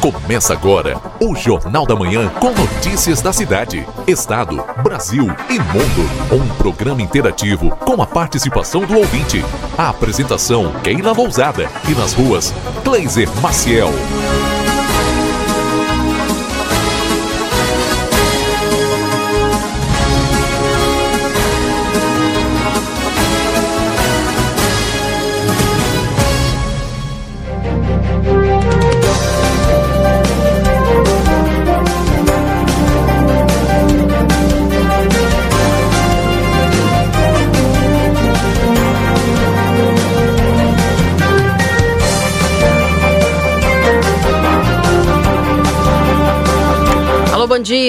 Começa agora o Jornal da Manhã com notícias da cidade, estado, Brasil e mundo. Um programa interativo com a participação do ouvinte. A apresentação Keila Lousada e nas ruas Kleiser Maciel.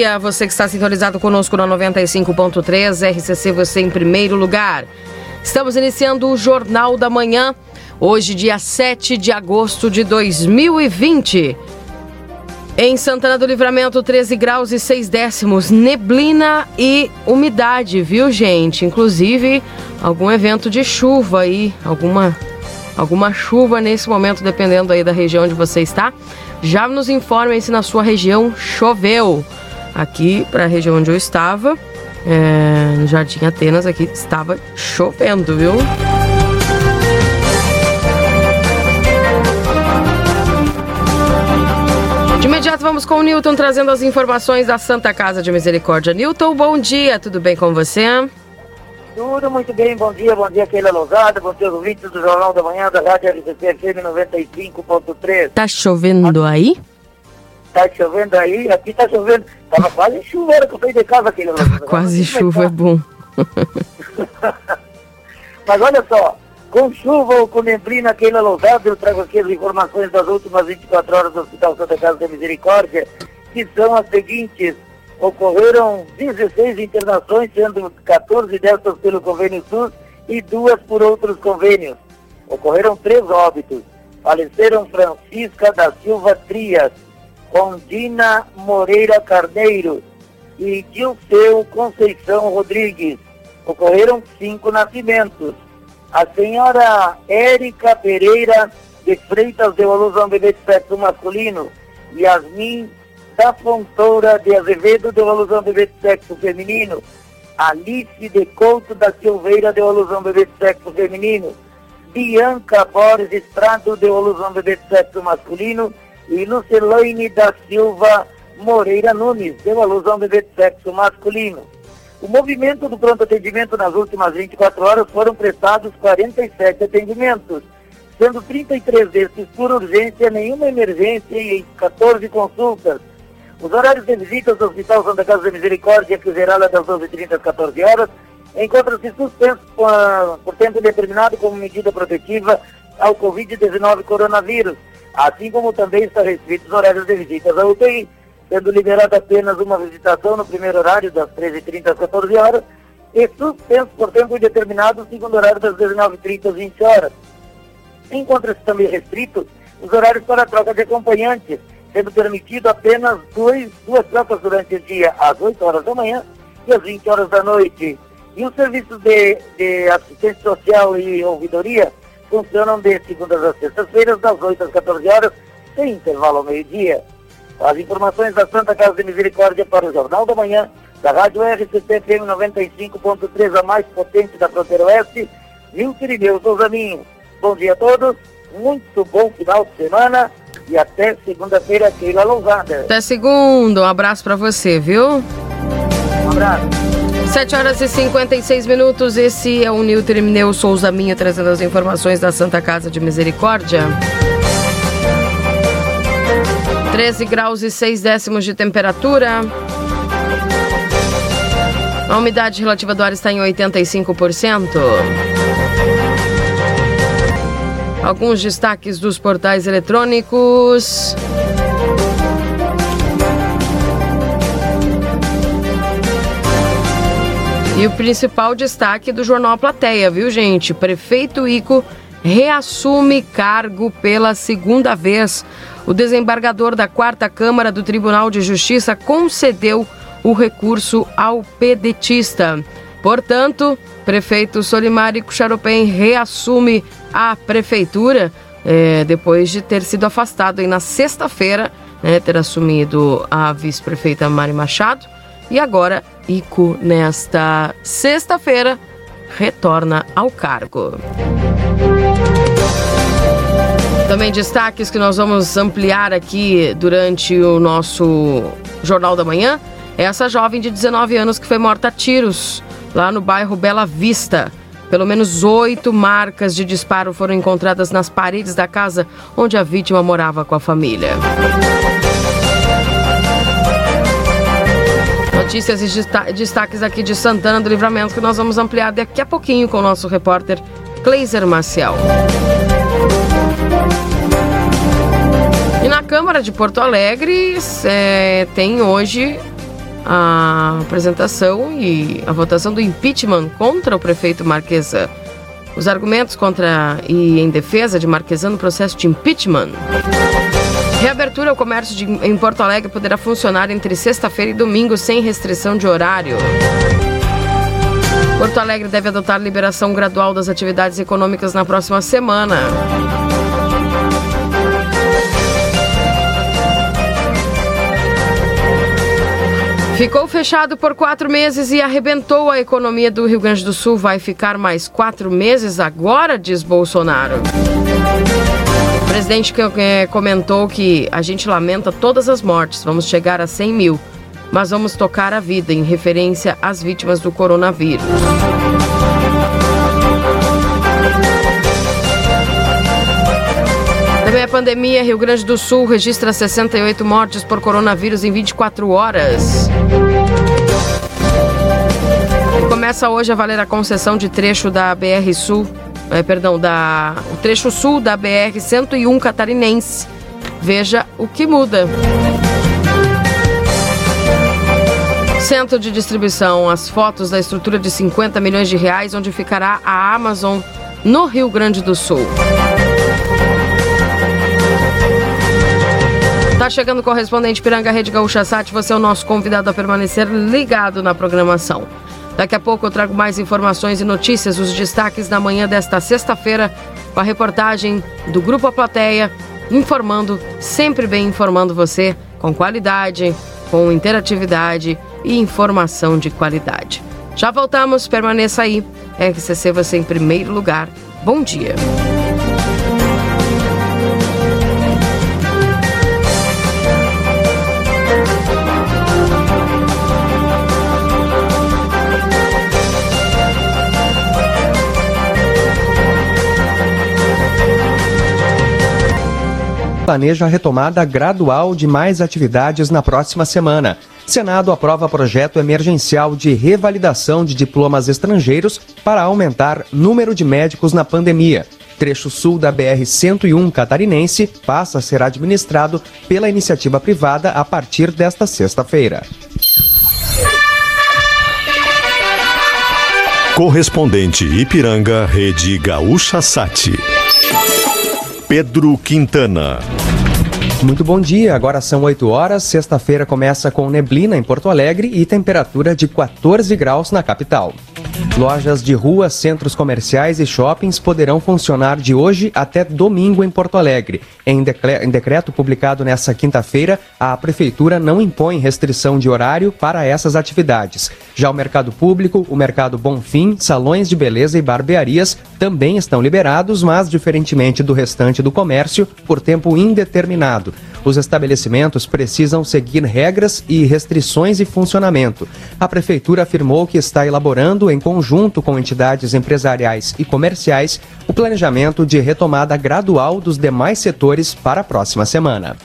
Dia. Você que está sintonizado conosco na 95.3, RCC você em primeiro lugar. Estamos iniciando o Jornal da Manhã, hoje, dia 7 de agosto de 2020. Em Santana do Livramento, 13 graus e 6 décimos, neblina e umidade, viu, gente? Inclusive, algum evento de chuva aí, alguma, alguma chuva nesse momento, dependendo aí da região onde você está. Já nos informem se na sua região choveu. Aqui, para a região onde eu estava, é, no Jardim Atenas, aqui estava chovendo, viu? De imediato vamos com o Newton trazendo as informações da Santa Casa de Misericórdia. Newton, bom dia, tudo bem com você? Tudo muito bem, bom dia, bom dia Keila Lousada, bom dia ouvintes do Jornal da Manhã da Rádio RCC FM 95.3. Tá chovendo aí? Tá chovendo aí, aqui tá chovendo, tava quase chuva, era que eu saí de casa Keila Lousada. Tava quase chuva, é bom. Mas olha só, com chuva ou com neblina Keila Lousada, eu trago aqui as informações das últimas 24 horas do Hospital Santa Casa da Misericórdia, que são as seguintes ocorreram 16 internações, sendo 14 dessas pelo convênio SUS e duas por outros convênios. Ocorreram três óbitos. Faleceram Francisca da Silva Trias, Condina Moreira Carneiro e Dilceu Conceição Rodrigues. Ocorreram cinco nascimentos. A senhora Érica Pereira de Freitas deu a luz a um bebê de sexo masculino. Yasmin da Fontoura de Azevedo deu alusão ao bebê de sexo feminino. Alice de Couto da Silveira deu alusão ao bebê de sexo feminino. Bianca Borges Estrado deu alusão ao bebê de sexo masculino. E Lucelaine da Silva Moreira Nunes deu alusão ao bebê de sexo masculino. O movimento do pronto atendimento nas últimas 24 horas foram prestados 47 atendimentos, sendo 33 desses por urgência, nenhuma emergência e 14 consultas. Os horários de visitas do Hospital Santa Casa da Misericórdia, que será lá das 12h30 às 14 horas, encontram-se suspensos por tempo determinado como medida protetiva ao Covid-19 coronavírus, assim como também está restrito os horários de visitas à UTI, sendo liberada apenas uma visitação no primeiro horário, das 13h30 às 14 horas, e suspenso por tempo indeterminado o segundo horário, das 19h30 às 20 horas. Encontra-se também restrito os horários para troca de acompanhantes, sendo permitido apenas dois, duas trocas durante o dia, às 8 horas da manhã e às 20 horas da noite. E os serviços de, de assistência social e ouvidoria funcionam de segundas às sextas-feiras, das 8 às 14 horas, sem intervalo ao meio-dia. As informações da Santa Casa de Misericórdia para o Jornal da Manhã, da Rádio RCC FM 95.3, a mais potente da fronteira oeste, Rio Cirineu Souzaninho. Bom dia a todos, muito bom final de semana e até segunda-feira, Keila Lousada. Até segunda, um abraço para você, viu? Abraço. 7 horas e 56 minutos, esse é o Nilton Mineu Souza Minha trazendo as informações da Santa Casa de Misericórdia. 13 graus e 6 décimos de temperatura. A umidade relativa do ar está em 85%. Alguns destaques dos portais eletrônicos. E o principal destaque do jornal Plateia, viu, gente? Prefeito Ico reassume cargo pela segunda vez. O desembargador da quarta Câmara do Tribunal de Justiça concedeu o recurso ao pedetista. Portanto, prefeito Solimário Charopem reassume a prefeitura é, depois de ter sido afastado aí na sexta-feira né, ter assumido a vice-prefeita Mari Machado. E agora, Ico, nesta sexta-feira, retorna ao cargo. Também destaques que nós vamos ampliar aqui durante o nosso Jornal da Manhã. É essa jovem de 19 anos que foi morta a tiros lá no bairro Bela Vista. Pelo menos oito marcas de disparo foram encontradas nas paredes da casa onde a vítima morava com a família. Notícias e destaques aqui de Santana do Livramento que nós vamos ampliar daqui a pouquinho com o nosso repórter Kleiser Marcial. E na Câmara de Porto Alegre é, tem hoje a apresentação e a votação do impeachment contra o prefeito Marquesan. Os argumentos contra e em defesa de Marquesan no processo de impeachment. Reabertura ao comércio de, em Porto Alegre poderá funcionar entre sexta-feira e domingo sem restrição de horário. Porto Alegre deve adotar liberação gradual das atividades econômicas na próxima semana. Ficou fechado por quatro meses e arrebentou a economia do Rio Grande do Sul. Vai ficar mais quatro meses agora, diz Bolsonaro. O presidente é, comentou que a gente lamenta todas as mortes, vamos chegar a 100 mil, mas vamos tocar a vida em referência às vítimas do coronavírus. Também a pandemia, Rio Grande do Sul registra 68 mortes por coronavírus em 24 horas. Começa hoje a valer a concessão de trecho da BR Sul, é, perdão, da, o trecho sul da BR 101 catarinense. Veja o que muda. Centro de distribuição, as fotos da estrutura de 50 milhões de reais, onde ficará a Amazon no Rio Grande do Sul. Tá chegando o correspondente Piranga Rede Gaúcha Sat, você é o nosso convidado a permanecer ligado na programação. Daqui a pouco eu trago mais informações e notícias, os destaques da manhã desta sexta-feira, com a reportagem do Grupo A Plateia, informando, sempre bem informando você, com qualidade, com interatividade e informação de qualidade. Já voltamos, permaneça aí. RCC você em primeiro lugar. Bom dia. Planeja a retomada gradual de mais atividades na próxima semana. Senado aprova projeto emergencial de revalidação de diplomas estrangeiros para aumentar número de médicos na pandemia. Trecho sul da BR-101 catarinense passa a ser administrado pela iniciativa privada a partir desta sexta-feira. Correspondente Ipiranga, Rede Gaúcha Sati. Pedro Quintana. Muito bom dia, agora são 8 horas. Sexta-feira começa com neblina em Porto Alegre e temperatura de 14 graus na capital. Lojas de rua, centros comerciais e shoppings poderão funcionar de hoje até domingo em Porto Alegre. Em, decreto publicado nesta quinta-feira, a Prefeitura não impõe restrição de horário para essas atividades. Já o mercado público, o mercado Bonfim, salões de beleza e barbearias também estão liberados, mas diferentemente do restante do comércio, por tempo indeterminado. Os estabelecimentos precisam seguir regras e restrições de funcionamento. A Prefeitura afirmou que está elaborando, em conjunto com entidades empresariais e comerciais, o planejamento de retomada gradual dos demais setores para a próxima semana.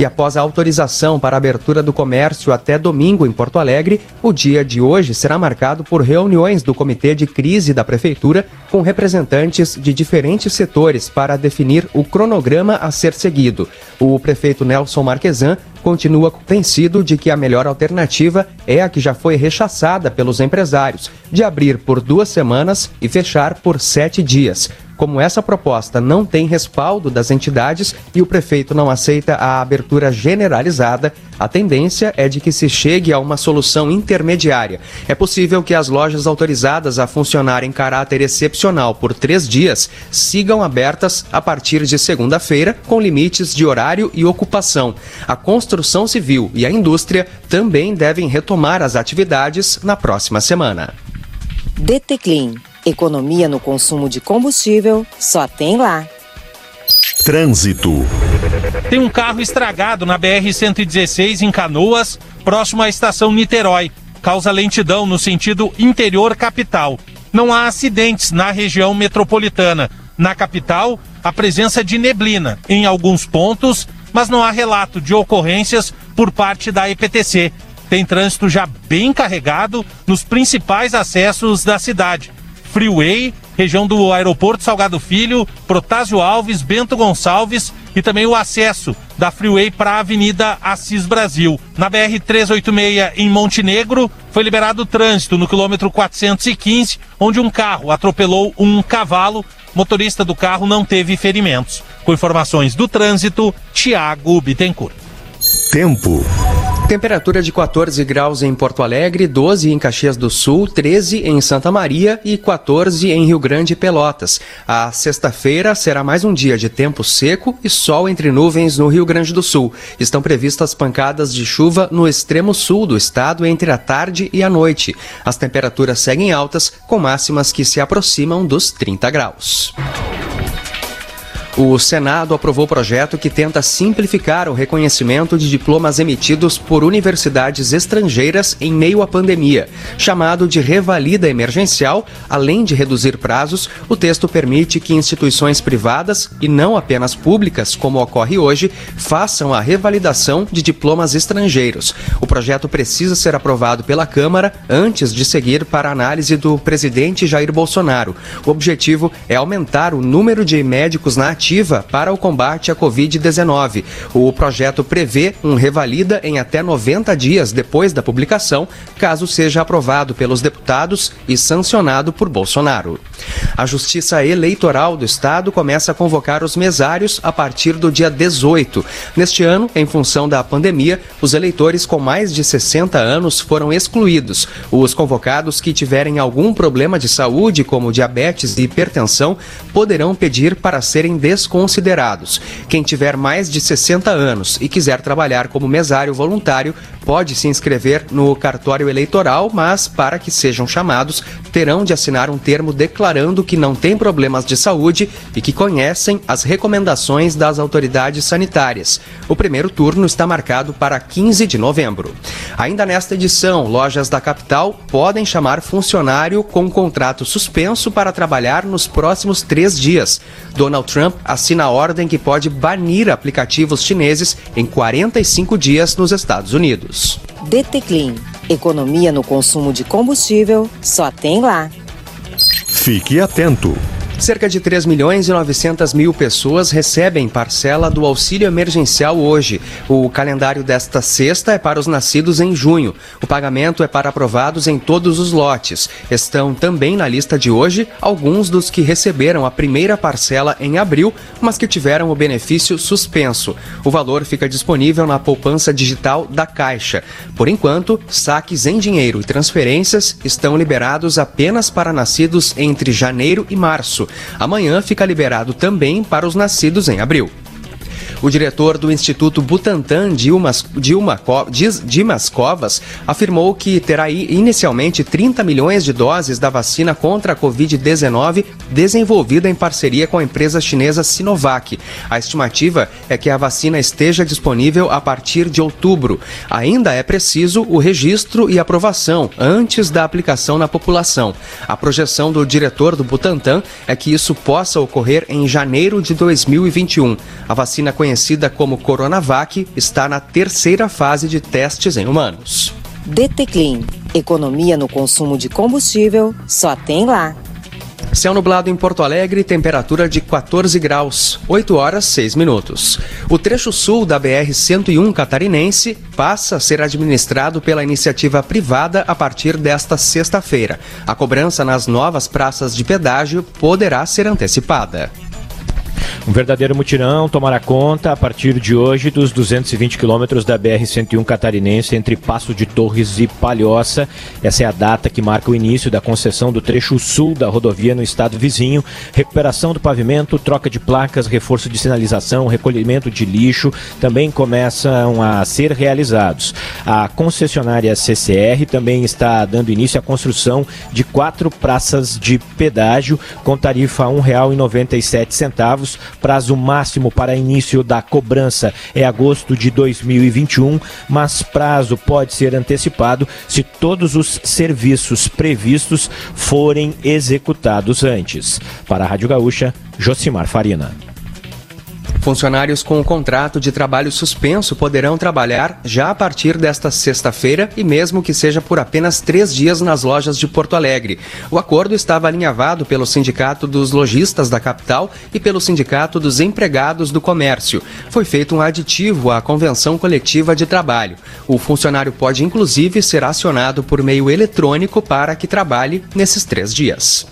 E após a autorização para a abertura do comércio até domingo em Porto Alegre, o dia de hoje será marcado por reuniões do Comitê de Crise da Prefeitura com representantes de diferentes setores para definir o cronograma a ser seguido. O prefeito Nelson Marquesan continua convencido de que a melhor alternativa é a que já foi rechaçada pelos empresários, de abrir por duas semanas e fechar por sete dias. Como essa proposta não tem respaldo das entidades e o prefeito não aceita a abertura generalizada, a tendência é de que se chegue a uma solução intermediária. É possível que as lojas autorizadas a funcionar em caráter excepcional por três dias sigam abertas a partir de segunda-feira, com limites de horário e ocupação. A construção civil e a indústria também devem retomar as atividades na próxima semana. DT Clean. Economia no consumo de combustível só tem lá. Trânsito. Tem um carro estragado na BR-116 em Canoas, próximo à estação Niterói. Causa lentidão no sentido interior capital. Não há acidentes na região metropolitana. Na capital, a presença de neblina em alguns pontos, mas não há relato de ocorrências por parte da EPTC. Tem trânsito já bem carregado nos principais acessos da cidade. Freeway, região do aeroporto Salgado Filho, Protásio Alves, Bento Gonçalves e também o acesso da Freeway para a Avenida Assis Brasil. Na BR-386 em Montenegro, foi liberado o trânsito no quilômetro 415, onde um carro atropelou um cavalo. O motorista do carro não teve ferimentos. Com informações do trânsito, Tiago Bittencourt. Tempo. Temperatura de 14 graus em Porto Alegre, 12 em Caxias do Sul, 13 em Santa Maria e 14 em Rio Grande e Pelotas. A sexta-feira será mais um dia de tempo seco e sol entre nuvens no Rio Grande do Sul. Estão previstas pancadas de chuva no extremo sul do estado entre a tarde e a noite. As temperaturas seguem altas, com máximas que se aproximam dos 30 graus. O Senado aprovou o projeto que tenta simplificar o reconhecimento de diplomas emitidos por universidades estrangeiras em meio à pandemia. Chamado de revalida emergencial, além de reduzir prazos, o texto permite que instituições privadas, e não apenas públicas, como ocorre hoje, façam a revalidação de diplomas estrangeiros. O projeto precisa ser aprovado pela Câmara antes de seguir para a análise do presidente Jair Bolsonaro. O objetivo é aumentar o número de médicos na ativa para o combate à Covid-19. O projeto prevê um revalida em até 90 dias depois da publicação, caso seja aprovado pelos deputados e sancionado por Bolsonaro. A Justiça Eleitoral do Estado começa a convocar os mesários a partir do dia 18. Neste ano, em função da pandemia, os eleitores com mais de 60 anos foram excluídos. Os convocados que tiverem algum problema de saúde, como diabetes e hipertensão, poderão pedir para serem desconsiderados. Quem tiver mais de 60 anos e quiser trabalhar como mesário voluntário pode se inscrever no cartório eleitoral, mas para que sejam chamados, terão de assinar um termo declarando que não têm problemas de saúde e que conhecem as recomendações das autoridades sanitárias. O primeiro turno está marcado para 15 de novembro. Ainda nesta edição, lojas da capital podem chamar funcionário com contrato suspenso para trabalhar nos próximos três dias. Donald Trump assina a ordem que pode banir aplicativos chineses em 45 dias nos Estados Unidos. DT Clean. Economia no consumo de combustível só tem lá. Fique atento. Cerca de 3 milhões e 900 mil pessoas recebem parcela do auxílio emergencial hoje. O calendário desta sexta é para os nascidos em junho. O pagamento é para aprovados em todos os lotes. Estão também na lista de hoje alguns dos que receberam a primeira parcela em abril, mas que tiveram o benefício suspenso. O valor fica disponível na poupança digital da Caixa. Por enquanto, saques em dinheiro e transferências estão liberados apenas para nascidos entre janeiro e março. Amanhã fica liberado também para os nascidos em abril. O diretor do Instituto Butantan, Dilmas, Dilma, Dimas Covas, afirmou que terá inicialmente 30 milhões de doses da vacina contra a Covid-19 desenvolvida em parceria com a empresa chinesa Sinovac. A estimativa é que a vacina esteja disponível a partir de outubro. Ainda é preciso o registro e aprovação antes da aplicação na população. A projeção do diretor do Butantan é que isso possa ocorrer em janeiro de 2021. A vacina conhecida conhecida como Coronavac, está na terceira fase de testes em humanos. DT Clean. Economia no consumo de combustível só tem lá. Céu nublado em Porto Alegre, temperatura de 14 graus, 8 horas 6 minutos. O trecho sul da BR-101 catarinense passa a ser administrado pela iniciativa privada a partir desta sexta-feira. A cobrança nas novas praças de pedágio poderá ser antecipada. Um verdadeiro mutirão tomará conta a partir de hoje dos 220 quilômetros da BR-101 catarinense entre Passo de Torres e Palhoça. Essa é a data que marca o início da concessão do trecho sul da rodovia no estado vizinho. Recuperação do pavimento, troca de placas, reforço de sinalização, recolhimento de lixo também começam a ser realizados. A concessionária CCR também está dando início à construção de quatro praças de pedágio com tarifa R$ 1,97 Prazo máximo para início da cobrança é agosto de 2021, mas prazo pode ser antecipado se todos os serviços previstos forem executados antes. Para a Rádio Gaúcha, Josimar Farina. Funcionários com o contrato de trabalho suspenso poderão trabalhar já a partir desta sexta-feira e mesmo que seja por apenas três dias nas lojas de Porto Alegre. O acordo estava alinhavado pelo Sindicato dos Lojistas da capital e pelo Sindicato dos Empregados do Comércio. Foi feito um aditivo à Convenção Coletiva de Trabalho. O funcionário pode, inclusive, ser acionado por meio eletrônico para que trabalhe nesses três dias.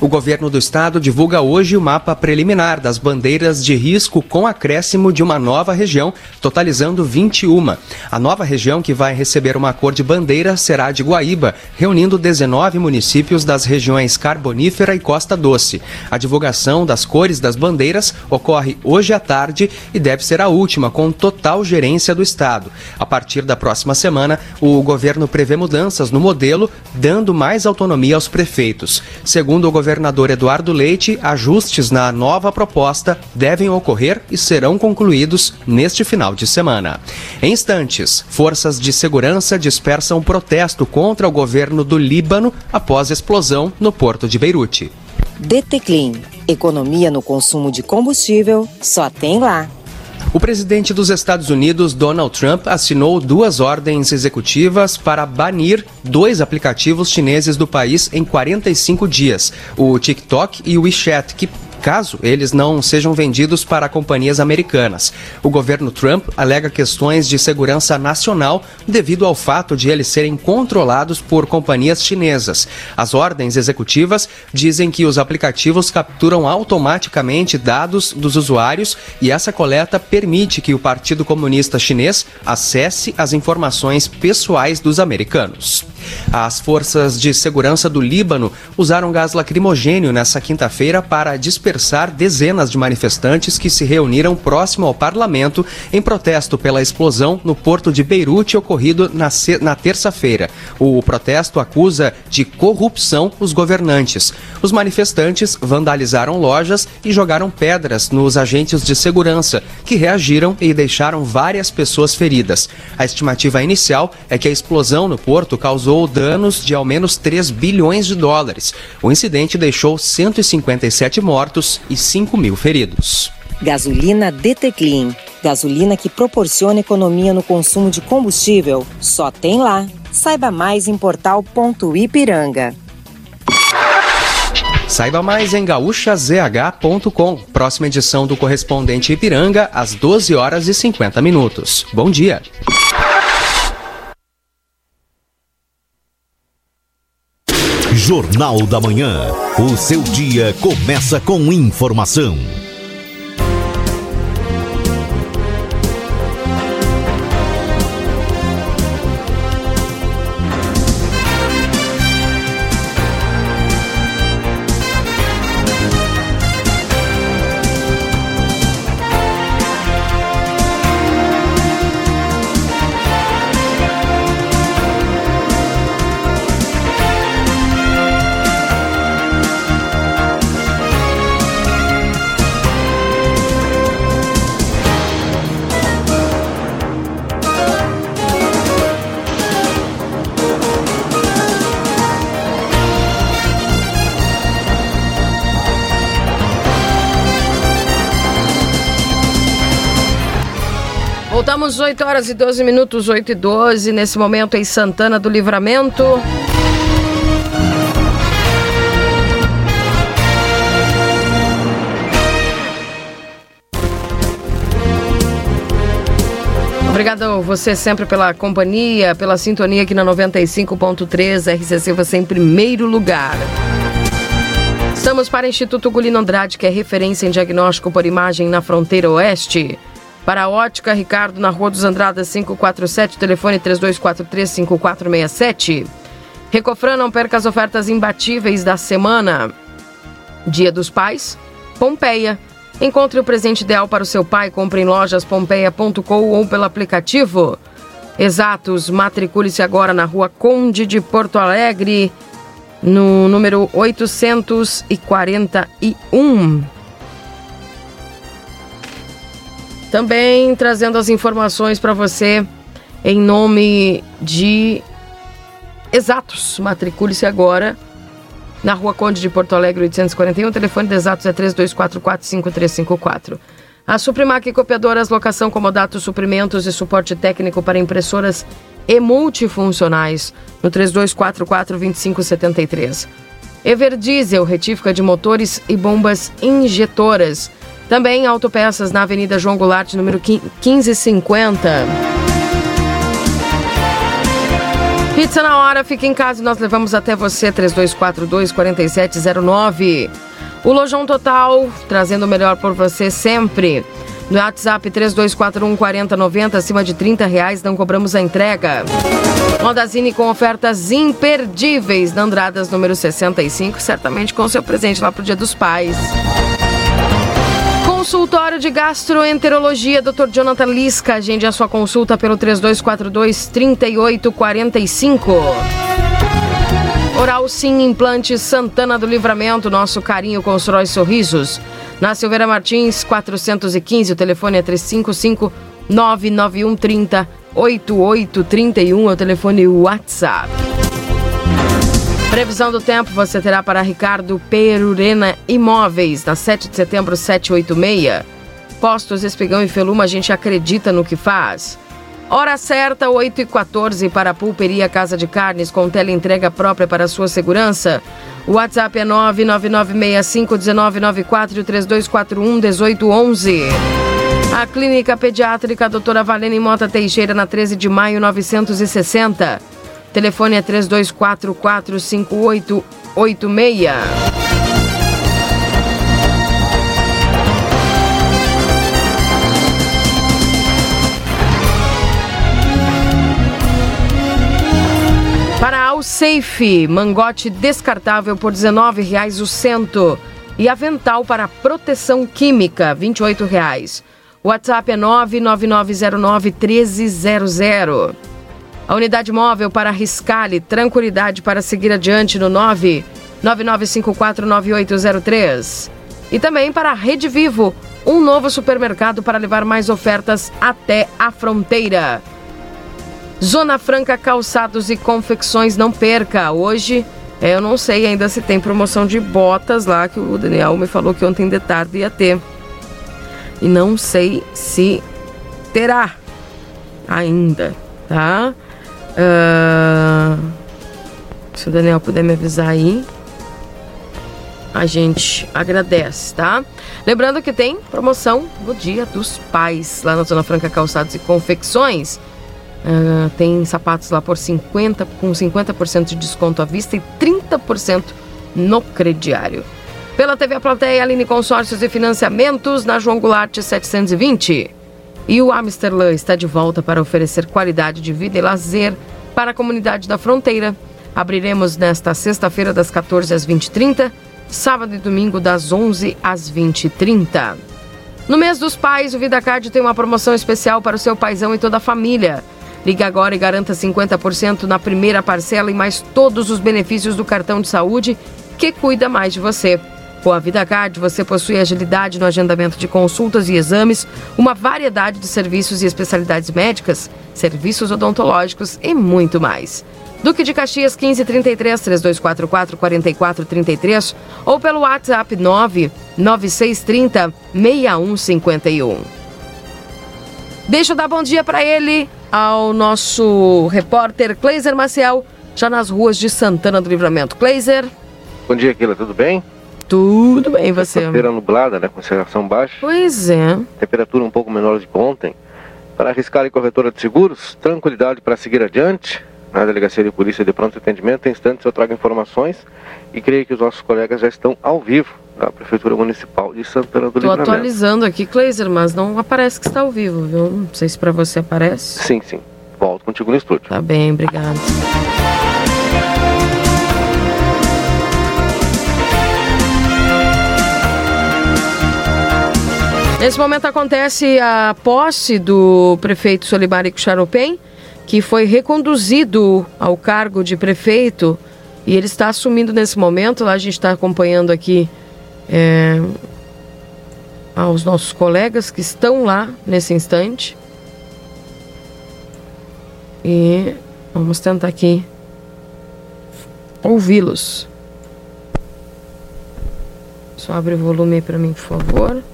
O governo do estado divulga hoje o mapa preliminar das bandeiras de risco com acréscimo de uma nova região, totalizando 21. A nova região que vai receber uma cor de bandeira será de Guaíba, reunindo 19 municípios das regiões Carbonífera e Costa Doce. A divulgação das cores das bandeiras ocorre hoje à tarde e deve ser a última, com total gerência do estado. A partir da próxima semana, o governo prevê mudanças no modelo, dando mais autonomia aos prefeitos. Segundo o governador Eduardo Leite, ajustes na nova proposta devem ocorrer e serão concluídos neste final de semana. Em instantes, forças de segurança dispersam protesto contra o governo do Líbano após explosão no porto de Beirute. DT Clean. Economia no consumo de combustível só tem lá. O presidente dos Estados Unidos, Donald Trump, assinou duas ordens executivas para banir dois aplicativos chineses do país em 45 dias: o TikTok e o WeChat, que caso eles não sejam vendidos para companhias americanas. O governo Trump alega questões de segurança nacional devido ao fato de eles serem controlados por companhias chinesas. As ordens executivas dizem que os aplicativos capturam automaticamente dados dos usuários e essa coleta permite que o Partido Comunista Chinês acesse as informações pessoais dos americanos. As forças de segurança do Líbano usaram gás lacrimogênio nessa quinta-feira para dispersar dezenas de manifestantes que se reuniram próximo ao parlamento em protesto pela explosão no porto de Beirute ocorrido na, na terça-feira. O protesto acusa de corrupção os governantes. Os manifestantes vandalizaram lojas e jogaram pedras nos agentes de segurança, que reagiram e deixaram várias pessoas feridas. A estimativa inicial é que a explosão no porto causou danos de ao menos 3 bilhões de dólares. O incidente deixou 157 mortos e 5 mil feridos. Gasolina DT Clean. Gasolina que proporciona economia no consumo de combustível. Só tem lá. Saiba mais em portal.ipiranga. Saiba mais em gaúchazh.com. Próxima edição do correspondente Ipiranga, às 12 horas e 50 minutos. Bom dia. Jornal da Manhã. O seu dia começa com informação. Voltamos 8 horas e 12 minutos, 8 e 12, nesse momento em Santana do Livramento. Obrigado você sempre pela companhia, pela sintonia aqui na 95.3, RCC você em primeiro lugar. Estamos para o Instituto Gulino Andrade, que é referência em diagnóstico por imagem na fronteira oeste. Para a Ótica Ricardo, na Rua dos Andradas 547, telefone 3243-5467. Recofran, não perca as ofertas imbatíveis da semana. Dia dos Pais, Pompeia. Encontre o presente ideal para o seu pai, compre em lojas pompeia.com ou pelo aplicativo. Exatos, matricule-se agora na Rua Conde de Porto Alegre, no número 841. Também trazendo as informações para você em nome de Exatos. Matricule-se agora na Rua Conde de Porto Alegre 841. O telefone de Exatos é 32445354. A Suprimac Copiadoras, locação, comodato, suprimentos e suporte técnico para impressoras e multifuncionais no 3244-2573. Everdiesel, retífica de motores e bombas injetoras. Também autopeças na Avenida João Goulart, número 1550. Pizza na hora, fica em casa e nós levamos até você, 3242-4709. O Lojão Total, trazendo o melhor por você sempre. No WhatsApp 3241 4090, acima de 30 reais, não cobramos a entrega. Modazine com ofertas imperdíveis na Andradas número 65, certamente com seu presente lá pro Dia dos Pais. Consultório de Gastroenterologia, Dr. Jonathan Lisca. Agende a sua consulta pelo 3242 3845. Oral Sim Implante Santana do Livramento. Nosso carinho constrói sorrisos. Na Silveira Martins, 415. O telefone é 355 99130 8831. É o telefone WhatsApp. Previsão do tempo você terá para Ricardo Perurena Imóveis, na 7 de setembro, 786. Postos Espigão e Feluma, a gente acredita no que faz. Hora certa, 8 e 14 para a Pulperia Casa de Carnes, com teleentrega própria para sua segurança. O WhatsApp é 999651994 e o 3241-1811. A Clínica Pediátrica Doutora Valene Mota Teixeira, na 13 de maio, 960. Telefone é 32445886. Para a Alsafe, mangote descartável por R$ 19,00 o cento. E avental para proteção química, R$ 28,00. WhatsApp é 99909 1300. A unidade móvel para Riscale, tranquilidade para seguir adiante no 999549803. E também para a Rede Vivo, um novo supermercado para levar mais ofertas até a fronteira. Zona Franca Calçados e Confecções, não perca. Hoje, eu não sei ainda se tem promoção de botas lá, que o Daniel me falou que ontem de tarde ia ter. E não sei se terá ainda, tá? Uh, se o Daniel puder me avisar aí, a gente agradece, tá? Lembrando que tem promoção no Dia dos Pais, lá na Zona Franca Calçados e Confecções. Uh, tem sapatos lá por 50, com 50% de desconto à vista e 30% no crediário. Pela TV A Plateia, Aline Consórcios e Financiamentos, na João Goulart 720. E o Amsterdã está de volta para oferecer qualidade de vida e lazer para a comunidade da fronteira. Abriremos nesta sexta-feira das 14 às 20h30, sábado e domingo das 11 às 20h30. No mês dos pais, o VidaCard tem uma promoção especial para o seu paizão e toda a família. Ligue agora e garanta 50% na primeira parcela e mais todos os benefícios do cartão de saúde que cuida mais de você. Com a VidaCard, você possui agilidade no agendamento de consultas e exames, uma variedade de serviços e especialidades médicas, serviços odontológicos e muito mais. Duque de Caxias 1533 3244 4433 ou pelo WhatsApp 99630 6151. Deixa eu dar bom dia para ele, ao nosso repórter Kleiser Maciel, já nas ruas de Santana do Livramento. Kleiser. Bom dia, Keila, tudo bem? Tudo bem, você? Feira nublada, né? Concentração baixa. Pois é. Temperatura um pouco menor que ontem. Para arriscar em corretora de seguros, tranquilidade para seguir adiante. Na Delegacia de Polícia de Pronto Atendimento, em instantes eu trago informações e creio que os nossos colegas já estão ao vivo da Prefeitura Municipal de Santana do Estou Livramento. atualizando aqui, Kleiser, mas não aparece que está ao vivo, viu? Não sei se para você aparece. Sim, sim. Volto contigo no estúdio. Tá bem, obrigado. Nesse momento acontece a posse do prefeito Solimarico Charopem, que foi reconduzido ao cargo de prefeito e ele está assumindo nesse momento. Lá a gente está acompanhando aqui é, aos nossos colegas que estão lá nesse instante. E vamos tentar aqui ouvi-los. Só abre o volume para mim, por favor.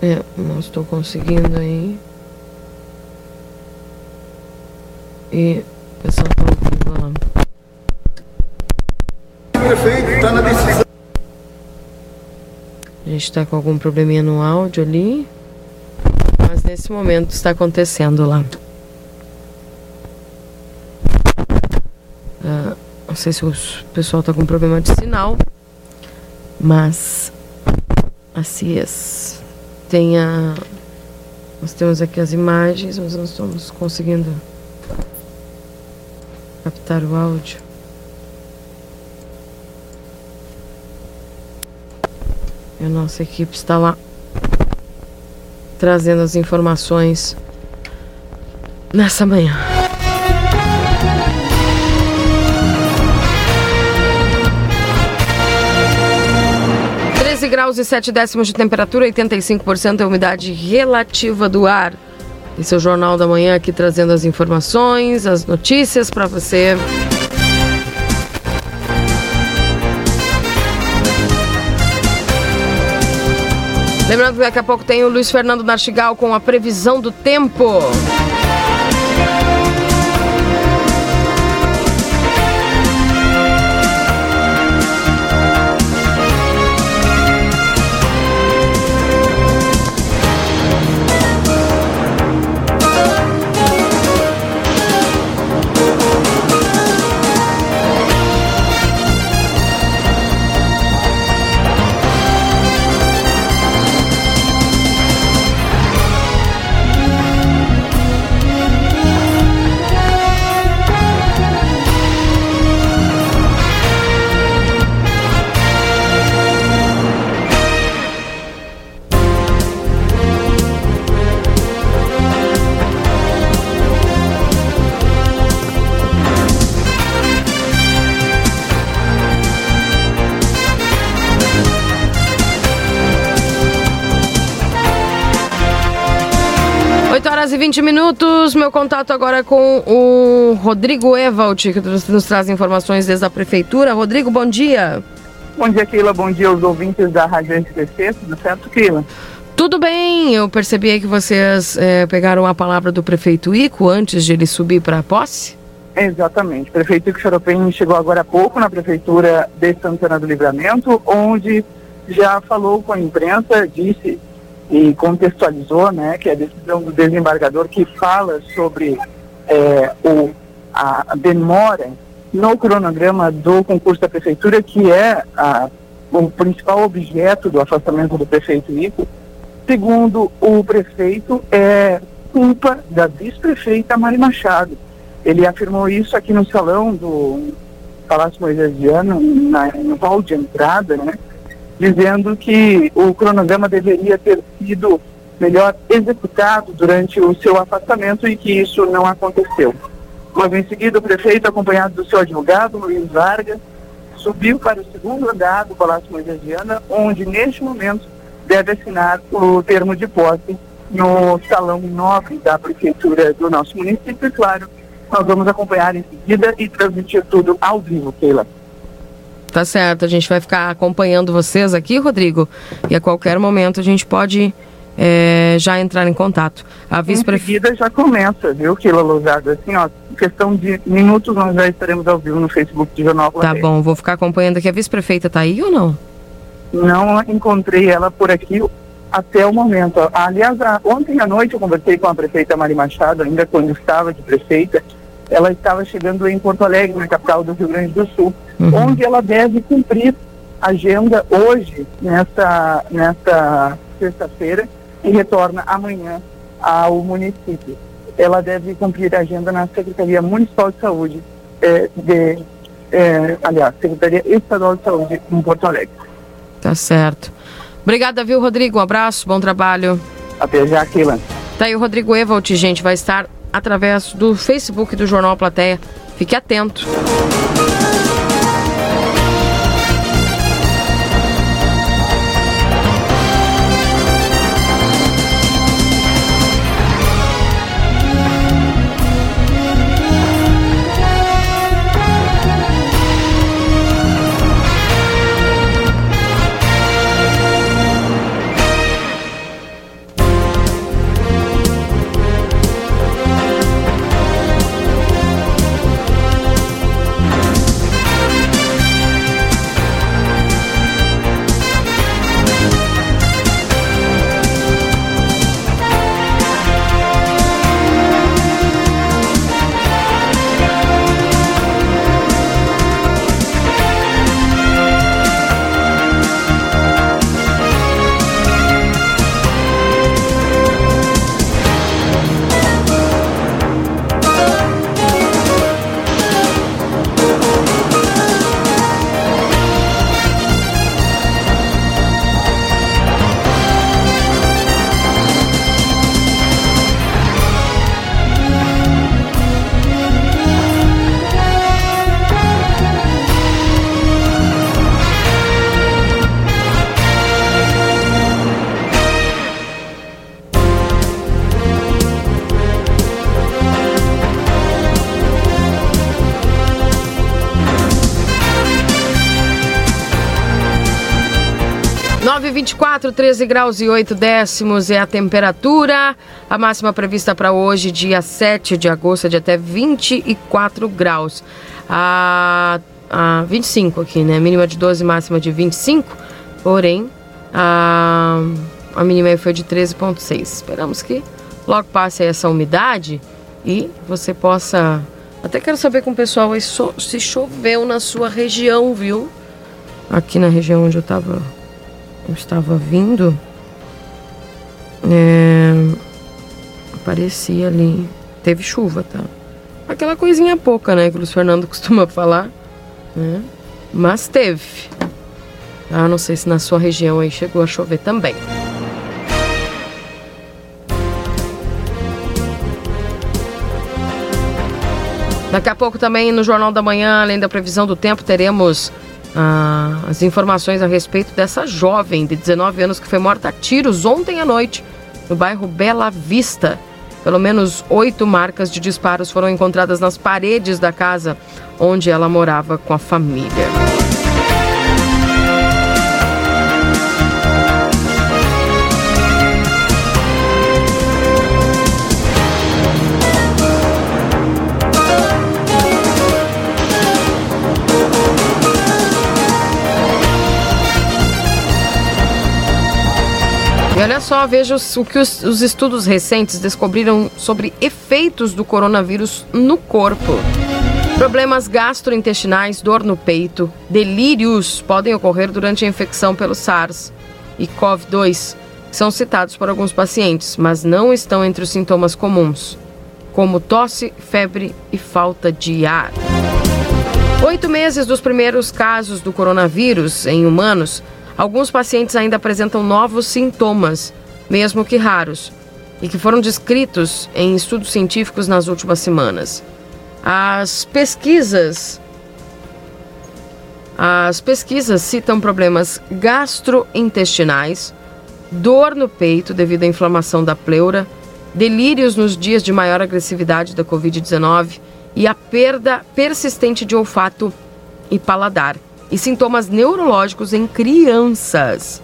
É, não estou conseguindo aí. E o pessoal tá ouvindo lá. Prefeito, está na decisão. A gente está com algum probleminha no áudio ali. Mas nesse momento está acontecendo lá. Ah, não sei se o pessoal está com problema de sinal. Mas a CIES tem a. Nós temos aqui as imagens, mas não estamos conseguindo captar o áudio. E a nossa equipe está lá trazendo as informações nessa manhã. Graus e 7 décimos de temperatura, 85% é umidade relativa do ar. Esse é o Jornal da Manhã aqui trazendo as informações, as notícias para você. Lembrando que daqui a pouco tem o Luiz Fernando Nartigal com a previsão do tempo. Horas e 20 minutos. Meu contato agora é com o Rodrigo Evald, que nos traz informações desde a Prefeitura. Rodrigo, bom dia. Bom dia, Keila. Bom dia aos ouvintes da Rádio SPC. Tudo certo, Keila? Tudo bem. Eu percebi que vocês é, pegaram a palavra do prefeito Ico antes de ele subir para a posse. Exatamente. O prefeito Ico Xaropem chegou agora há pouco na Prefeitura de Santana do Livramento, onde já falou com a imprensa, disse e contextualizou, né, que é a decisão do desembargador que fala sobre é, o, a demora no cronograma do concurso da prefeitura, que é a, o principal objeto do afastamento do prefeito Ico, segundo o prefeito, é culpa da vice-prefeita Mari Machado. Ele afirmou isso aqui no salão do Palácio Moisesiano, na, no hall de entrada, né, dizendo que o cronograma deveria ter sido melhor executado durante o seu afastamento e que isso não aconteceu. Logo em seguida, o prefeito, acompanhado do seu advogado, Luiz Vargas, subiu para o segundo andar do Palácio Moisesiana, onde, neste momento, deve assinar o termo de posse no salão nobre da prefeitura do nosso município. E, claro, nós vamos acompanhar em seguida e transmitir tudo ao vivo, Keila. Tá certo, a gente vai ficar acompanhando vocês aqui, Rodrigo, e a qualquer momento a gente pode é, já entrar em contato. A vice Em seguida já começa, viu, Kila Lousada? Assim, ó, questão de minutos nós já estaremos ao vivo no Facebook do Jornal Tá bom, vou ficar acompanhando aqui. A vice-prefeita tá aí ou não? não encontrei ela por aqui até o momento. Aliás, a, ontem à noite eu conversei com a prefeita Mari Machado, ainda quando estava de prefeita, ela estava chegando em Porto Alegre, na capital do Rio Grande do Sul, uhum. onde ela deve cumprir agenda hoje, nessa, nessa sexta-feira, e retorna amanhã ao município. Ela deve cumprir a agenda na Secretaria Municipal de Saúde, eh, de, eh, aliás, Secretaria Estadual de Saúde em Porto Alegre. Tá certo. Obrigada, viu, Rodrigo? Um abraço, bom trabalho. Até já, Keila. Tá aí o Rodrigo Evalt, gente, vai estar através do Facebook do Jornal Plateia. Fique atento. 24, 13 graus e 8 décimos é a temperatura. A máxima prevista para hoje, dia 7 de agosto, é de até 24 graus. A, a 25 aqui, né? Mínima de 12, máxima de 25. Porém, a, a mínima foi de 13,6. Esperamos que logo passe essa umidade e você possa. Até quero saber com o pessoal se choveu na sua região, viu? Aqui na região onde eu estava eu estava vindo, é, aparecia ali, teve chuva, tá? Aquela coisinha pouca, né, que o Luiz Fernando costuma falar, né? Mas teve. Ah, não sei se na sua região aí chegou a chover também. Daqui a pouco também no Jornal da Manhã, além da previsão do tempo, teremos ah, as informações a respeito dessa jovem de 19 anos que foi morta a tiros ontem à noite no bairro Bela Vista. Pelo menos oito marcas de disparos foram encontradas nas paredes da casa onde ela morava com a família. E olha só, veja o que os, os estudos recentes descobriram sobre efeitos do coronavírus no corpo. Problemas gastrointestinais, dor no peito, delírios podem ocorrer durante a infecção pelo SARS e CoV-2, são citados por alguns pacientes, mas não estão entre os sintomas comuns, como tosse, febre e falta de ar. Oito meses dos primeiros casos do coronavírus em humanos Alguns pacientes ainda apresentam novos sintomas, mesmo que raros, e que foram descritos em estudos científicos nas últimas semanas. As pesquisas as pesquisas citam problemas gastrointestinais, dor no peito devido à inflamação da pleura, delírios nos dias de maior agressividade da Covid-19 e a perda persistente de olfato e paladar e sintomas neurológicos em crianças.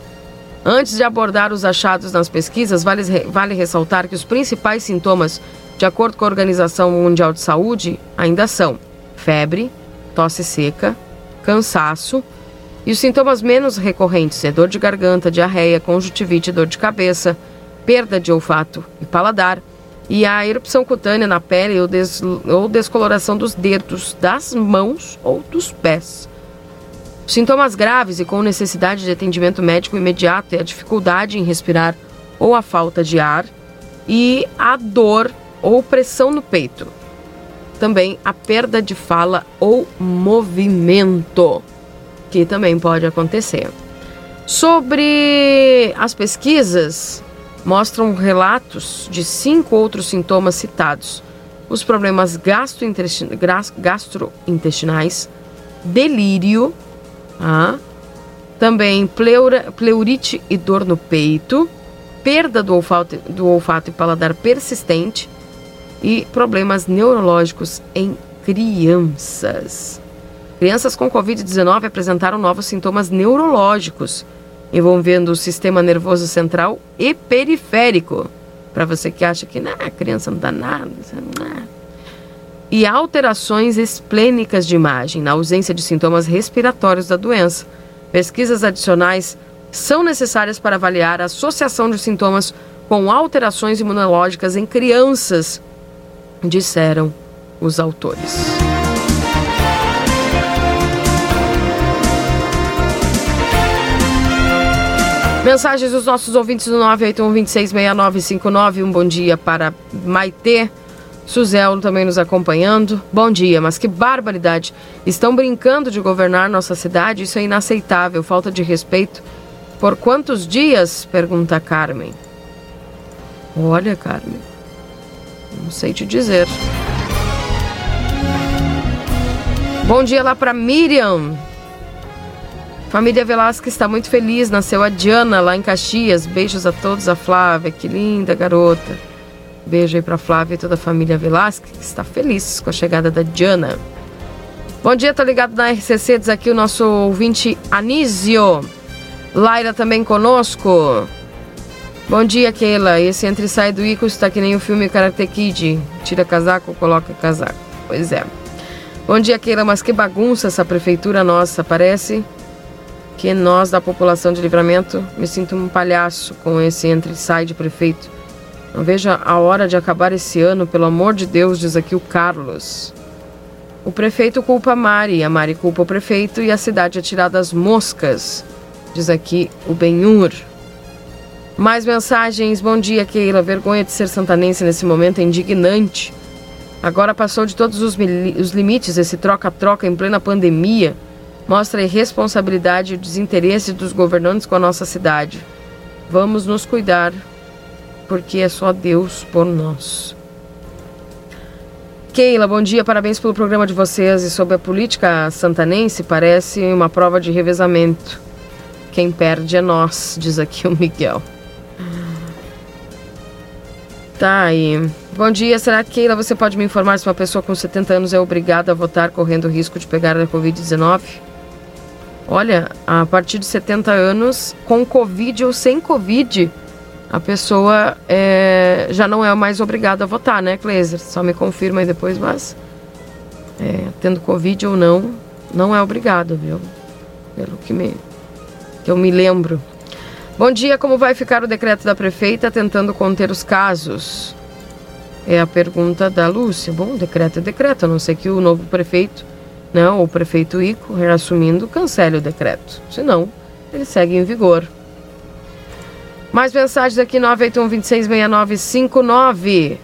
Antes de abordar os achados nas pesquisas, vale, vale ressaltar que os principais sintomas, de acordo com a Organização Mundial de Saúde, ainda são febre, tosse seca, cansaço, E os sintomas menos recorrentes é dor de garganta, diarreia, conjuntivite, dor de cabeça, perda de olfato e paladar, e a erupção cutânea na pele ou, des ou descoloração dos dedos, das mãos ou dos pés. Sintomas graves e com necessidade de atendimento médico imediato é a dificuldade em respirar ou a falta de ar e a dor ou pressão no peito. Também a perda de fala ou movimento, que também pode acontecer. Sobre as pesquisas, mostram relatos de cinco outros sintomas citados: os problemas gastrointestinais, delírio, ah, também pleura, pleurite e dor no peito, perda do olfato, do olfato e paladar persistente e problemas neurológicos em crianças. Crianças com Covid-19 apresentaram novos sintomas neurológicos, envolvendo o sistema nervoso central e periférico. Para você que acha que a criança não dá nada. Não. E alterações esplênicas de imagem, na ausência de sintomas respiratórios da doença. Pesquisas adicionais são necessárias para avaliar a associação de sintomas com alterações imunológicas em crianças, disseram os autores. Mensagens dos nossos ouvintes do 981-266959. Um bom dia para Maitê. Suzel também nos acompanhando. Bom dia, mas que barbaridade. Estão brincando de governar nossa cidade? Isso é inaceitável. Falta de respeito. Por quantos dias? Pergunta Carmen. Olha, Carmen. Não sei te dizer. Bom dia lá para Miriam. Família Velasquez está muito feliz. Nasceu a Diana lá em Caxias. Beijos a todos. A Flávia, que linda garota. Beijo aí para Flávia e toda a família Velasquez, que está feliz com a chegada da Diana. Bom dia, tá ligado na RCC, diz aqui o nosso ouvinte Anísio. Laira também conosco. Bom dia, Keila. Esse entre e sai do Ico está que nem o filme Karate Kid. Tira casaco, coloca casaco. Pois é. Bom dia, Keila. Mas que bagunça essa prefeitura nossa. Parece que nós da população de livramento me sinto um palhaço com esse entre e sai de prefeito. Não vejo a hora de acabar esse ano, pelo amor de Deus, diz aqui o Carlos. O prefeito culpa a Mari, a Mari culpa o prefeito e a cidade é tirada às moscas, diz aqui o Benhur. Mais mensagens. Bom dia, Keila. Vergonha de ser santanense nesse momento é indignante. Agora passou de todos os, os limites esse troca-troca em plena pandemia mostra a irresponsabilidade e o desinteresse dos governantes com a nossa cidade. Vamos nos cuidar, porque é só Deus por nós. Keila, bom dia, parabéns pelo programa de vocês e sobre a política santanense, parece uma prova de revezamento. Quem perde é nós, diz aqui o Miguel. Tá aí. Bom dia, será que Keila, você pode me informar se uma pessoa com 70 anos é obrigada a votar correndo o risco de pegar a Covid-19? Olha, a partir de 70 anos, com Covid ou sem Covid, a pessoa é, já não é mais obrigada a votar, né, Cleiser? Só me confirma aí depois, mas é, tendo Covid ou não, não é obrigado, viu? Pelo que, me, que eu me lembro. Bom dia, como vai ficar o decreto da prefeita tentando conter os casos? É a pergunta da Lúcia. Bom, decreto é decreto, a não ser que o novo prefeito não, o prefeito Ico, reassumindo, cancele o decreto. Senão, ele segue em vigor. Mais mensagens aqui, 981-266959.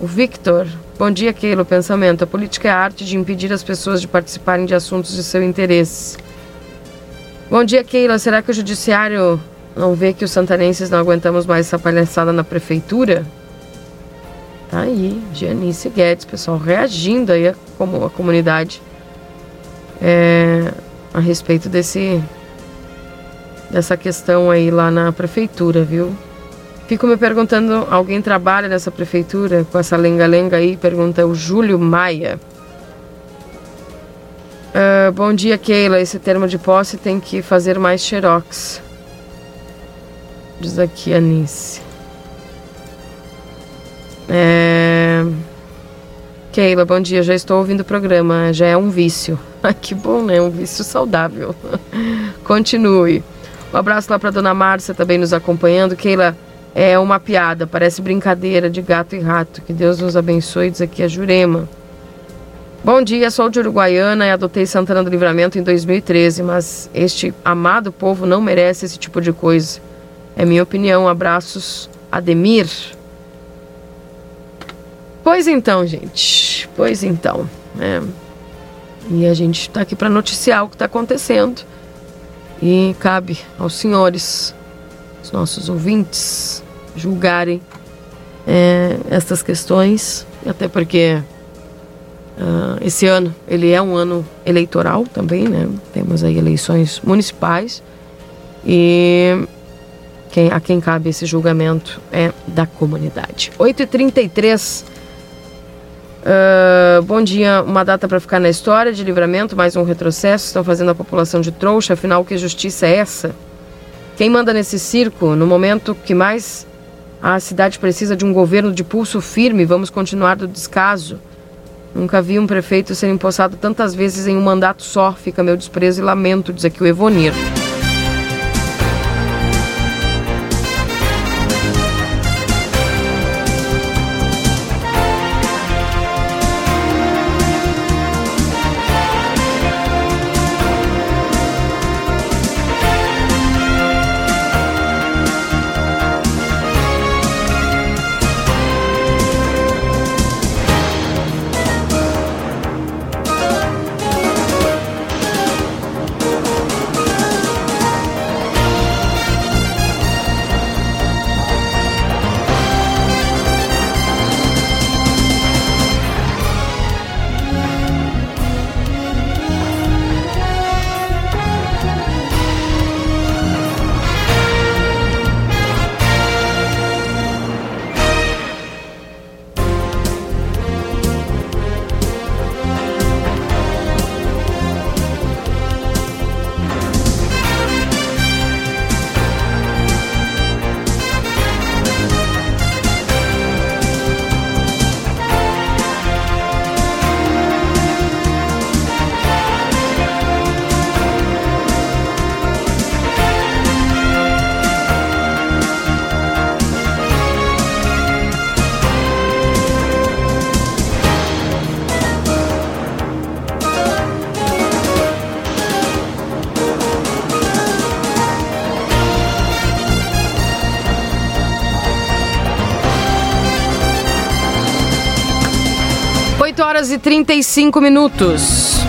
O Victor. Bom dia, Keilo. Pensamento. A política é a arte de impedir as pessoas de participarem de assuntos de seu interesse. Bom dia, Keila. Será que o judiciário não vê que os santanenses não aguentamos mais essa palhaçada na prefeitura? Tá aí, Janice Guedes, pessoal, reagindo aí como a comunidade é, a respeito desse dessa questão aí lá na prefeitura, viu? Fico me perguntando, alguém trabalha nessa prefeitura com essa lenga-lenga aí? Pergunta o Júlio Maia. Uh, bom dia, Keila. Esse termo de posse tem que fazer mais xerox. Diz aqui a Nice. É... Keila, bom dia. Já estou ouvindo o programa. Já é um vício. Que bom, né? Um vício saudável. Continue. Um abraço lá para dona Márcia também nos acompanhando. Keila, é uma piada, parece brincadeira de gato e rato. Que Deus nos abençoe, diz aqui a Jurema. Bom dia, sou de Uruguaiana e adotei Santana do Livramento em 2013, mas este amado povo não merece esse tipo de coisa. É minha opinião. Abraços, Ademir. Pois então, gente. Pois então. É. E a gente está aqui para noticiar o que está acontecendo. E cabe aos senhores, os nossos ouvintes, julgarem é, estas questões, até porque Uh, esse ano ele é um ano eleitoral também, né? Temos aí eleições municipais e quem, a quem cabe esse julgamento é da comunidade. 8h33. Uh, bom dia, uma data para ficar na história de livramento, mais um retrocesso. Estão fazendo a população de trouxa, afinal, que justiça é essa? Quem manda nesse circo, no momento que mais a cidade precisa de um governo de pulso firme, vamos continuar do descaso. Nunca vi um prefeito ser empossado tantas vezes em um mandato só. Fica meu desprezo e lamento, diz aqui o Evonir. 35 minutos.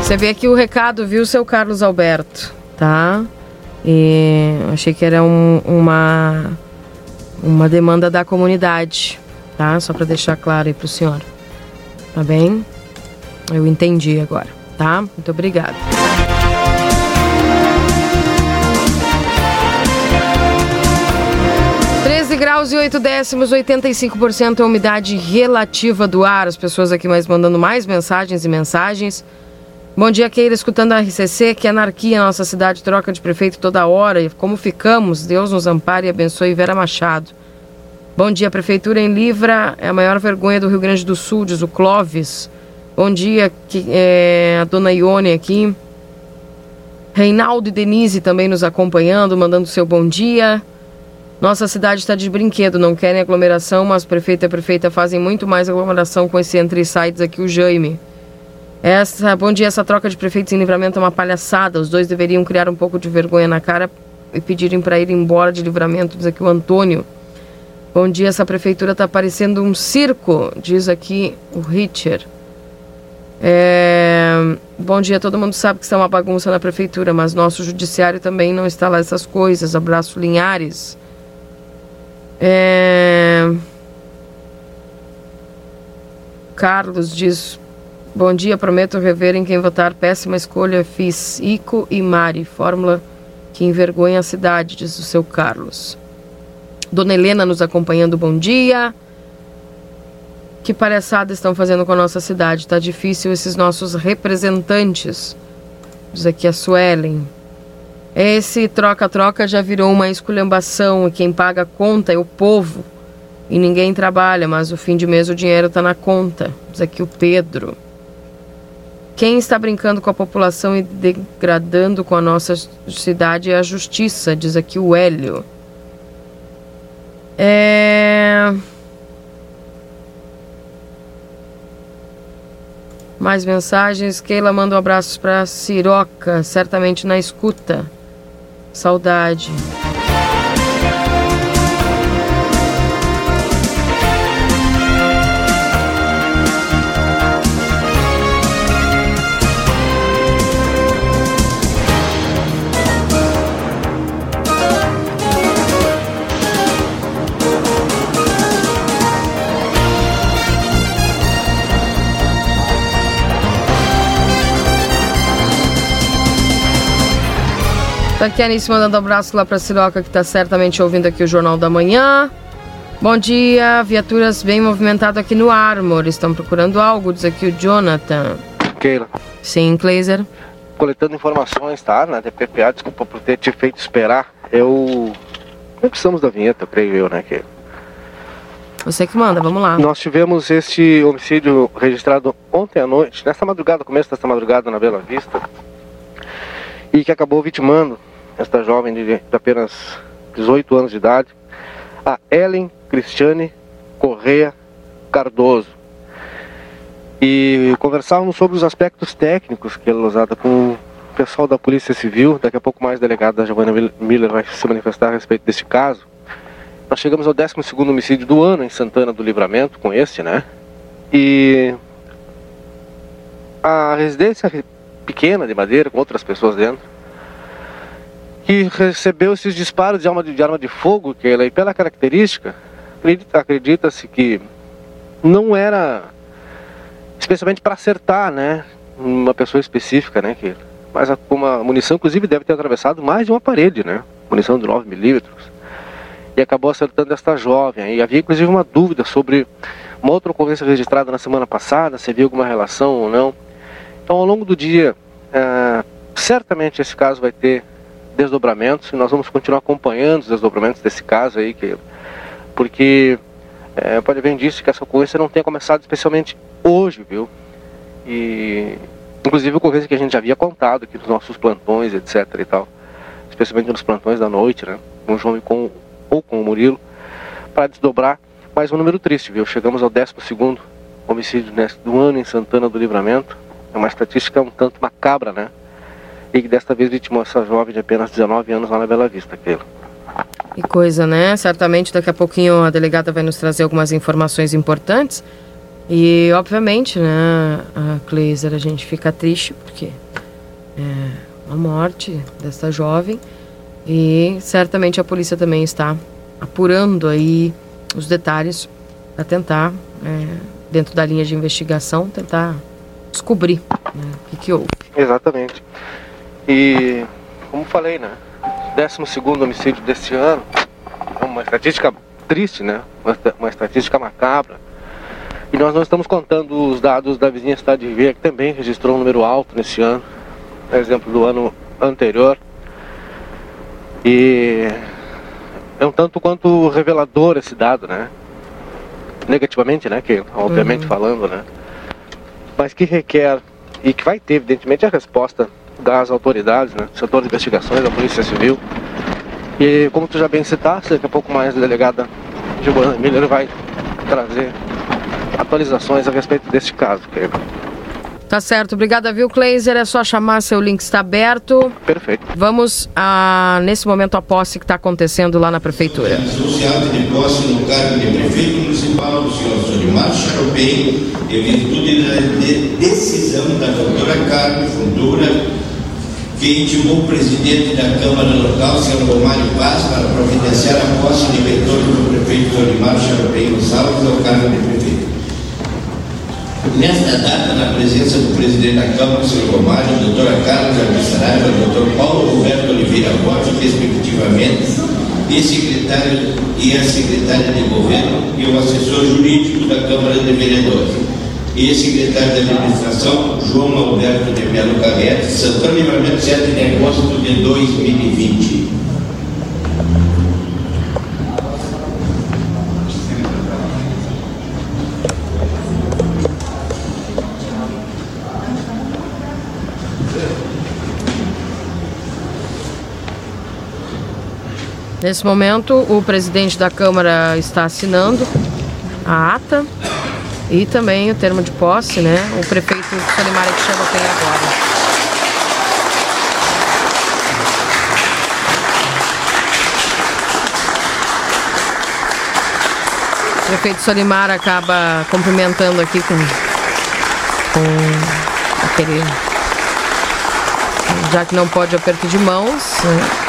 Você vê aqui o recado, viu, seu Carlos Alberto, tá? E achei que era um, uma, uma demanda da comunidade, tá? Só para deixar claro aí pro senhor. Tá bem? Eu entendi agora, tá? Muito obrigada. Graus e 8 décimos, 85% é a umidade relativa do ar. As pessoas aqui mais mandando mais mensagens e mensagens. Bom dia, Keira, escutando a RCC, que anarquia na nossa cidade, troca de prefeito toda hora. E como ficamos? Deus nos ampare e abençoe Vera Machado. Bom dia, Prefeitura em Livra é a maior vergonha do Rio Grande do Sul, diz o Clóvis. Bom dia, que, é, a dona Ione aqui. Reinaldo e Denise também nos acompanhando, mandando seu bom dia. Nossa cidade está de brinquedo, não querem aglomeração, mas prefeito e prefeita fazem muito mais aglomeração com esse entre sites aqui, o Jaime. Essa, bom dia, essa troca de prefeitos em livramento é uma palhaçada. Os dois deveriam criar um pouco de vergonha na cara e pedirem para ir embora de livramento, diz aqui o Antônio. Bom dia, essa prefeitura está parecendo um circo, diz aqui o Richard. É... Bom dia, todo mundo sabe que isso é uma bagunça na prefeitura, mas nosso judiciário também não está lá essas coisas. Abraço Linhares. É... Carlos diz: Bom dia, prometo rever em quem votar. Péssima escolha fiz. Ico e Mari, fórmula que envergonha a cidade, diz o seu Carlos. Dona Helena nos acompanhando, bom dia. Que palhaçada estão fazendo com a nossa cidade? Tá difícil esses nossos representantes. Diz aqui a Suelen. Esse troca-troca já virou uma esculhambação e quem paga a conta é o povo. E ninguém trabalha, mas o fim de mês o dinheiro está na conta. Diz aqui o Pedro. Quem está brincando com a população e degradando com a nossa cidade é a justiça, diz aqui o Hélio. É. Mais mensagens. Keila manda um abraço para Siroca, certamente na escuta. Saudade. Tá aqui a Anice mandando um abraço lá pra Siroca, que tá certamente ouvindo aqui o Jornal da Manhã. Bom dia, viaturas bem movimentadas aqui no Armor. Estão procurando algo, diz aqui o Jonathan. Keila. Sim, Kleiser. Coletando informações, tá? Na DPPA, desculpa por ter te feito esperar. Eu. Não precisamos da vinheta, creio eu, né, Keila? Você que manda, vamos lá. Nós tivemos este homicídio registrado ontem à noite, nessa madrugada, começo dessa madrugada na Bela Vista, e que acabou vitimando esta jovem de apenas 18 anos de idade, a Ellen Cristiane Correia Cardoso. E conversávamos sobre os aspectos técnicos que ela usada com o pessoal da Polícia Civil. Daqui a pouco mais delegada Giovanna Miller vai se manifestar a respeito desse caso. Nós chegamos ao 12 homicídio do ano em Santana do Livramento, com esse, né? E a residência pequena de madeira, com outras pessoas dentro, que recebeu esses disparos de arma de, de, arma de fogo, que ela, e pela característica, acredita-se acredita que não era especialmente para acertar, né, uma pessoa específica, né, que, mas a, uma munição, inclusive, deve ter atravessado mais de uma parede, né, munição de 9 milímetros, e acabou acertando esta jovem. E havia, inclusive, uma dúvida sobre uma outra ocorrência registrada na semana passada, se havia alguma relação ou não. Então, ao longo do dia, é, certamente esse caso vai ter desdobramentos e nós vamos continuar acompanhando os desdobramentos desse caso aí, que, porque é, pode haver indício que essa ocorrência não tenha começado especialmente hoje, viu? E inclusive ocorrência que a gente já havia contado aqui nos nossos plantões, etc e tal, especialmente nos plantões da noite, né? Com o João e com, ou com o Murilo, para desdobrar mais um número triste, viu? Chegamos ao 12 segundo homicídio do ano em Santana do Livramento. É uma estatística um tanto macabra, né? E que desta vez vitimou essa jovem de apenas 19 anos lá na Bela Vista, aquilo. Que coisa, né? Certamente daqui a pouquinho a delegada vai nos trazer algumas informações importantes. E, obviamente, né, a Kleiser, a gente fica triste porque é a morte dessa jovem e certamente a polícia também está apurando aí os detalhes para tentar, é, dentro da linha de investigação, tentar descobrir né, o que, que houve. Exatamente. E, como falei, né? 12 homicídio deste ano é uma estatística triste, né? Uma, uma estatística macabra. E nós não estamos contando os dados da vizinha cidade de Ribeira, que também registrou um número alto nesse ano, por exemplo, do ano anterior. E é um tanto quanto revelador esse dado, né? Negativamente, né? Que, obviamente uhum. falando, né? Mas que requer e que vai ter, evidentemente, a resposta das autoridades, né, setor de investigações, da Polícia Civil. E como tu já bem citaste, daqui a pouco mais a delegada Giovanna Miller vai trazer atualizações a respeito deste caso, querido. Tá certo, obrigada, viu, Kleiser? É só chamar, seu link está aberto. Perfeito. Vamos, a, nesse momento, a posse que está acontecendo lá na Prefeitura. Associado de posse no cargo de prefeito municipal do senhor Solimar Charopem, em virtude da decisão da doutora Carmen Fundura que intimou o presidente da Câmara Local, senhor Romário Paz, para providenciar a posse de retorno do prefeito Olimar Charopem Gonçalves ao cargo de prefeito. Nesta data, na presença do presidente da Câmara, senhor Romário, doutora Carla Saraiva, o doutor Paulo Roberto Oliveira Rocha, respectivamente, e, secretário, e a secretária de governo e o assessor jurídico da Câmara de Vereadores e secretário da Administração, João Alberto de Melo Carrete, Santana Livramento, 7 de agosto de 2020. Nesse momento, o presidente da Câmara está assinando a ata e também o termo de posse, né? O prefeito Solimar que chama tem agora. O prefeito Solimar acaba cumprimentando aqui com, com aquele. Já que não pode aperto de mãos, né?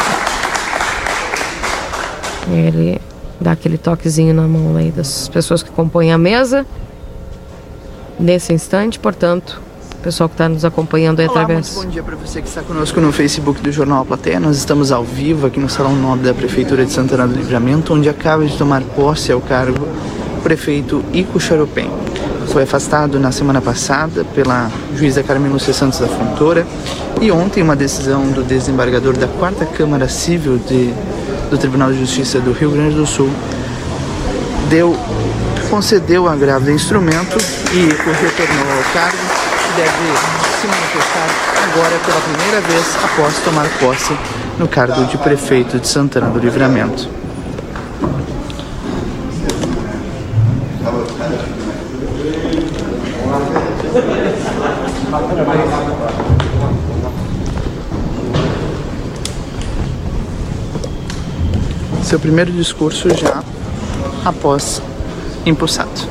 ele dá aquele toquezinho na mão aí das pessoas que compõem a mesa nesse instante, portanto, o pessoal que está nos acompanhando aí Olá, através. Muito bom dia para você que está conosco no Facebook do Jornal A Plateia. Nós estamos ao vivo aqui no Salão Nobre da Prefeitura de Santana do Livramento, onde acaba de tomar posse ao cargo o prefeito Ico Charopem. Foi afastado na semana passada pela juíza Carmen Lúcia Santos da Fontoura e ontem uma decisão do desembargador da Quarta Câmara Civil de, do Tribunal de Justiça do Rio Grande do Sul deu concedeu a grávida instrumento e o retornou ao cargo e deve se manifestar agora pela primeira vez após tomar posse no cargo de prefeito de Santana do Livramento. Seu primeiro discurso já após impulsado.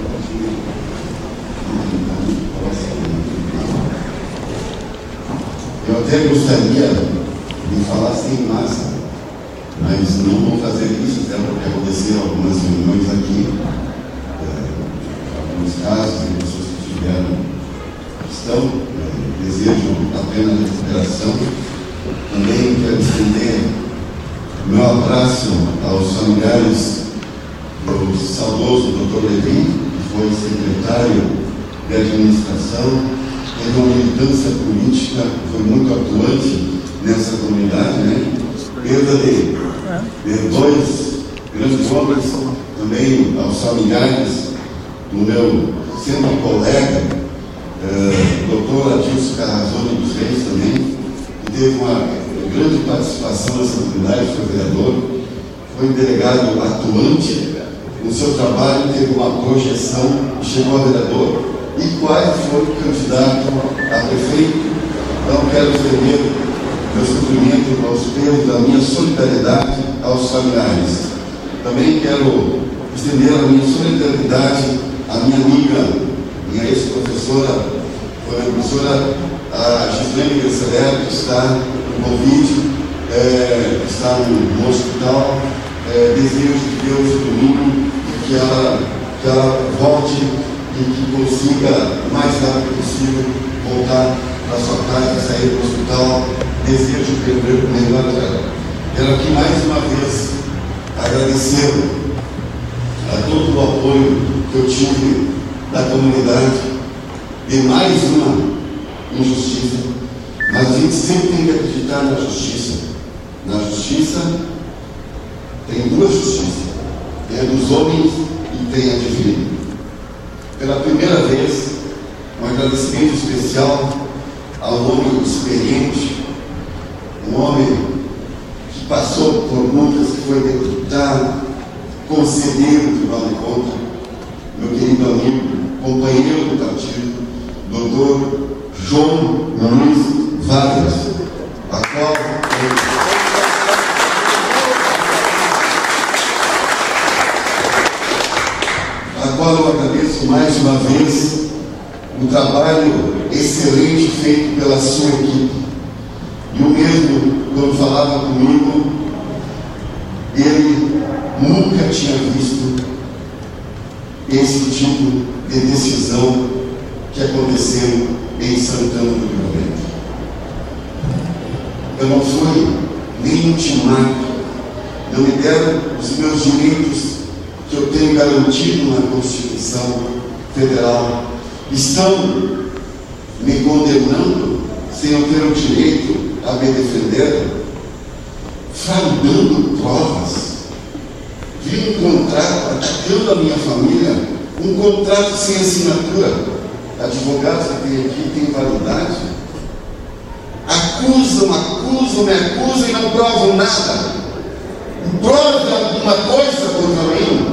Eu até gostaria de falar sem máscara, mas não vou fazer isso, até porque aconteceram algumas reuniões aqui, é, alguns casos de pessoas que tiveram, estão, é, desejam apenas recuperação. Também quero estender meu abraço aos familiares do saudoso Dr. Levi, que foi secretário de administração, teve uma militância política, foi muito atuante nessa comunidade, né? Perda de, de dois grandes homens, também aos familiares do meu sempre colega, eh, doutor Adilson Carrazone dos Reis também, que teve uma grande participação nessa comunidade, foi vereador, foi delegado atuante no seu trabalho, teve uma projeção e chegou a vereador e quase foi candidato a prefeito. Então quero estender meu cumprimento aos pelos da minha solidariedade aos familiares. Também quero estender a minha solidariedade à minha amiga, minha ex-professora, professora a Gislene Gresseler, que está no Covid, é, está no, hospital. É, desejo de Deus domingo que ela, que ela volte e que consiga o mais rápido possível voltar para sua casa, sair do hospital. Desejo melhor dela. Quero aqui mais uma vez agradecer a todo o apoio que eu tive da comunidade de mais uma injustiça, mas a gente sempre tem que acreditar na justiça. Na justiça tem duas justiças, a dos homens e tem divina. Pela primeira vez, um agradecimento especial ao homem experiente, um homem que passou por muitas, que foi deputado, conselheiro do Tribunal de Contas, meu querido amigo, companheiro do partido, doutor João Luiz Vargas, a qual a qual eu agradeço mais uma vez o trabalho excelente feito pela sua equipe. E o mesmo, quando falava comigo, ele nunca tinha visto esse tipo de decisão que aconteceu em Santana do Livramento. Eu não fui nem intimado, não me deram os meus direitos que eu tenho garantido na Constituição Federal estão me condenando sem eu ter o direito a me defender, fraudando provas. Vi um contrato atacando a minha família, um contrato sem assinatura. Advogados que tem aqui têm validade. Acusam, acusam, me acusam e não provam nada. Provam alguma coisa contra mim.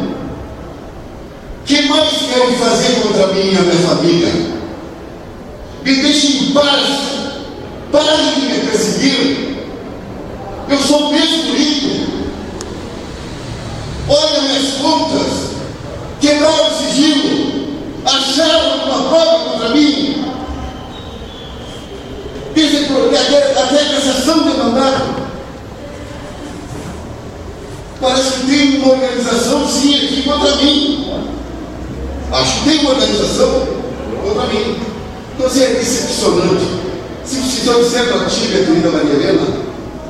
Que mais querem fazer contra mim e a minha família? Me deixem em paz. Parem de me perseguir. Eu sou mesmo rico. Olha minhas contas. Quebraram o sigilo. Acharam uma prova contra mim. Dizem até, até a cassação de mandato. Parece que tem uma organização sim aqui contra mim. Acho que tem uma organização contra mim. Então assim, é decepcionante. Se eu disser para ti, minha querida Maria Helena,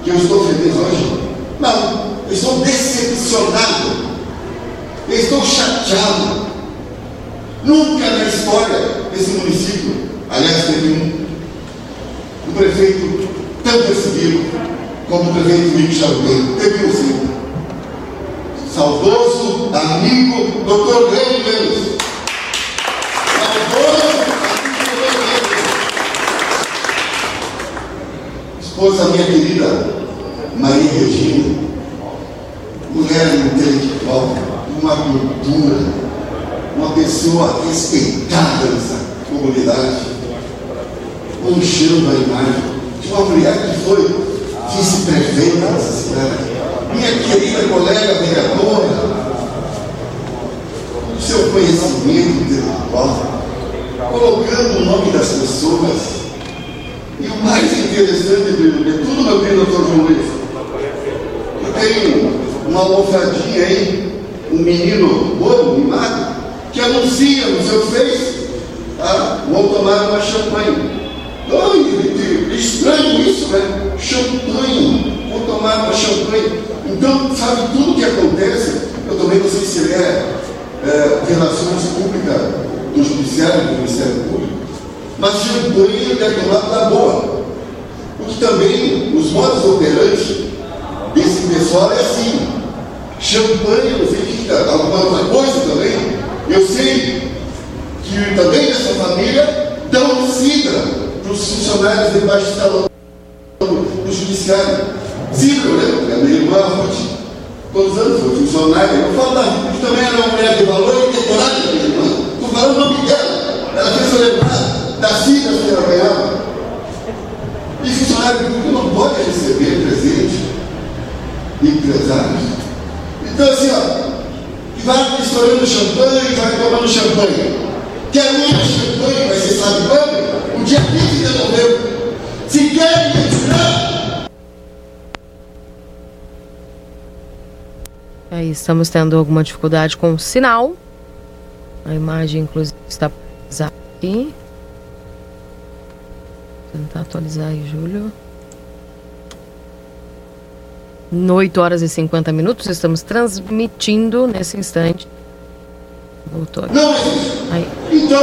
que eu estou feliz hoje, não, eu estou decepcionado. Eu estou chateado. Nunca na história desse município, aliás, teve um, um prefeito tão perseguido como o prefeito Mico Charuteiro. Teve um sim. Saudoso amigo doutor Grande Mendes. Esposa minha querida Maria Regina, mulher intelectual, uma cultura, uma pessoa respeitada nessa comunidade, manchando a imagem de uma mulher que foi vice-prefeita nessa cidade, minha querida colega vereadora, seu conhecimento intelectual, colocando o nome das pessoas e o mais interessante de tudo, meu querido doutor João Luiz, eu tenho uma almofadinha aí, um menino bobo, mimado, que anuncia no seu Face, tá? vou tomar uma champanhe. Ai, estranho isso, né? Champanhe, vou tomar uma champanhe. Então, sabe tudo que acontece? Eu também não sei se é, é relações públicas do Judiciário, do Ministério Público mas champanhe deve tomar da boa. Porque também os modos operantes desse pessoal é assim. Champanhe, não sei se alguma outra coisa também. Eu sei que também nessa família dão cidra para os funcionários de baixo escalão do judiciário. Cidra, né? A minha irmã Ruth, quantos anos foi funcionária? Eu falo da Ruth também era uma mulher de valor e decorada, minha irmã. Falando o nome dela. Ela fez eu lembrar filhas que ela ganhava. E funcionário público não pode receber presente empresários. Então assim, ó, e vai estourando champanhe, vai tomando champanhe. Que a champanhe vai ser sabe quando? O dia 20 de novembro. Se querem me tirar. Aí estamos tendo alguma dificuldade com o sinal. A imagem, inclusive, está aqui. Tentar atualizar aí, Júlio. 8 horas e 50 minutos, estamos transmitindo nesse instante. Voltou aqui. Não, aí. então,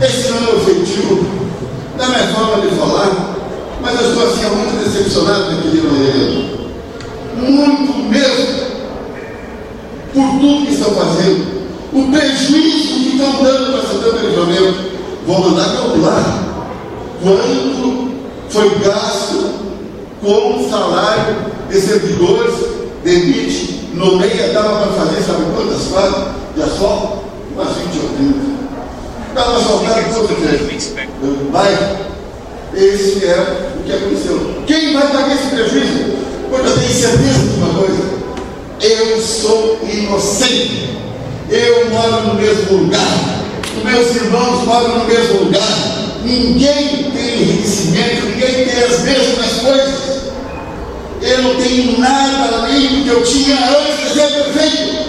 esse não é o objetivo da minha forma de falar, mas eu estou assim muito decepcionado, meu querido Helena. Muito mesmo, por tudo que estão fazendo, o prejuízo que estão dando para Santana Livramento. Vou mandar calcular quanto foi gasto com o salário de servidores de MIT no meia dava para fazer, sabe quantas quadras de asfalto? Umas 20 ou 30. Dava asfaltado todo o bairro. Esse é o que aconteceu. Quem vai pagar esse prejuízo? Porque eu tenho certeza de uma coisa. Eu sou inocente. Eu moro no mesmo lugar. Os meus irmãos moram no mesmo lugar Ninguém tem enriquecimento, ninguém tem as mesmas coisas. Eu não tenho nada além do que eu tinha antes de ser prefeito.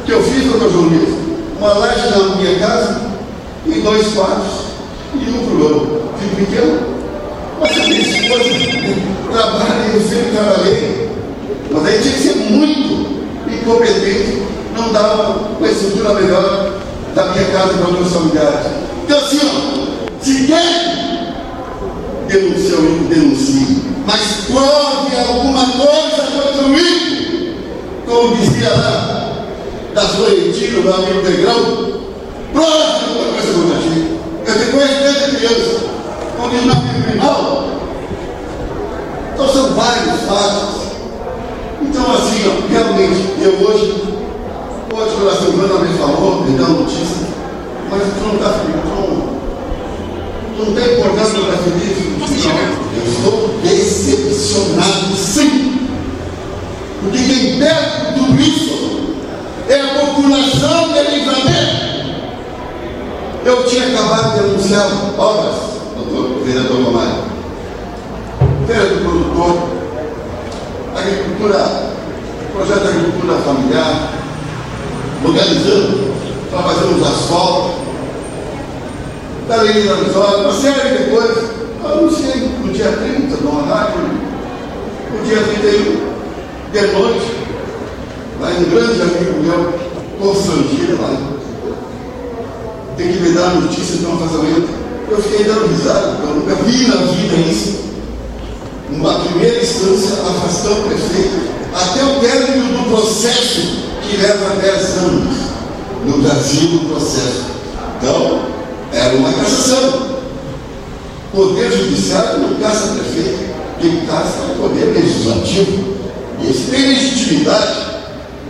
O que eu fiz, doutor João Luiz? Uma laje na minha casa e dois quartos e um para o outro. Filho pequeno. Mas eu disse, trabalho, eu sempre trabalhei. Mas aí tinha que ser muito incompetente, não dava uma estrutura melhor da minha casa para meus familiares. Então, assim, ó, se quer denunciar o ímpio, denuncie. Mas prove alguma coisa contra o. Como dizia lá, da Florentino, meu amigo Negrão, prove alguma coisa contra ti. Eu te conheço desde criança. Quando eu não criminal. Então são vários fatos. Então, assim, ó, realmente, eu hoje, hoje pela semana me falou, me deu notícia, mas tu não está feliz, tu não, tem importância para feliz. Não, eu estou decepcionado, sim. Porque quem perde tudo isso é a população de livramento. Eu tinha acabado de anunciar obras, doutor, vereador Romário. Feira do produtor, agricultura, projeto de agricultura familiar, localizando para fazer uns asfaltos, Galeria da uma série de coisas. Eu anunciei no dia 30, no rádio, no dia 31, de noite, lá em um grande amigo meu, constrangido lá. Tem que me dar notícia de um casamento. Eu fiquei dando risada, eu nunca vi na vida isso. Numa primeira instância, afastar o prefeito até o término do processo que leva 10 anos no Brasil o processo. Então, era uma cassação. Poder judiciário não caça prefeito, quem caça é o poder legislativo. E esse tem legitimidade.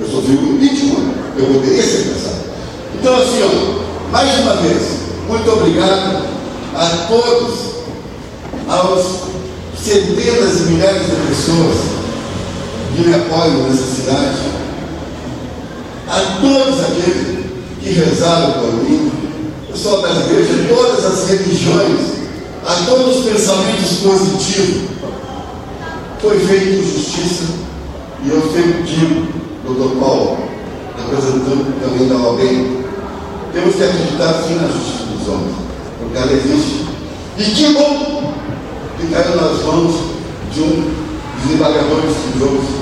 Eu sofri um impeachment, eu poderia ser caçado. Então, assim, ó, mais uma vez, muito obrigado a todos, aos centenas e milhares de pessoas que me apoiam nessa cidade, a todos aqueles que rezaram mim, pessoal das igrejas, todas as religiões, a todos os pensamentos positivos. Foi feita justiça e eu digo, doutor Paulo, representando também da OAB, temos que acreditar sim na justiça dos homens, porque ela existe. E que bom que caiu nas mãos de um desembargador estudioso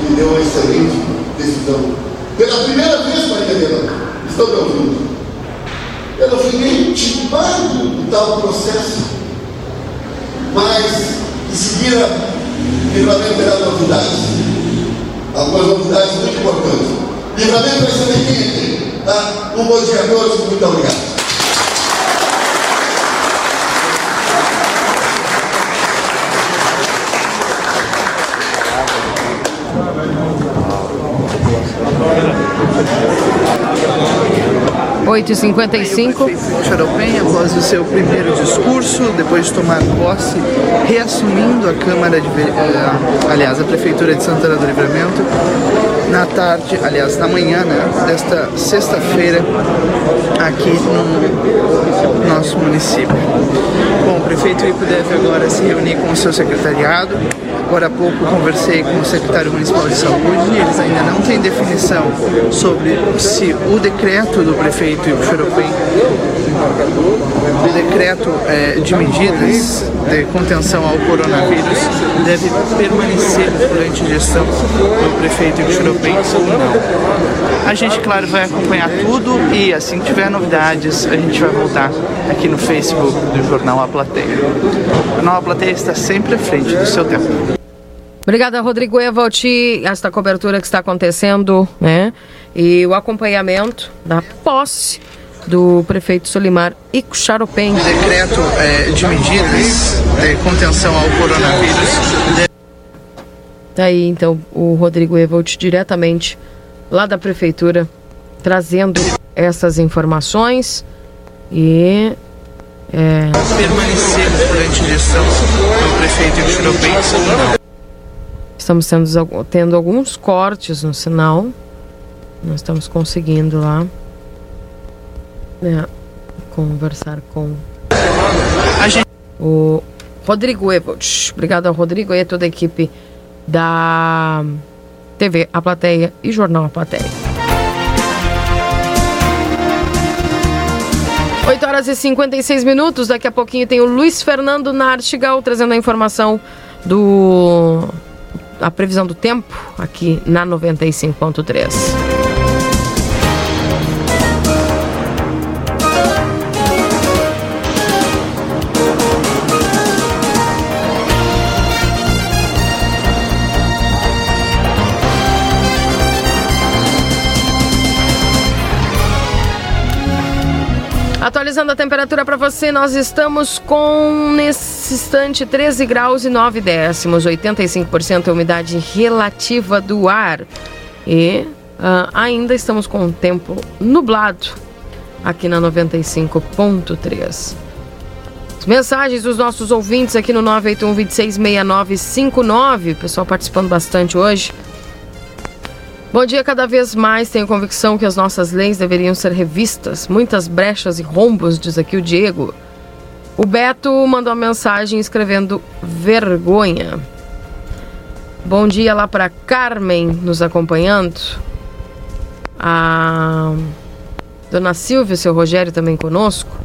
que deu uma excelente decisão. Pela primeira vez, Maria Helena, estão me ouvindo? Eu não fui nem intimado do tal processo. Mas, em seguida, livramento terá novidades. Algumas novidades muito importantes. Livramento vai saber quem é. Tá? Um bom dia a todos, muito obrigado. Oito e cinquenta e cinco. Xaropem, após o seu primeiro discurso, depois de tomar posse, reassumindo a Câmara de eh, aliás, a Prefeitura de Santana do Livramento, na tarde, aliás, na manhã, né, desta sexta-feira, aqui no nosso município. Bom, o prefeito Ipo deve agora se reunir com o seu secretariado. Agora há pouco conversei com o secretário municipal de saúde e eles ainda não têm definição sobre se o decreto do prefeito Ipo Xeropim o decreto é, de medidas de contenção ao coronavírus deve permanecer durante a gestão do prefeito Ixuropem ou não. A gente, claro, vai acompanhar tudo e assim que tiver novidades, a gente vai voltar aqui no Facebook do Jornal A Plateia. O Jornal A Plateia está sempre à frente do seu tempo. Obrigada, Rodrigo Evalti, esta cobertura que está acontecendo, né? E o acompanhamento da posse do prefeito Solimar Ixaropem. Decreto é, de medidas de contenção ao coronavírus. Daí então o Rodrigo Evolt diretamente lá da prefeitura trazendo essas informações e é... permanecer durante a gestão do prefeito Estamos tendo, tendo alguns cortes no sinal. Nós estamos conseguindo lá né, conversar com o Rodrigo Evolt. Obrigado ao Rodrigo e a toda a equipe da TV A Plateia e Jornal A Plateia. 8 horas e 56 minutos. Daqui a pouquinho tem o Luiz Fernando Nartigal trazendo a informação do a previsão do tempo aqui na 95.3. Atualizando a temperatura para você, nós estamos com, nesse instante, 13 graus e 9 décimos, 85% umidade relativa do ar. E uh, ainda estamos com o tempo nublado aqui na 95.3. Mensagens dos nossos ouvintes aqui no 981 266959. Pessoal participando bastante hoje. Bom dia, cada vez mais tenho convicção que as nossas leis deveriam ser revistas. Muitas brechas e rombos, diz aqui o Diego. O Beto mandou uma mensagem escrevendo vergonha. Bom dia lá para Carmen nos acompanhando. A Dona Silvia, seu Rogério também conosco.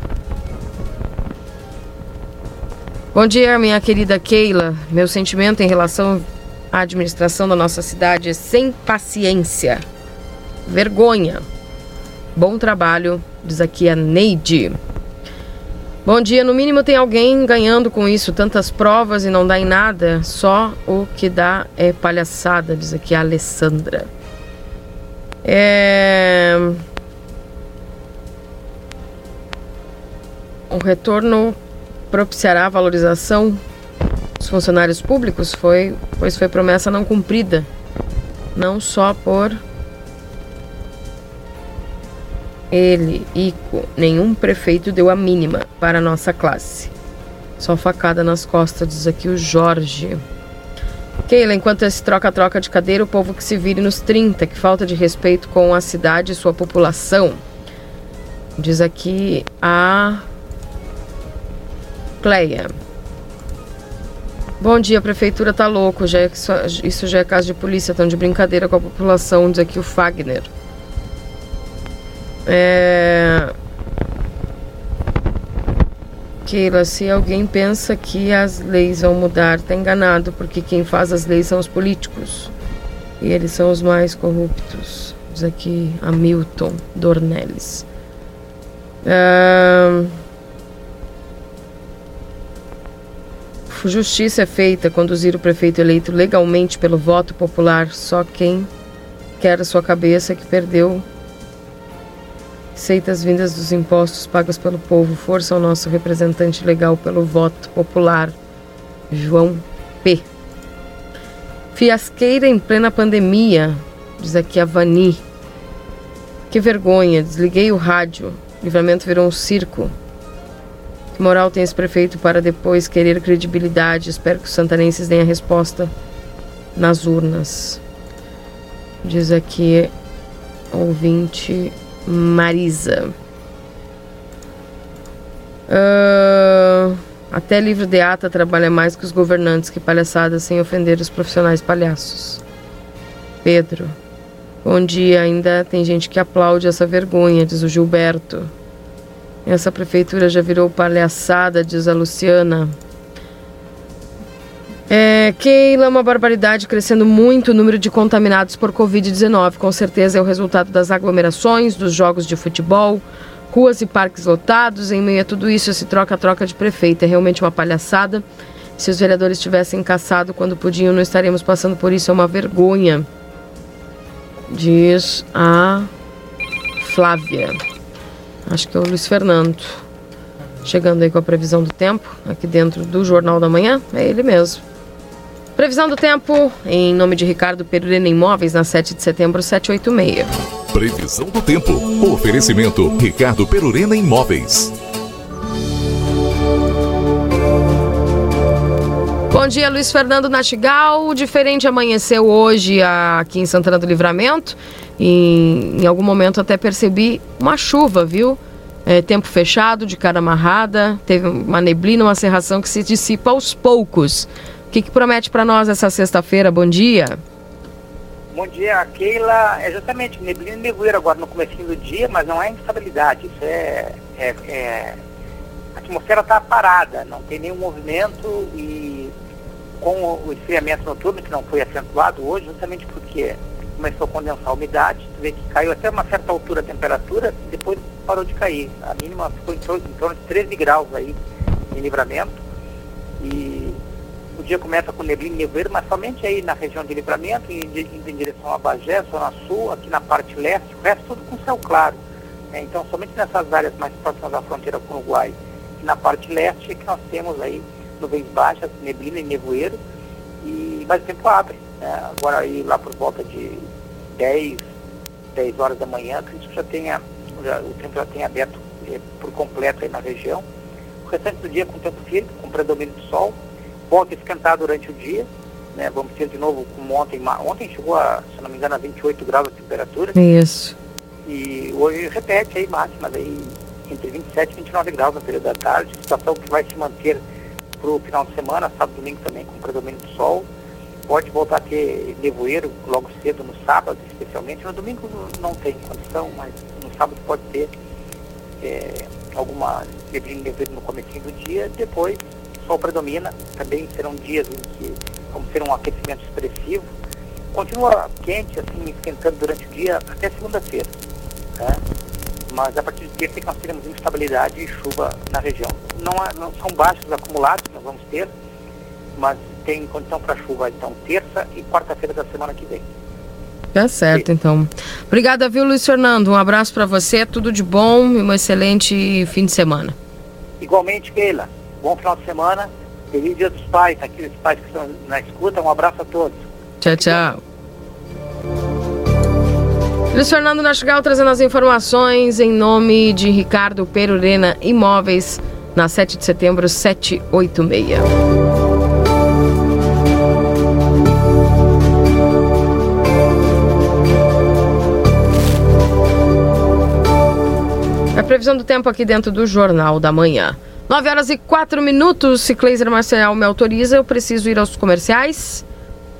Bom dia, minha querida Keila. Meu sentimento em relação à administração da nossa cidade é sem paciência. Vergonha. Bom trabalho, diz aqui a Neide. Bom dia, no mínimo tem alguém ganhando com isso, tantas provas e não dá em nada, só o que dá é palhaçada, diz aqui a Alessandra. É... O retorno propiciará a valorização dos funcionários públicos, foi, pois foi promessa não cumprida, não só por ele, Ico, nenhum prefeito deu a mínima para a nossa classe. Só facada nas costas, diz aqui o Jorge. Keila, enquanto esse troca-troca de cadeira, o povo que se vire nos 30, que falta de respeito com a cidade e sua população. Diz aqui a Cleia. Bom dia, a prefeitura tá louco, já é, isso já é caso de polícia, estão de brincadeira com a população, diz aqui o Fagner. É... Keila, se alguém pensa que as leis vão mudar, tá enganado, porque quem faz as leis são os políticos. E eles são os mais corruptos. Diz aqui Hamilton Dornelles. É... Justiça é feita conduzir o prefeito eleito legalmente pelo voto popular. Só quem quer a sua cabeça que perdeu. Aceita as vindas dos impostos pagos pelo povo. Força ao nosso representante legal pelo voto popular. João P. Fiasqueira em plena pandemia, diz aqui a Vani. Que vergonha, desliguei o rádio. livramento virou um circo. Que moral tem esse prefeito para depois querer credibilidade? Espero que os santanenses deem a resposta nas urnas. Diz aqui ouvinte Marisa. Uh, até livro de ata trabalha mais que os governantes, que palhaçada sem ofender os profissionais palhaços. Pedro. Bom dia, ainda tem gente que aplaude essa vergonha, diz o Gilberto. Essa prefeitura já virou palhaçada, diz a Luciana. É, Keila, uma barbaridade, crescendo muito o número de contaminados por Covid-19. Com certeza é o resultado das aglomerações, dos jogos de futebol, ruas e parques lotados. Em meio a tudo isso, esse troca-troca de prefeito é realmente uma palhaçada. Se os vereadores tivessem caçado quando podiam, não estaríamos passando por isso. É uma vergonha, diz a Flávia. Acho que é o Luiz Fernando. Chegando aí com a previsão do tempo, aqui dentro do Jornal da Manhã, é ele mesmo. Previsão do tempo, em nome de Ricardo Perurena Imóveis, na 7 de setembro, 786. Previsão do tempo. Oferecimento Ricardo Perurena Imóveis. Bom dia, Luiz Fernando Nastigal. Diferente amanheceu hoje aqui em Santana do Livramento. E em algum momento até percebi uma chuva, viu? É, tempo fechado, de cara amarrada, teve uma neblina, uma serração que se dissipa aos poucos. O que, que promete para nós essa sexta-feira? Bom dia. Bom dia, Keila. É justamente neblina e nevoeiro agora no começo do dia, mas não é instabilidade. Isso é, é, é... a atmosfera está parada, não tem nenhum movimento e com o esfriamento noturno que não foi acentuado hoje, justamente porque começou a condensar a umidade, tu vê que caiu até uma certa altura a temperatura e depois parou de cair. A mínima ficou em torno, em torno de 13 graus aí em livramento. E o dia começa com neblina e nevoeiro, mas somente aí na região de livramento, indo em, direção a Bagé, Zona Sul, aqui na parte leste, o resto tudo com céu claro. Né? Então, somente nessas áreas mais próximas à fronteira com o Uruguai e na parte leste é que nós temos aí nuvens baixas, neblina e nevoeiro, e, mas o tempo abre. Né? Agora aí lá por volta de 10, 10 horas da manhã, que isso já tenha, já, o tempo já tenha aberto é, por completo aí na região. O restante do dia com tempo firme, com predomínio do sol, volta a esquentar durante o dia, né? Vamos ter de novo como ontem, ontem chegou a, se não me engano, a 28 graus de temperatura. Isso. E hoje repete aí máximas aí entre 27 e 29 graus no período da tarde, situação que vai se manter para o final de semana, sábado e domingo também com predomínio do sol. Pode voltar a ter nevoeiro logo cedo no sábado, especialmente. No domingo não tem condição, mas no sábado pode ter é, alguma nevoeiro no começo do dia. Depois, sol predomina. Também serão dias em que vamos ter um aquecimento expressivo. Continua quente, assim, esquentando durante o dia até segunda-feira. Né? mas a partir de terça nós teremos instabilidade e chuva na região. Não, há, não são baixos acumulados que nós vamos ter, mas tem condição para chuva então terça e quarta-feira da semana que vem. Tá certo, então. Obrigada, viu, Luiz Fernando? Um abraço para você, tudo de bom e um excelente fim de semana. Igualmente, Keila. Bom final de semana. Feliz Dia dos Pais, aqueles pais que estão na escuta. Um abraço a todos. Tchau, tchau. Luiz Fernando Nastigal trazendo as informações em nome de Ricardo Perurena Imóveis, na 7 de setembro, 786. Previsão do tempo aqui dentro do Jornal da Manhã. 9 horas e 4 minutos. Se Cleiser Marcial me autoriza, eu preciso ir aos comerciais.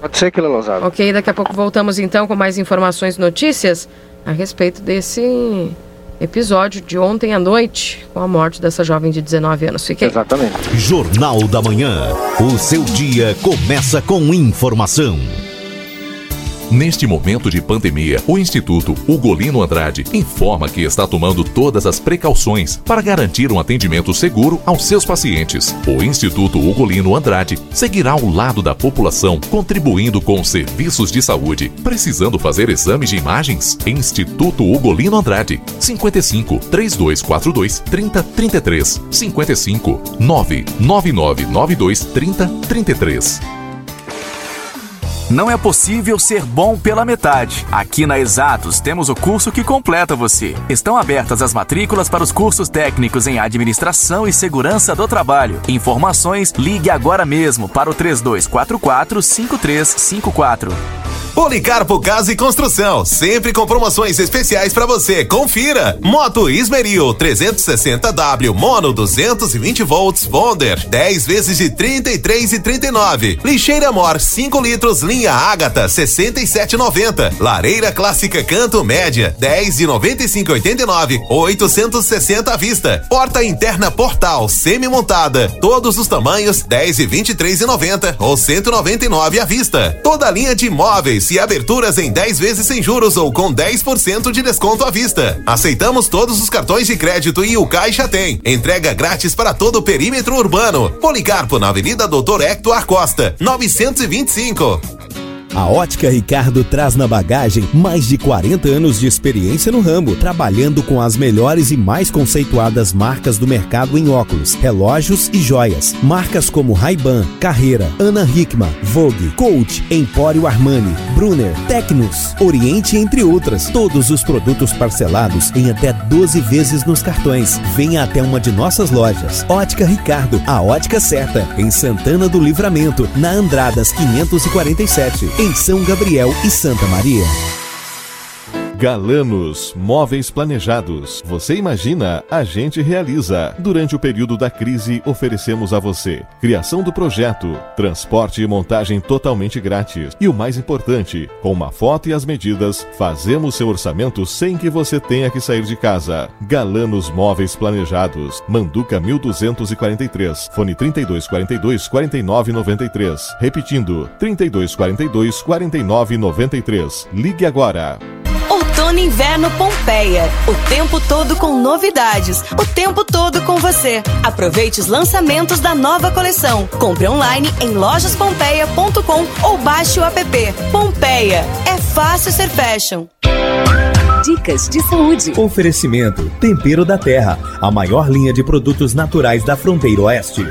Pode ser que Lousada. Ok, daqui a pouco voltamos então com mais informações e notícias a respeito desse episódio de ontem à noite com a morte dessa jovem de 19 anos. Fiquei. Exatamente. Jornal da Manhã. O seu dia começa com informação. Neste momento de pandemia, o Instituto Ugolino Andrade informa que está tomando todas as precauções para garantir um atendimento seguro aos seus pacientes. O Instituto Ugolino Andrade seguirá ao lado da população, contribuindo com serviços de saúde. Precisando fazer exames de imagens? Instituto Ugolino Andrade, 55 3242 3033 55 99992 3033. Não é possível ser bom pela metade. Aqui na Exatos temos o curso que completa você. Estão abertas as matrículas para os cursos técnicos em Administração e Segurança do Trabalho. Informações, ligue agora mesmo para o 3244 5354. Policarpo Casa e Construção, sempre com promoções especiais para você. Confira. Moto Ismeril 360W Mono 220 volts Bonder 10 vezes de 33 e 39. Lixeira Mor 5 litros linha Ágata 67,90. Lareira clássica Canto Média 10 de 95,89. 860 à vista. Porta interna Portal semi montada todos os tamanhos 10 e 23,90 ou 199 à vista. Toda linha de imóveis e aberturas em 10 vezes sem juros ou com 10% de desconto à vista. Aceitamos todos os cartões de crédito e o Caixa tem. Entrega grátis para todo o perímetro urbano. Policarpo na Avenida Doutor Hector Costa, 925. A Ótica Ricardo traz na bagagem mais de 40 anos de experiência no ramo, trabalhando com as melhores e mais conceituadas marcas do mercado em óculos, relógios e joias. Marcas como Ray-Ban, Carreira, Ana Hickman, Vogue, Coach, Empório Armani, Brunner, Tecnos, Oriente, entre outras. Todos os produtos parcelados em até 12 vezes nos cartões. Venha até uma de nossas lojas. Ótica Ricardo, a ótica certa, em Santana do Livramento, na Andradas 547 em São Gabriel e Santa Maria. Galanos Móveis Planejados. Você imagina, a gente realiza. Durante o período da crise, oferecemos a você criação do projeto, transporte e montagem totalmente grátis. E o mais importante, com uma foto e as medidas, fazemos seu orçamento sem que você tenha que sair de casa. Galanos Móveis Planejados. Manduca 1243. Fone 3242 4993. Repetindo, 3242 4993. Ligue agora. Outono Inverno Pompeia. O tempo todo com novidades. O tempo todo com você. Aproveite os lançamentos da nova coleção. Compre online em lojaspompeia.com ou baixe o app. Pompeia. É fácil ser fashion. Dicas de saúde. Oferecimento Tempero da Terra, a maior linha de produtos naturais da fronteira oeste.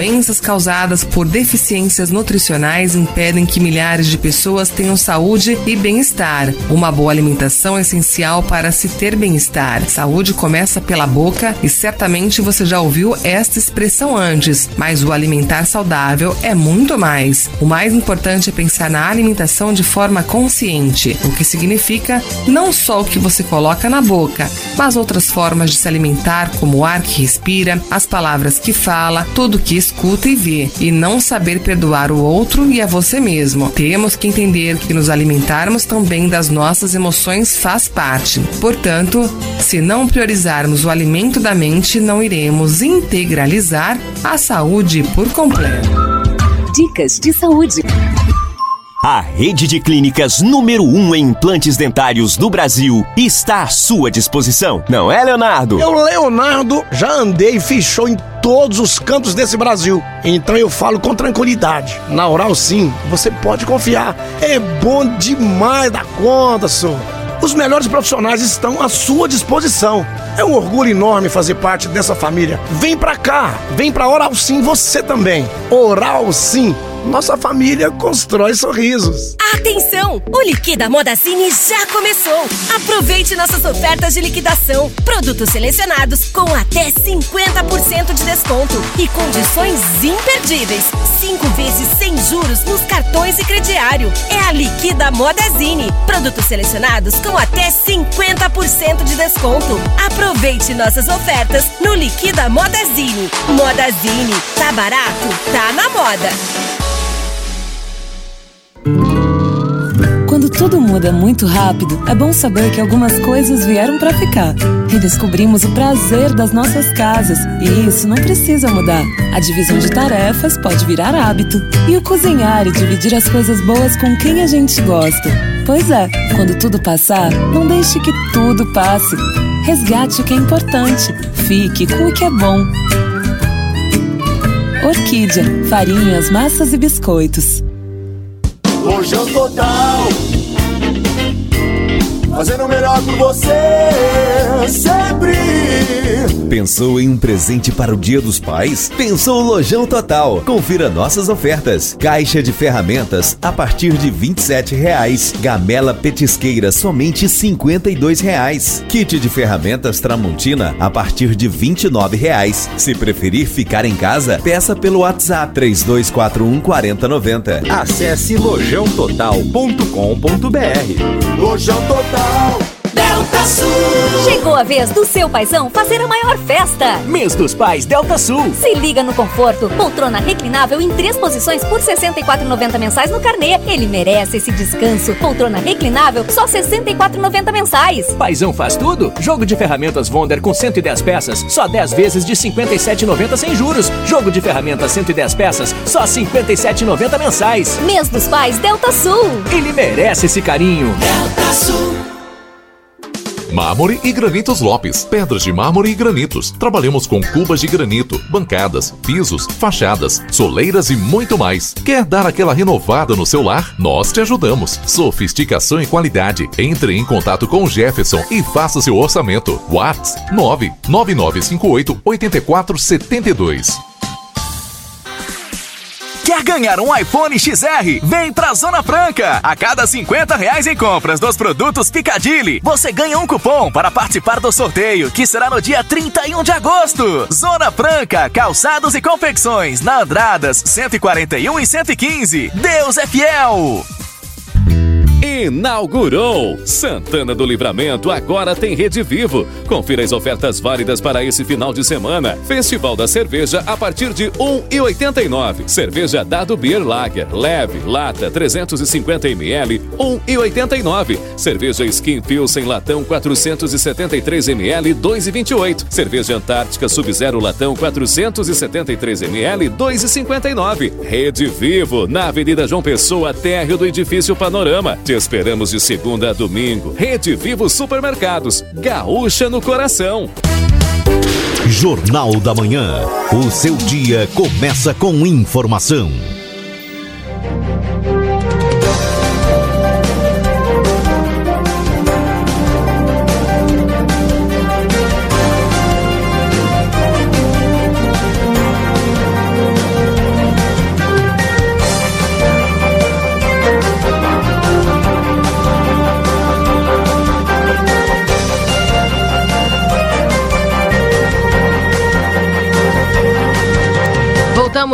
As doenças causadas por deficiências nutricionais impedem que milhares de pessoas tenham saúde e bem-estar. Uma boa alimentação é essencial para se ter bem-estar. Saúde começa pela boca e certamente você já ouviu esta expressão antes, mas o alimentar saudável é muito mais. O mais importante é pensar na alimentação de forma consciente, o que significa não só o que você coloca na boca, mas outras formas de se alimentar, como o ar que respira, as palavras que fala, tudo que escuta e vê, e não saber perdoar o outro e a você mesmo. Temos que entender que nos alimentarmos também das nossas emoções faz parte. Portanto, se não priorizarmos o alimento da mente, não iremos integralizar a saúde por completo. Dicas de saúde. A rede de clínicas número 1 um em implantes dentários do Brasil está à sua disposição. Não é, Leonardo? Eu, Leonardo, já andei e show em todos os cantos desse Brasil. Então eu falo com tranquilidade. Na Oral Sim, você pode confiar. É bom demais da conta, senhor. Os melhores profissionais estão à sua disposição. É um orgulho enorme fazer parte dessa família. Vem pra cá, vem pra Oral Sim você também. Oral Sim nossa família constrói sorrisos. Atenção! O Liquida Modazine já começou! Aproveite nossas ofertas de liquidação. Produtos selecionados com até 50% de desconto e condições imperdíveis. Cinco vezes sem juros nos cartões e crediário. É a Liquida Modazine. Produtos selecionados com até 50% de desconto. Aproveite nossas ofertas no Liquida Modazine. Modazine. Tá barato? Tá na moda. Quando tudo muda muito rápido, é bom saber que algumas coisas vieram para ficar. Redescobrimos o prazer das nossas casas e isso não precisa mudar. A divisão de tarefas pode virar hábito e o cozinhar e dividir as coisas boas com quem a gente gosta. Pois é, quando tudo passar, não deixe que tudo passe. Resgate o que é importante. Fique com o que é bom. Orquídea, farinhas, massas e biscoitos. Lojão Total Fazendo o melhor por você sempre Pensou em um presente para o Dia dos Pais? Pensou Lojão Total. Confira nossas ofertas. Caixa de ferramentas a partir de R$ 27,00. Gamela petisqueira somente R$ 52,00. Kit de ferramentas Tramontina a partir de R$ 29,00. Se preferir ficar em casa, peça pelo WhatsApp 3241 4090. Acesse lojãototal.com.br. Lojão Total. Delta Sul. Chegou a vez do seu paizão fazer a maior festa. Mês dos Pais Delta Sul. Se liga no conforto. Poltrona reclinável em três posições por R$ 64,90 mensais no carnê. Ele merece esse descanso. Poltrona reclinável só R$ 64,90 mensais. Paizão faz tudo? Jogo de ferramentas Wonder com 110 peças, só 10 vezes de R$ 57,90 sem juros. Jogo de ferramentas 110 peças, só R$ 57,90 mensais. Mês dos Pais Delta Sul. Ele merece esse carinho. Delta Sul. Mármore e Granitos Lopes. Pedras de mármore e granitos. Trabalhamos com cubas de granito, bancadas, pisos, fachadas, soleiras e muito mais. Quer dar aquela renovada no seu lar? Nós te ajudamos. Sofisticação e qualidade. Entre em contato com Jefferson e faça seu orçamento. Whats 99958 8472. Quer ganhar um iPhone XR? Vem pra Zona Franca! A cada 50 reais em compras dos produtos Picadilly, você ganha um cupom para participar do sorteio, que será no dia 31 de agosto. Zona Franca, calçados e confecções, na Andradas 141 e 115. Deus é fiel! Inaugurou! Santana do Livramento agora tem Rede Vivo. Confira as ofertas válidas para esse final de semana. Festival da Cerveja a partir de R$ 1,89. Cerveja Dado Beer Lager, leve, lata 350ml, R$ 1,89. Cerveja Skin Pilsen latão 473ml, 2,28. Cerveja Antártica Sub-Zero latão 473ml, 2,59. Rede Vivo, na Avenida João Pessoa, térreo do Edifício Panorama. Te esperamos de segunda a domingo. Rede Vivo Supermercados. Gaúcha no coração. Jornal da Manhã. O seu dia começa com informação.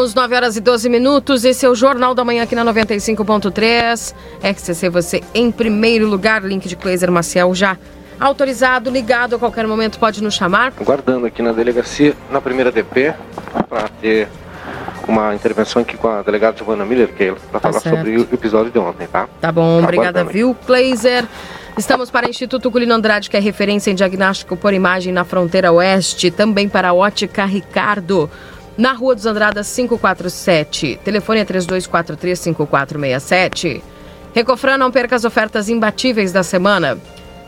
Voltamos, 9 horas e 12 minutos. Esse é o Jornal da Manhã aqui na 95.3. RCC, você em primeiro lugar. Link de Cleiser Maciel já autorizado, ligado. A qualquer momento pode nos chamar. Aguardando aqui na delegacia, na primeira DP, para ter uma intervenção aqui com a delegada Giovanna Miller, que é para falar certo. sobre o episódio de ontem, tá? Tá bom, obrigada, Aguardando. viu, Kleiser? Estamos para o Instituto Culino Andrade, que é referência em diagnóstico por imagem na fronteira oeste, também para a Ótica Ricardo, na Rua dos Andradas 547. Telefone é 3243-5467. Recofran, não perca as ofertas imbatíveis da semana.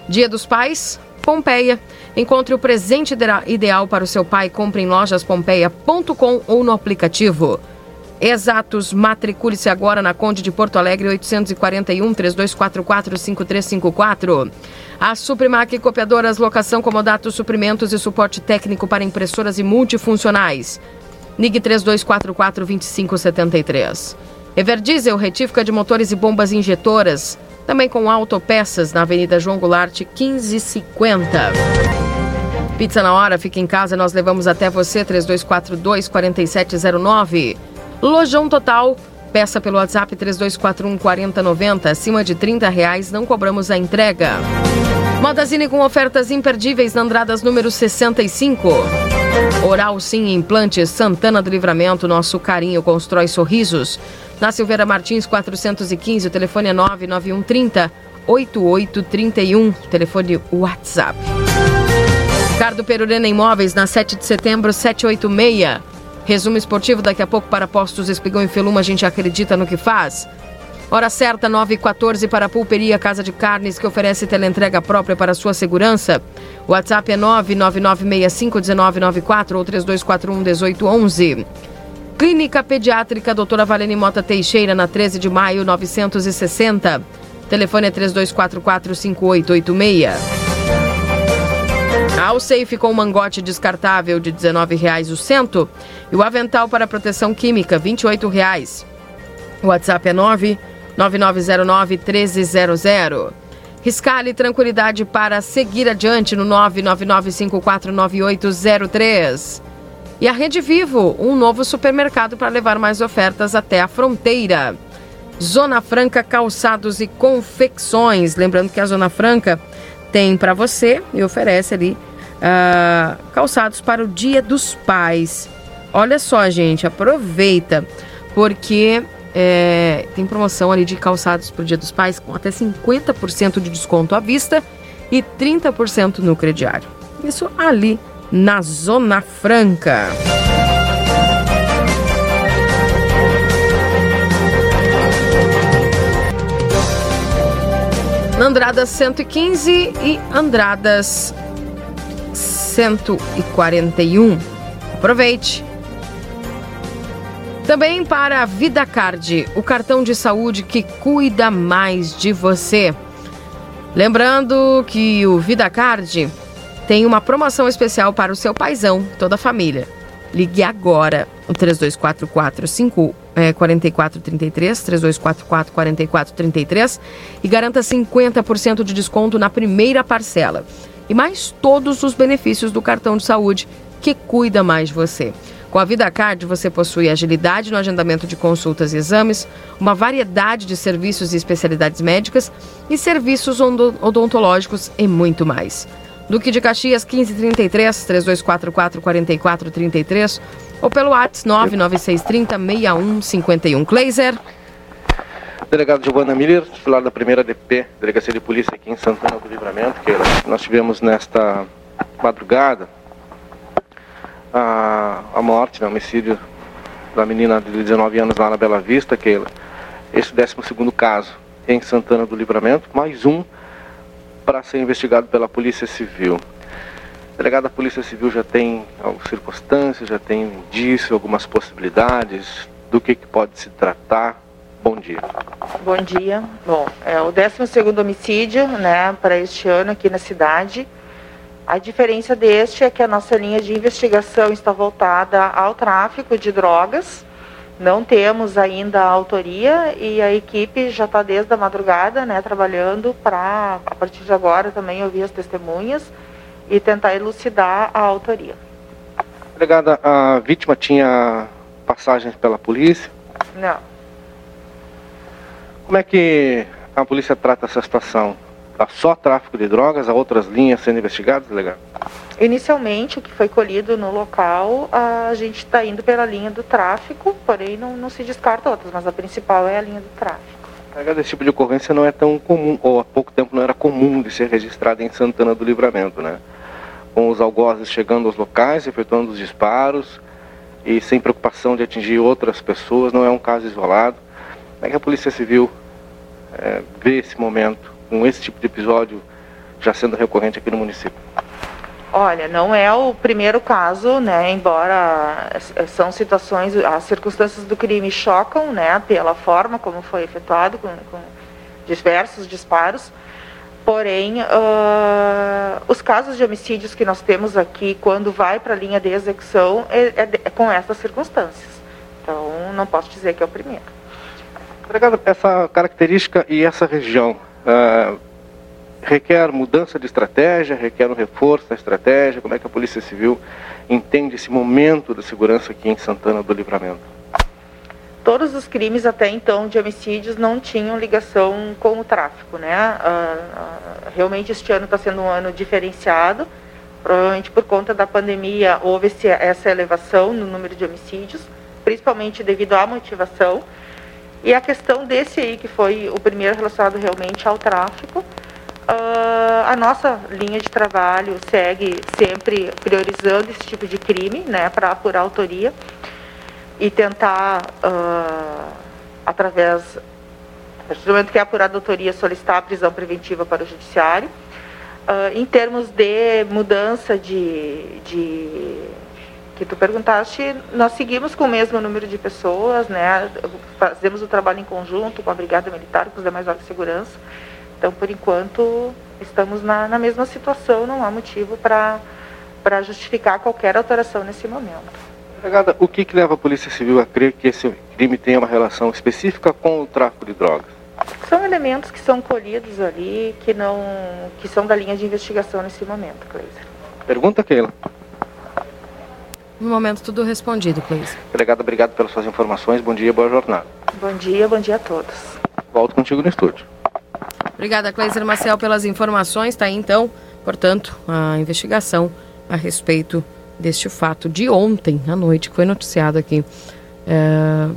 Dia dos Pais, Pompeia. Encontre o presente ideal para o seu pai. Compre em lojaspompeia.com ou no aplicativo. Exatos, matricule-se agora na Conde de Porto Alegre 841 3244 5354. A Suprimac Copiadoras, locação, comodato, suprimentos e suporte técnico para impressoras e multifuncionais. Ligue 3244 2573. Everdiesel, retífica de motores e bombas injetoras. Também com autopeças na Avenida João Goulart 1550. Pizza na hora, fica em casa, nós levamos até você, 3242-4709. Lojão Total, peça pelo WhatsApp 3241-4090, acima de 30 reais, não cobramos a entrega. Modazine com ofertas imperdíveis na Andradas número 65. Oral Sim Implantes Santana do Livramento, nosso carinho constrói sorrisos. Na Silveira Martins 415, o telefone é 99130 8831, telefone WhatsApp. Ricardo Perurena Imóveis, na 7 de setembro, 786. Resumo esportivo daqui a pouco para Postos Espigão e Feluma, a gente acredita no que faz. Hora certa, 9 e 14 para a Pulperia Casa de Carnes, que oferece teleentrega própria para sua segurança. O WhatsApp é 999651994 ou 32411811. Clínica Pediátrica Doutora Valene Mota Teixeira, na 13 de maio, 960. Telefone é 32445886. A Safe com mangote descartável de R$ 19,00 o cento e o avental para proteção química R$ 28,00. O WhatsApp é 9 9909-1300. Riscale tranquilidade para seguir adiante no 999549803. E a Rede Vivo, um novo supermercado para levar mais ofertas até a fronteira. Zona Franca Calçados e Confecções. Lembrando que a Zona Franca tem para você e oferece ali ah, calçados para o Dia dos Pais. Olha só, gente, aproveita, porque é, tem promoção ali de calçados para o Dia dos Pais com até 50% de desconto à vista e 30% no crediário. Isso ali na Zona Franca. Andradas 115 e Andradas 141. Aproveite! Também para a VidaCard, o cartão de saúde que cuida mais de você. Lembrando que o VidaCard tem uma promoção especial para o seu paizão, toda a família. Ligue agora, o 3244 4433, 3244 4433 e garanta 50% de desconto na primeira parcela. E mais todos os benefícios do cartão de saúde que cuida mais de você. Com a VidaCard, você possui agilidade no agendamento de consultas e exames, uma variedade de serviços e especialidades médicas e serviços odontológicos e muito mais. Duque de Caxias 1533 3244 4433 ou pelo WhatsApp 99630 6151. Kleiser. Delegado Giovanna Miller, titular da primeira DP, Delegacia de Polícia aqui em Santana do Livramento, que nós tivemos nesta madrugada a, a morte, né, o homicídio da menina de 19 anos lá na Bela Vista, que esse 12 caso em Santana do Livramento, mais um para ser investigado pela Polícia Civil. Delegado da Polícia Civil já tem algumas circunstâncias, já tem indício, algumas possibilidades do que, que pode se tratar. Bom dia. Bom dia. Bom, é o 12º homicídio, né, para este ano aqui na cidade. A diferença deste é que a nossa linha de investigação está voltada ao tráfico de drogas. Não temos ainda a autoria e a equipe já está desde a madrugada, né, trabalhando para, a partir de agora, também ouvir as testemunhas e tentar elucidar a autoria. Delegada, a vítima tinha passagens pela polícia? Não. Como é que a polícia trata essa situação? Há só tráfico de drogas, há outras linhas sendo investigadas, delegado? Inicialmente, o que foi colhido no local, a gente está indo pela linha do tráfico, porém não, não se descarta outras, mas a principal é a linha do tráfico. Esse tipo de ocorrência não é tão comum, ou há pouco tempo não era comum de ser registrada em Santana do Livramento, né? Com os algozes chegando aos locais, efetuando os disparos e sem preocupação de atingir outras pessoas, não é um caso isolado. Como é que a Polícia Civil é, vê esse momento, com esse tipo de episódio já sendo recorrente aqui no município? Olha, não é o primeiro caso, né? Embora são situações, as circunstâncias do crime chocam, né? Pela forma como foi efetuado, com, com diversos disparos. Porém, uh, os casos de homicídios que nós temos aqui, quando vai para a linha de execução, é, é, é, com essas circunstâncias. Então, não posso dizer que é o primeiro. Obrigado. Essa característica e essa região uh, requer mudança de estratégia, requer um reforço da estratégia? Como é que a Polícia Civil entende esse momento da segurança aqui em Santana do Livramento? Todos os crimes até então de homicídios não tinham ligação com o tráfico, né? Uh, uh, realmente este ano está sendo um ano diferenciado, provavelmente por conta da pandemia houve esse, essa elevação no número de homicídios, principalmente devido à motivação. E a questão desse aí, que foi o primeiro relacionado realmente ao tráfico, Uh, a nossa linha de trabalho segue sempre priorizando esse tipo de crime, né, para apurar a autoria e tentar, uh, através, do momento que é apurada a autoria, solicitar a prisão preventiva para o judiciário. Uh, em termos de mudança de, de que tu perguntaste, nós seguimos com o mesmo número de pessoas, né? Fazemos o trabalho em conjunto com a Brigada Militar, com os demais órgãos de segurança. Então, por enquanto, estamos na, na mesma situação, não há motivo para justificar qualquer alteração nesse momento. Delegada, o que, que leva a Polícia Civil a crer que esse crime tem uma relação específica com o tráfico de drogas? São elementos que são colhidos ali, que não, que são da linha de investigação nesse momento, Cleiser. Pergunta, Keila. No momento, tudo respondido, Cleiser. Delegada, obrigado pelas suas informações. Bom dia, boa jornada. Bom dia, bom dia a todos. Volto contigo no estúdio. Obrigada, Cleiser Marcel, pelas informações. Está aí, então, portanto, a investigação a respeito deste fato de ontem à noite, que foi noticiado aqui é,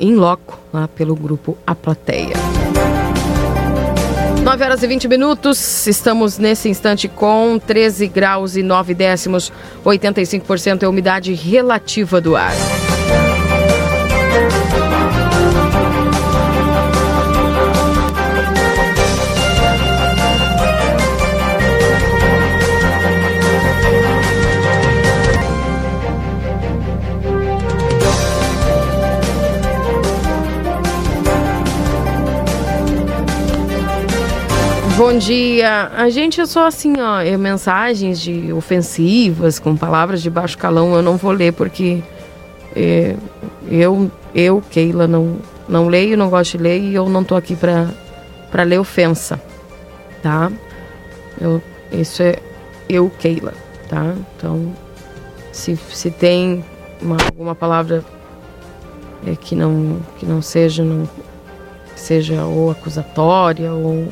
em loco, lá pelo grupo A Plateia. 9 horas e 20 minutos, estamos nesse instante com 13 graus e 9 décimos, 85% é a umidade relativa do ar. Bom dia. A gente é só assim, ó, é mensagens de ofensivas com palavras de baixo calão eu não vou ler porque é, eu, eu, Keila, não, não leio, não gosto de ler e eu não tô aqui pra, pra ler ofensa, tá? Eu, isso é eu, Keila, tá? Então, se, se tem uma, alguma palavra é, que, não, que não seja, não, seja ou acusatória ou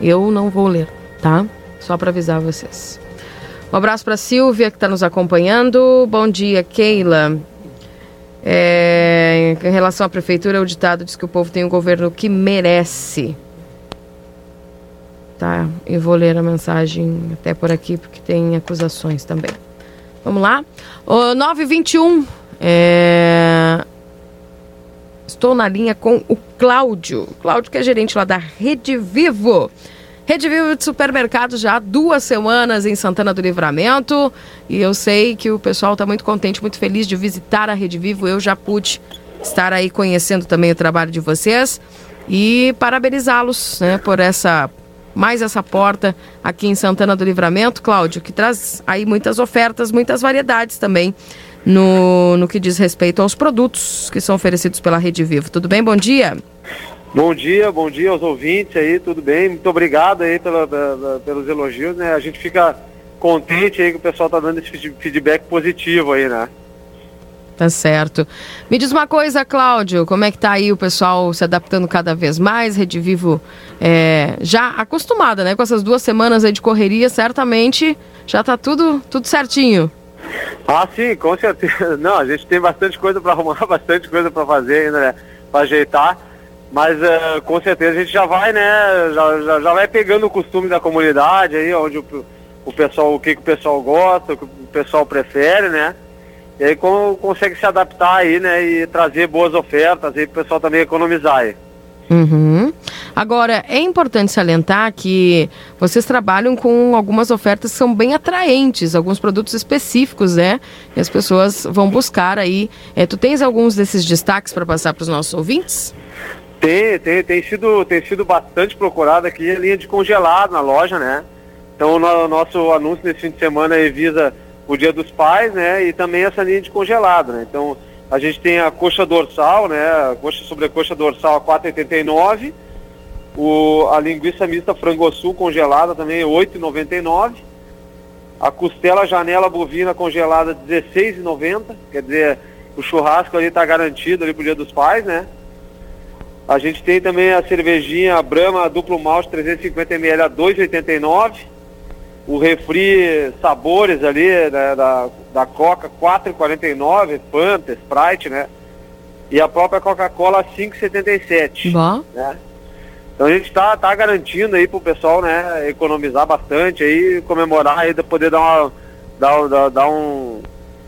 eu não vou ler, tá? Só para avisar vocês. Um abraço para Silvia que está nos acompanhando. Bom dia, Keila. É, em relação à prefeitura, o ditado diz que o povo tem um governo que merece. Tá, eu vou ler a mensagem até por aqui, porque tem acusações também. Vamos lá? O 921. É... Estou na linha com o Cláudio. Cláudio, que é gerente lá da Rede Vivo. Rede Vivo de supermercados já há duas semanas em Santana do Livramento. E eu sei que o pessoal está muito contente, muito feliz de visitar a Rede Vivo. Eu já pude estar aí conhecendo também o trabalho de vocês. E parabenizá-los né, por essa mais essa porta aqui em Santana do Livramento, Cláudio, que traz aí muitas ofertas, muitas variedades também no, no que diz respeito aos produtos que são oferecidos pela Rede Vivo. Tudo bem? Bom dia. Bom dia, bom dia aos ouvintes aí, tudo bem? Muito obrigado aí pela, pela, pelos elogios, né? A gente fica contente aí que o pessoal tá dando esse feedback positivo aí, né? Tá certo. Me diz uma coisa, Cláudio, como é que tá aí o pessoal se adaptando cada vez mais? Rede Vivo é, já acostumada, né? Com essas duas semanas aí de correria, certamente já tá tudo, tudo certinho. Ah, sim, com certeza. Não, a gente tem bastante coisa para arrumar, bastante coisa para fazer ainda, né? Para ajeitar. Mas uh, com certeza a gente já vai, né? Já, já, já, vai pegando o costume da comunidade aí, onde o, o pessoal, o que, que o pessoal gosta, o que o pessoal prefere, né? E aí como consegue se adaptar aí, né? E trazer boas ofertas para o pessoal também economizar aí. Uhum. Agora, é importante salientar que vocês trabalham com algumas ofertas que são bem atraentes, alguns produtos específicos, né? E as pessoas vão buscar aí. É, tu tens alguns desses destaques para passar para os nossos ouvintes? Tem, tem, tem sido, tem sido bastante procurada aqui a linha de congelado na loja, né? Então o nosso anúncio nesse fim de semana visa o Dia dos Pais, né? E também essa linha de congelado, né? Então a gente tem a coxa dorsal, né? A coxa sobre a coxa dorsal a 4,89. O, a linguiça mista frangosul congelada também 8,99. A costela janela bovina congelada 16,90. Quer dizer, o churrasco ali está garantido ali pro Dia dos Pais, né? A gente tem também a cervejinha Brahma duplo malte 350 ml a 2,89 o refri sabores ali né, da, da Coca 4,49, Fanta, Sprite, né? E a própria Coca-Cola 5,77. Né? Então a gente tá, tá garantindo aí pro pessoal, né, economizar bastante aí, comemorar e poder dar, uma, dar, dar, dar um,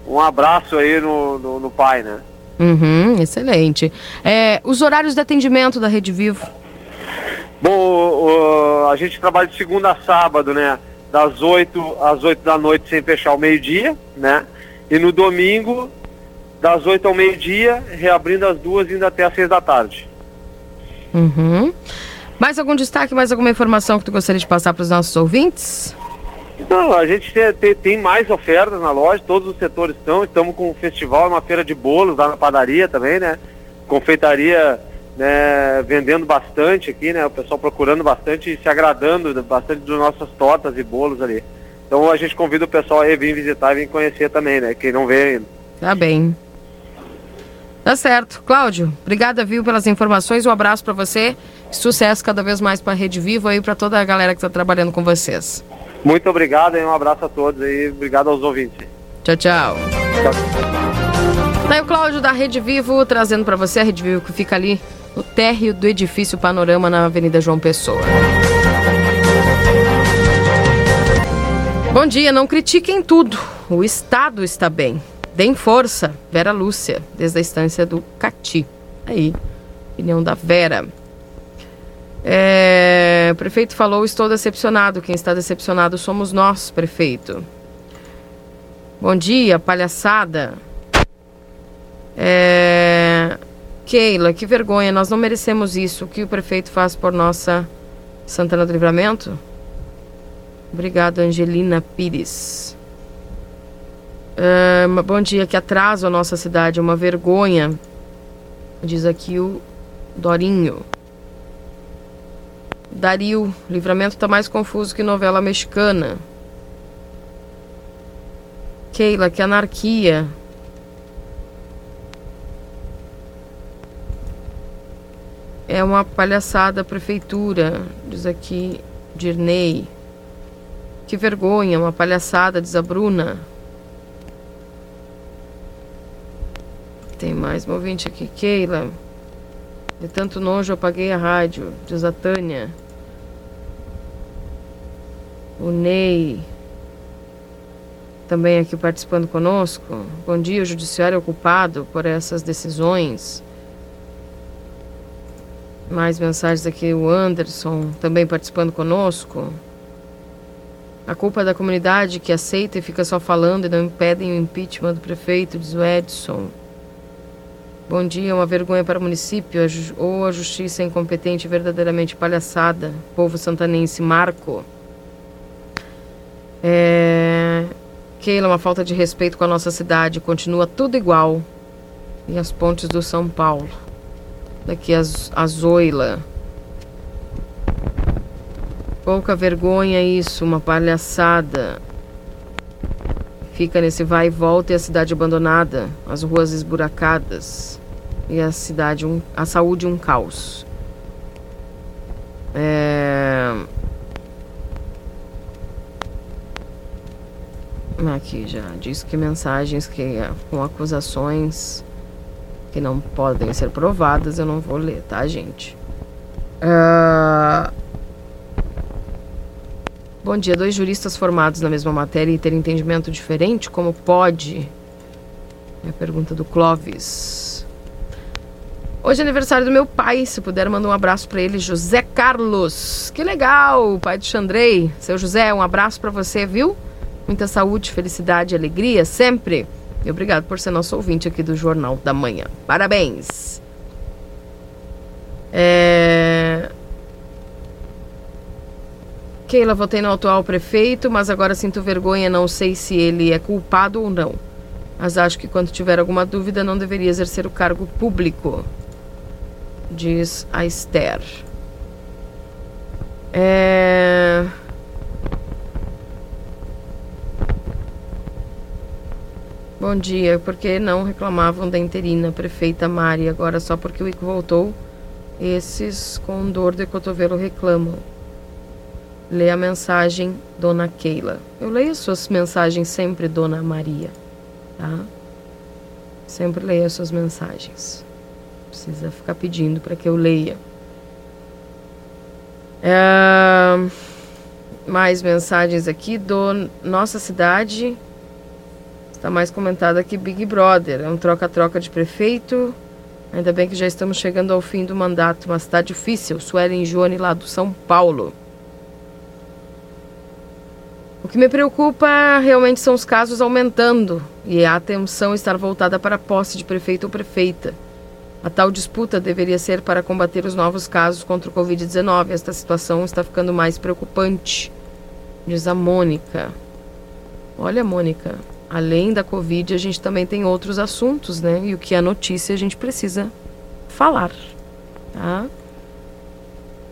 um abraço aí no, no, no pai, né? Uhum, excelente. É, os horários de atendimento da Rede Vivo? Bom, o, o, a gente trabalha de segunda a sábado, né? Das 8 às 8 da noite sem fechar o meio-dia, né? E no domingo, das 8 ao meio-dia, reabrindo as duas indo até às 6 da tarde. Uhum. Mais algum destaque, mais alguma informação que tu gostaria de passar para os nossos ouvintes? Não, a gente tem, tem, tem, mais ofertas na loja, todos os setores estão. Estamos com um festival, uma feira de bolos lá na padaria também, né? Confeitaria né, vendendo bastante aqui, né? O pessoal procurando bastante e se agradando bastante das nossas tortas e bolos ali. Então a gente convida o pessoal a vir visitar e vir conhecer também, né? Quem não vê ainda. Tá bem. Tá certo. Cláudio, obrigada, viu, pelas informações. Um abraço para você. Sucesso cada vez mais para a Rede Viva e para toda a galera que está trabalhando com vocês. Muito obrigado e um abraço a todos e obrigado aos ouvintes. Tchau, tchau. Tchau. Daí o Cláudio da Rede Vivo trazendo para você a Rede Vivo que fica ali no térreo do edifício Panorama na Avenida João Pessoa. Bom dia, não critiquem tudo. O Estado está bem. Deem força. Vera Lúcia, desde a estância do Cati. Aí, opinião da Vera. É, o prefeito falou: Estou decepcionado. Quem está decepcionado somos nós, prefeito. Bom dia, palhaçada. É, Keila, que vergonha, nós não merecemos isso. O que o prefeito faz por nossa Santana do Livramento? Obrigado, Angelina Pires. Uh, bom dia, que atraso a nossa cidade, uma vergonha. Diz aqui o Dorinho. Dario, livramento está mais confuso que novela mexicana. Keila, que anarquia. É uma palhaçada a prefeitura, diz aqui Dirney. Que vergonha, uma palhaçada, diz a Bruna. Tem mais um ouvinte aqui, Keila. De tanto nojo apaguei a rádio, diz a Tânia. O Ney. Também aqui participando conosco. Bom dia, o judiciário é ocupado por essas decisões. Mais mensagens aqui, o Anderson também participando conosco. A culpa é da comunidade que aceita e fica só falando e não impedem o impeachment do prefeito, diz o Edson. Bom dia, uma vergonha para o município, ou a justiça é incompetente verdadeiramente palhaçada. Povo santanense, Marco. É... Keila, uma falta de respeito com a nossa cidade. Continua tudo igual. E as pontes do São Paulo. Daqui a, a Zoila. Pouca vergonha isso, uma palhaçada. fica nesse vai e volta e a cidade abandonada, as ruas esburacadas e a cidade, um, a saúde um caos. É... Aqui já diz que mensagens que com acusações que não podem ser provadas eu não vou ler, tá, gente? Uh... Bom dia, dois juristas formados na mesma matéria e ter entendimento diferente, como pode? É a pergunta do Clóvis. Hoje é aniversário do meu pai, se puder mandar um abraço para ele, José Carlos. Que legal, pai do Xandrei. Seu José, um abraço para você, viu? Muita saúde, felicidade alegria sempre. E obrigado por ser nosso ouvinte aqui do Jornal da Manhã. Parabéns. É... Keila, votei no atual prefeito, mas agora sinto vergonha, não sei se ele é culpado ou não. Mas acho que quando tiver alguma dúvida não deveria exercer o cargo público, diz a Esther. É... Bom dia, por que não reclamavam da interina prefeita Mari, agora só porque o Ico voltou? Esses com dor de cotovelo reclamam. Lê a mensagem, Dona Keila. Eu leio as suas mensagens sempre, Dona Maria. Tá? Sempre leio as suas mensagens. Precisa ficar pedindo para que eu leia. É... Mais mensagens aqui do Nossa Cidade. Está mais comentada aqui Big Brother. É um troca-troca de prefeito. Ainda bem que já estamos chegando ao fim do mandato, mas está difícil. Suelen Joane lá do São Paulo. O que me preocupa realmente são os casos aumentando e a atenção estar voltada para a posse de prefeito ou prefeita. A tal disputa deveria ser para combater os novos casos contra o Covid-19. Esta situação está ficando mais preocupante, diz a Mônica. Olha, Mônica, além da Covid, a gente também tem outros assuntos, né? E o que é notícia a gente precisa falar, tá?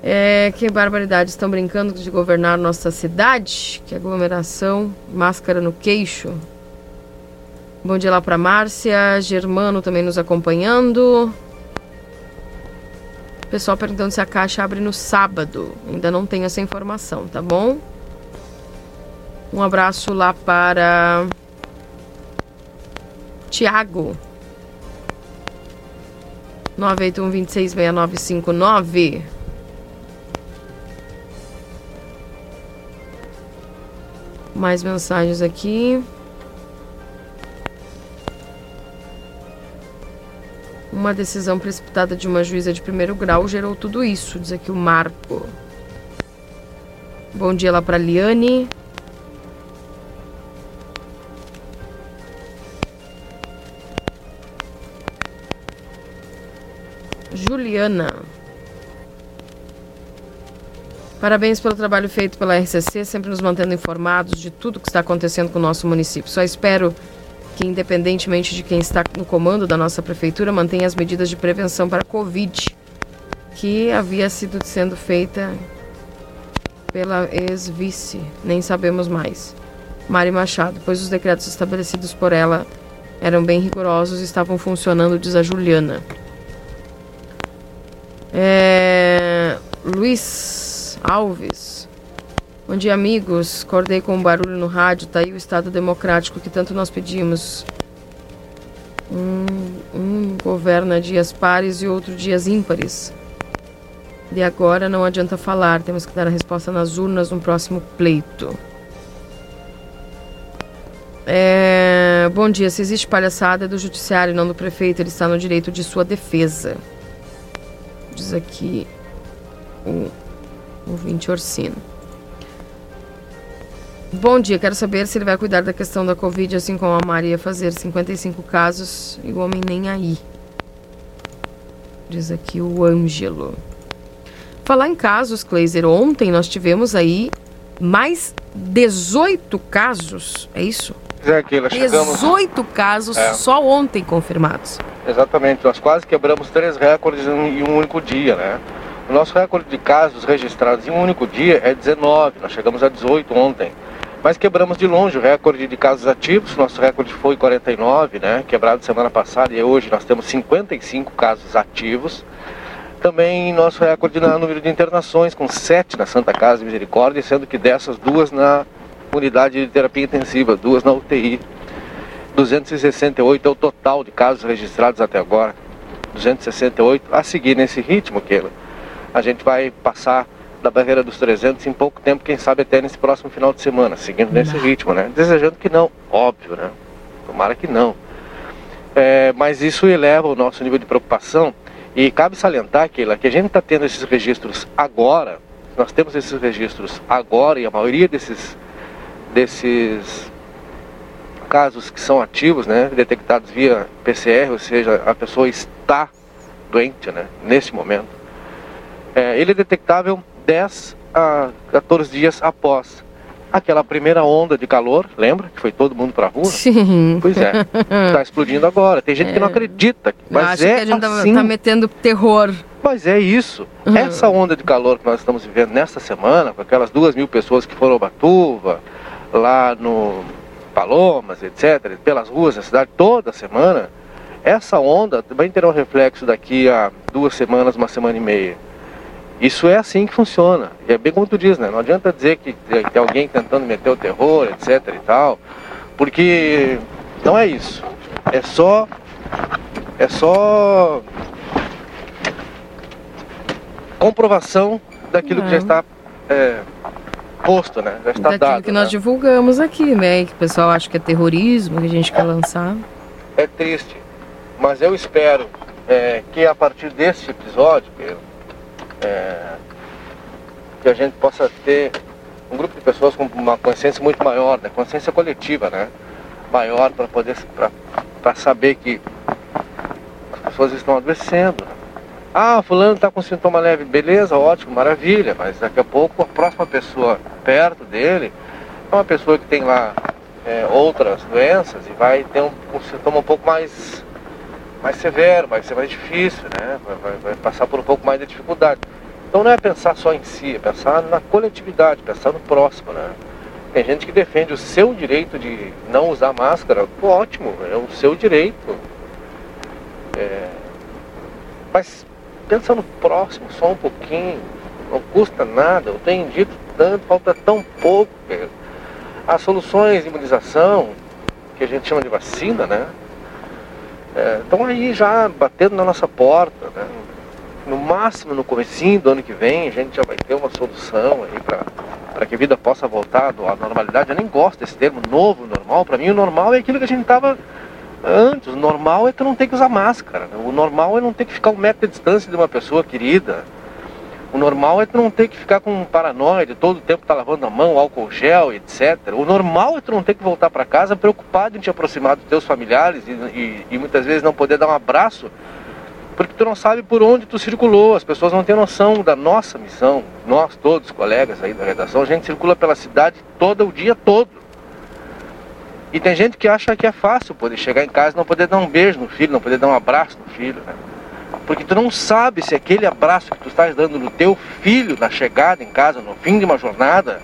É, que barbaridade, estão brincando de governar nossa cidade? Que aglomeração, máscara no queixo. Bom dia lá para Márcia, Germano também nos acompanhando. Pessoal perguntando se a caixa abre no sábado. Ainda não tenho essa informação, tá bom? Um abraço lá para Tiago. 981 266959. Mais mensagens aqui. Uma decisão precipitada de uma juíza de primeiro grau gerou tudo isso, diz aqui o Marco. Bom dia lá para Liane. Juliana. Parabéns pelo trabalho feito pela RCC, sempre nos mantendo informados de tudo que está acontecendo com o nosso município. Só espero que, independentemente de quem está no comando da nossa prefeitura, mantenha as medidas de prevenção para a Covid, que havia sido sendo feita pela ex-vice, nem sabemos mais. Mari Machado, pois os decretos estabelecidos por ela eram bem rigorosos e estavam funcionando, diz a Juliana. É... Luiz Alves. Bom dia, amigos. Acordei com um barulho no rádio. Tá aí o Estado Democrático que tanto nós pedimos. Um, um governa dias pares e outro dias ímpares. E agora não adianta falar. Temos que dar a resposta nas urnas no próximo pleito. É... Bom dia. Se existe palhaçada é do judiciário não do prefeito, ele está no direito de sua defesa. Diz aqui o ouvinte Orsino. Bom dia, quero saber se ele vai cuidar da questão da Covid, assim como a Maria fazer 55 casos e o homem nem aí. Diz aqui o Ângelo. Falar em casos, Kleiser, ontem nós tivemos aí mais 18 casos, é isso? É, Keila, chegamos... 18 casos é. só ontem confirmados. Exatamente, nós quase quebramos três recordes em um único dia, né? O nosso recorde de casos registrados em um único dia é 19, nós chegamos a 18 ontem. Mas quebramos de longe o recorde de casos ativos, nosso recorde foi 49, né? Quebrado semana passada e hoje nós temos 55 casos ativos. Também nosso recorde no número de internações, com 7 na Santa Casa de Misericórdia, sendo que dessas duas na unidade de terapia intensiva, duas na UTI. 268 é o total de casos registrados até agora. 268. A seguir nesse ritmo, que a gente vai passar da barreira dos 300 em pouco tempo, quem sabe até nesse próximo final de semana, seguindo nesse ritmo, né? Desejando que não, óbvio, né? Tomara que não. É, mas isso eleva o nosso nível de preocupação e cabe salientar, Keila, que a gente está tendo esses registros agora, nós temos esses registros agora e a maioria desses, desses casos que são ativos, né, detectados via PCR, ou seja, a pessoa está doente, né, nesse momento, é, ele é detectável 10 a 14 dias após aquela primeira onda de calor, lembra? Que foi todo mundo pra rua? Sim. Pois é. Está explodindo agora. Tem gente é. que não acredita. Mas acho é que a gente assim. tá, tá metendo terror. Mas é isso. Uhum. Essa onda de calor que nós estamos vivendo nesta semana, com aquelas duas mil pessoas que foram a Batuva, lá no Palomas, etc., pelas ruas da cidade toda semana, essa onda também terá um reflexo daqui a duas semanas, uma semana e meia. Isso é assim que funciona. E é bem como tu diz, né? Não adianta dizer que tem alguém tentando meter o terror, etc e tal, porque não é isso. É só. É só. comprovação daquilo que já está é, posto, né? Já está daquilo dado. que nós né? divulgamos aqui, né? Que o pessoal acha que é terrorismo, que a gente quer lançar. É triste. Mas eu espero é, que a partir desse episódio, é, que a gente possa ter um grupo de pessoas com uma consciência muito maior, né? consciência coletiva, né? maior para poder para saber que as pessoas estão adoecendo. Ah, fulano está com sintoma leve, beleza, ótimo, maravilha, mas daqui a pouco a próxima pessoa perto dele é uma pessoa que tem lá é, outras doenças e vai ter um, um sintoma um pouco mais mais severo, vai ser mais difícil, né? Vai, vai, vai, passar por um pouco mais de dificuldade. Então não é pensar só em si, é pensar na coletividade, pensar no próximo, né? Tem gente que defende o seu direito de não usar máscara, ótimo, é o seu direito. É... Mas pensa no próximo só um pouquinho, não custa nada, eu tenho dito tanto, falta tão pouco. As soluções de imunização, que a gente chama de vacina, né? estão é, aí já batendo na nossa porta. Né? No máximo no comecinho do ano que vem a gente já vai ter uma solução aí para que a vida possa voltar à normalidade. Eu nem gosto desse termo novo, normal. Para mim o normal é aquilo que a gente estava antes. O normal é tu não ter que usar máscara. Né? O normal é não ter que ficar um metro de distância de uma pessoa querida. O normal é tu não ter que ficar com paranoia de todo o tempo tá lavando a mão, álcool gel, etc. O normal é tu não ter que voltar para casa preocupado em te aproximar dos teus familiares e, e, e, muitas vezes não poder dar um abraço, porque tu não sabe por onde tu circulou. As pessoas não têm noção da nossa missão. Nós todos, colegas aí da redação, a gente circula pela cidade todo o dia todo. E tem gente que acha que é fácil poder chegar em casa e não poder dar um beijo no filho, não poder dar um abraço no filho, né? Porque tu não sabe se aquele abraço que tu estás dando no teu filho na chegada em casa, no fim de uma jornada,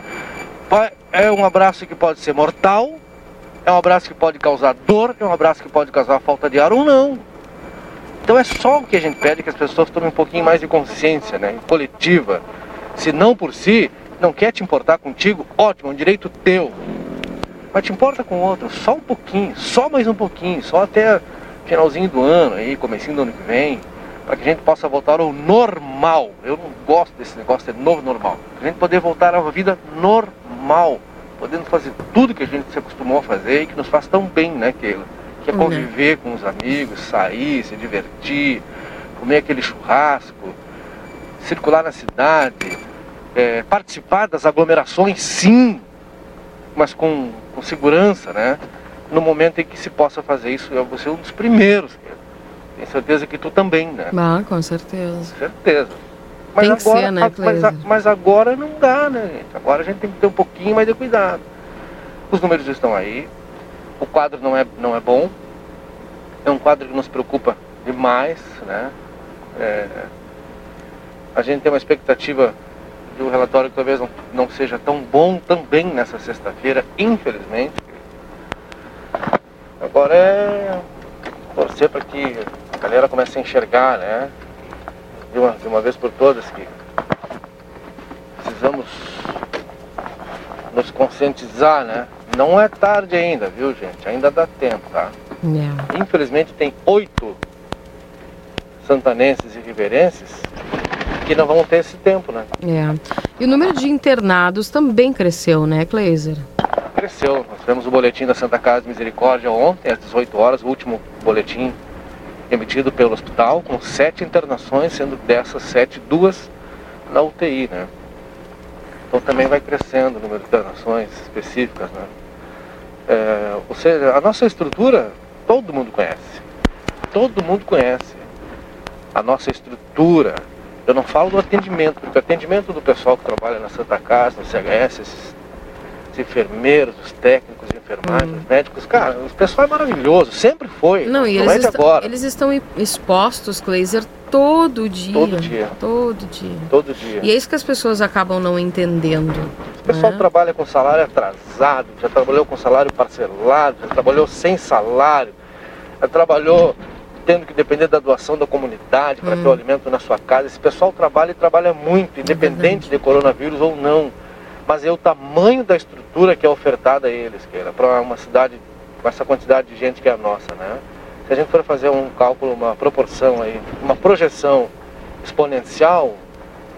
é um abraço que pode ser mortal, é um abraço que pode causar dor, é um abraço que pode causar falta de ar ou não. Então é só o que a gente pede que as pessoas tomem um pouquinho mais de consciência, né, coletiva. Se não por si, não quer te importar contigo, ótimo, é um direito teu. Mas te importa com outro, só um pouquinho, só mais um pouquinho, só até finalzinho do ano aí, comecinho do ano que vem para que a gente possa voltar ao normal. Eu não gosto desse negócio de novo normal. A gente poder voltar a uma vida normal, podendo fazer tudo que a gente se acostumou a fazer e que nos faz tão bem, né, Keila? Que é uhum. conviver com os amigos, sair, se divertir, comer aquele churrasco, circular na cidade, é, participar das aglomerações, sim, mas com, com segurança, né? No momento em que se possa fazer isso, eu vou ser um dos primeiros. Tenho certeza que tu também, né? Ah, com certeza. Certeza. Mas tem que agora, ser, né, mas, mas, agora não dá, né, gente? Agora a gente tem que ter um pouquinho mais de cuidado. Os números estão aí. O quadro não é, não é bom. É um quadro que nos preocupa demais, né? É, a gente tem uma expectativa que o relatório talvez não, não seja tão bom também nessa sexta-feira, infelizmente. Agora é torcer para que a galera comece a enxergar, né? De uma, de uma vez por todas que precisamos nos conscientizar, né? Não é tarde ainda, viu, gente? Ainda dá tempo, tá? É. Infelizmente tem oito santanenses e riverenses que não vão ter esse tempo, né? É. E o número de internados também cresceu, né, Kleiser? Cresceu. Nós tivemos o boletim da Santa Casa de Misericórdia ontem, às 18 horas, o último boletim emitido pelo hospital, com sete internações, sendo dessas sete, duas na UTI, né? Então também vai crescendo o número de internações específicas, né? É, ou seja, a nossa estrutura todo mundo conhece. Todo mundo conhece a nossa estrutura. Eu não falo do atendimento, porque o atendimento do pessoal que trabalha na Santa Casa, no CHS, esses, os enfermeiros, os técnicos de enfermagem, os médicos, cara, o pessoal é maravilhoso, sempre foi. Não, e eles, é est- agora. eles estão expostos, Kleiser, todo dia. Todo dia. Todo dia. Todo dia. E é isso que as pessoas acabam não entendendo. O pessoal trabalha com salário atrasado, já trabalhou com salário parcelado, já trabalhou sem salário, já trabalhou tendo que depender da doação da comunidade para ter o alimento na sua casa. Esse pessoal trabalha e trabalha muito, independente de coronavírus ou não. Mas é o tamanho da estrutura que é ofertada a eles, que era para uma cidade com essa quantidade de gente que é a nossa, né? Se a gente for fazer um cálculo, uma proporção aí, uma projeção exponencial,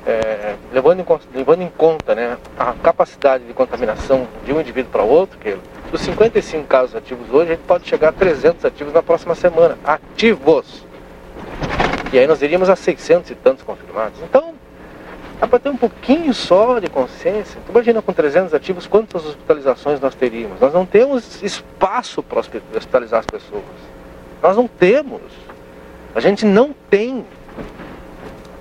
é, levando, em, levando em conta né, a capacidade de contaminação de um indivíduo para outro, que dos 55 casos ativos hoje, a gente pode chegar a 300 ativos na próxima semana. Ativos! E aí nós iríamos a 600 e tantos confirmados. Então, dá para ter um pouquinho só de consciência. Imagina com 300 ativos quantas hospitalizações nós teríamos. Nós não temos espaço para hospi- hospitalizar as pessoas. Nós não temos. A gente não tem.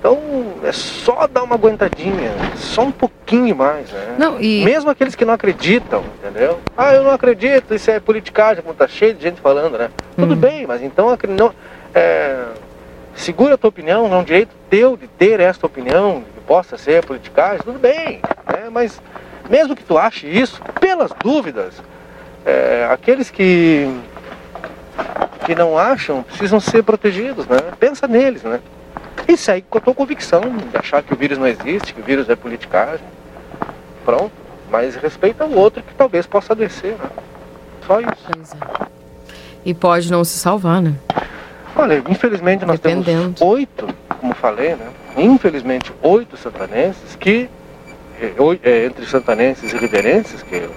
Então é só dar uma aguentadinha, só um pouquinho mais, né? Não, e- Mesmo aqueles que não acreditam, entendeu? Ah, eu não acredito, isso é politicagem, como tá cheio de gente falando, né? Tudo bem, mas então não, é, segura a tua opinião, é um direito teu de ter esta opinião, que possa ser politicagem, tudo bem, né? Mas mesmo que tu ache isso, pelas dúvidas, é, aqueles que que não acham precisam ser protegidos, né? Pensa neles, né? E segue com a tua convicção de achar que o vírus não existe, que o vírus é politicagem. Pronto. Mas respeita o outro que talvez possa adoecer, né? Só isso. E pode não se salvar, né? Olha, infelizmente nós temos oito, como falei, né? Infelizmente oito santanenses que, oi- eh, entre santanenses e riverenses, que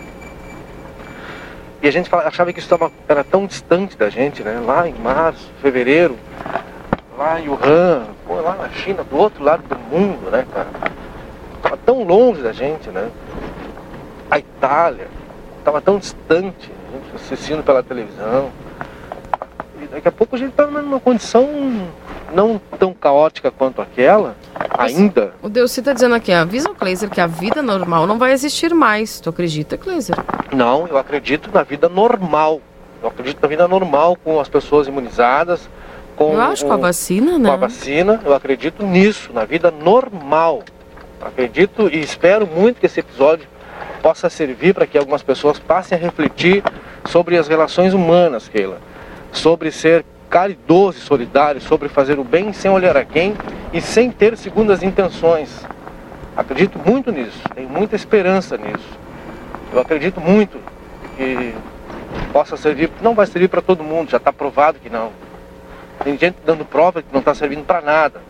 e a gente achava que isso era tão distante da gente, né? Lá em março, fevereiro, lá em Wuhan, pô, lá na China, do outro lado do mundo, né, cara? Tava tão longe da gente, né? A Itália, tava tão distante, a gente assistindo pela televisão. E daqui a pouco a gente tá numa condição não tão caótica quanto aquela, ainda. O Deus está dizendo aqui, avisa o Kleiser que a vida normal não vai existir mais. Tu acredita, Kleiser? Não, eu acredito na vida normal. Eu acredito na vida normal com as pessoas imunizadas, com Eu acho com a vacina, né? com a vacina, eu acredito nisso, na vida normal. Acredito e espero muito que esse episódio possa servir para que algumas pessoas passem a refletir sobre as relações humanas, Keila. Sobre ser caridoso e solidário, sobre fazer o bem sem olhar a quem e sem ter segundas intenções. Acredito muito nisso, tenho muita esperança nisso. Eu acredito muito que possa servir, não vai servir para todo mundo, já está provado que não. Tem gente dando prova que não está servindo para nada.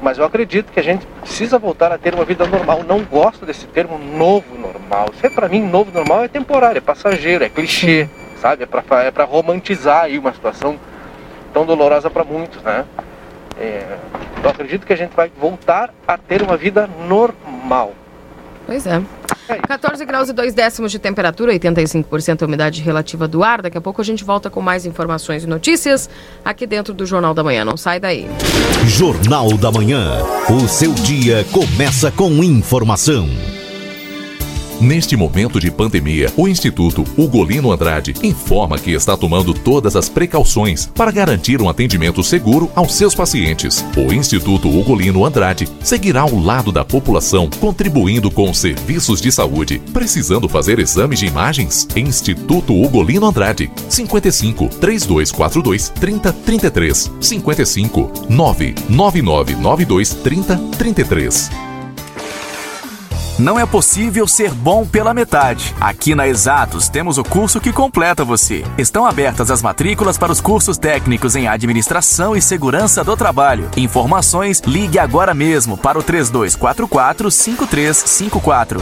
Mas eu acredito que a gente precisa voltar a ter uma vida normal. Não gosto desse termo novo normal. Isso é para mim novo normal é temporário, é passageiro, é clichê, sabe? É para é romantizar aí uma situação tão dolorosa para muitos, né? É, eu acredito que a gente vai voltar a ter uma vida normal. Pois é. 14 graus e 2 décimos de temperatura, 85% a umidade relativa do ar. Daqui a pouco a gente volta com mais informações e notícias aqui dentro do Jornal da Manhã. Não sai daí. Jornal da Manhã. O seu dia começa com informação. Neste momento de pandemia, o Instituto Ugolino Andrade informa que está tomando todas as precauções para garantir um atendimento seguro aos seus pacientes. O Instituto Ugolino Andrade seguirá ao lado da população, contribuindo com os serviços de saúde. Precisando fazer exames de imagens? Instituto Ugolino Andrade, 55 3242 3033 55 99992 3033. Não é possível ser bom pela metade. Aqui na Exatos temos o curso que completa você. Estão abertas as matrículas para os cursos técnicos em administração e segurança do trabalho. Informações, ligue agora mesmo para o 3244 5354.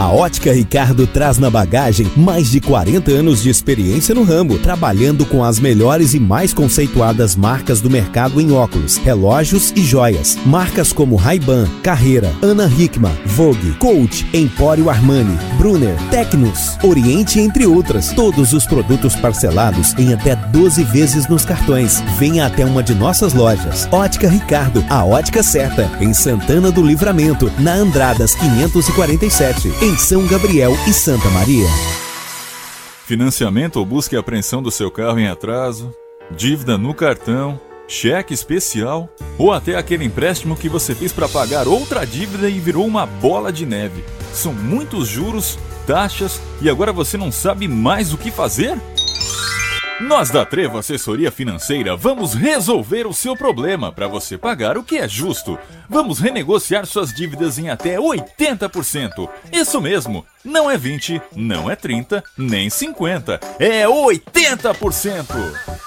A Ótica Ricardo traz na bagagem mais de 40 anos de experiência no ramo, trabalhando com as melhores e mais conceituadas marcas do mercado em óculos, relógios e joias. Marcas como Ray-Ban, Carreira, Ana Hickman, Vogue, Coach, Empório Armani, Brunner, Tecnos, Oriente, entre outras. Todos os produtos parcelados em até 12 vezes nos cartões. Venha até uma de nossas lojas. Ótica Ricardo, a ótica certa, em Santana do Livramento, na Andradas 547, em São Gabriel e Santa Maria. Financiamento ou busca e apreensão do seu carro em atraso, dívida no cartão, cheque especial ou até aquele empréstimo que você fez para pagar outra dívida e virou uma bola de neve. São muitos juros, taxas e agora você não sabe mais o que fazer? Nós da Trevo Assessoria Financeira vamos resolver o seu problema para você pagar o que é justo. Vamos renegociar suas dívidas em até 80%. Isso mesmo, não é 20, não é 30, nem 50, é 80%.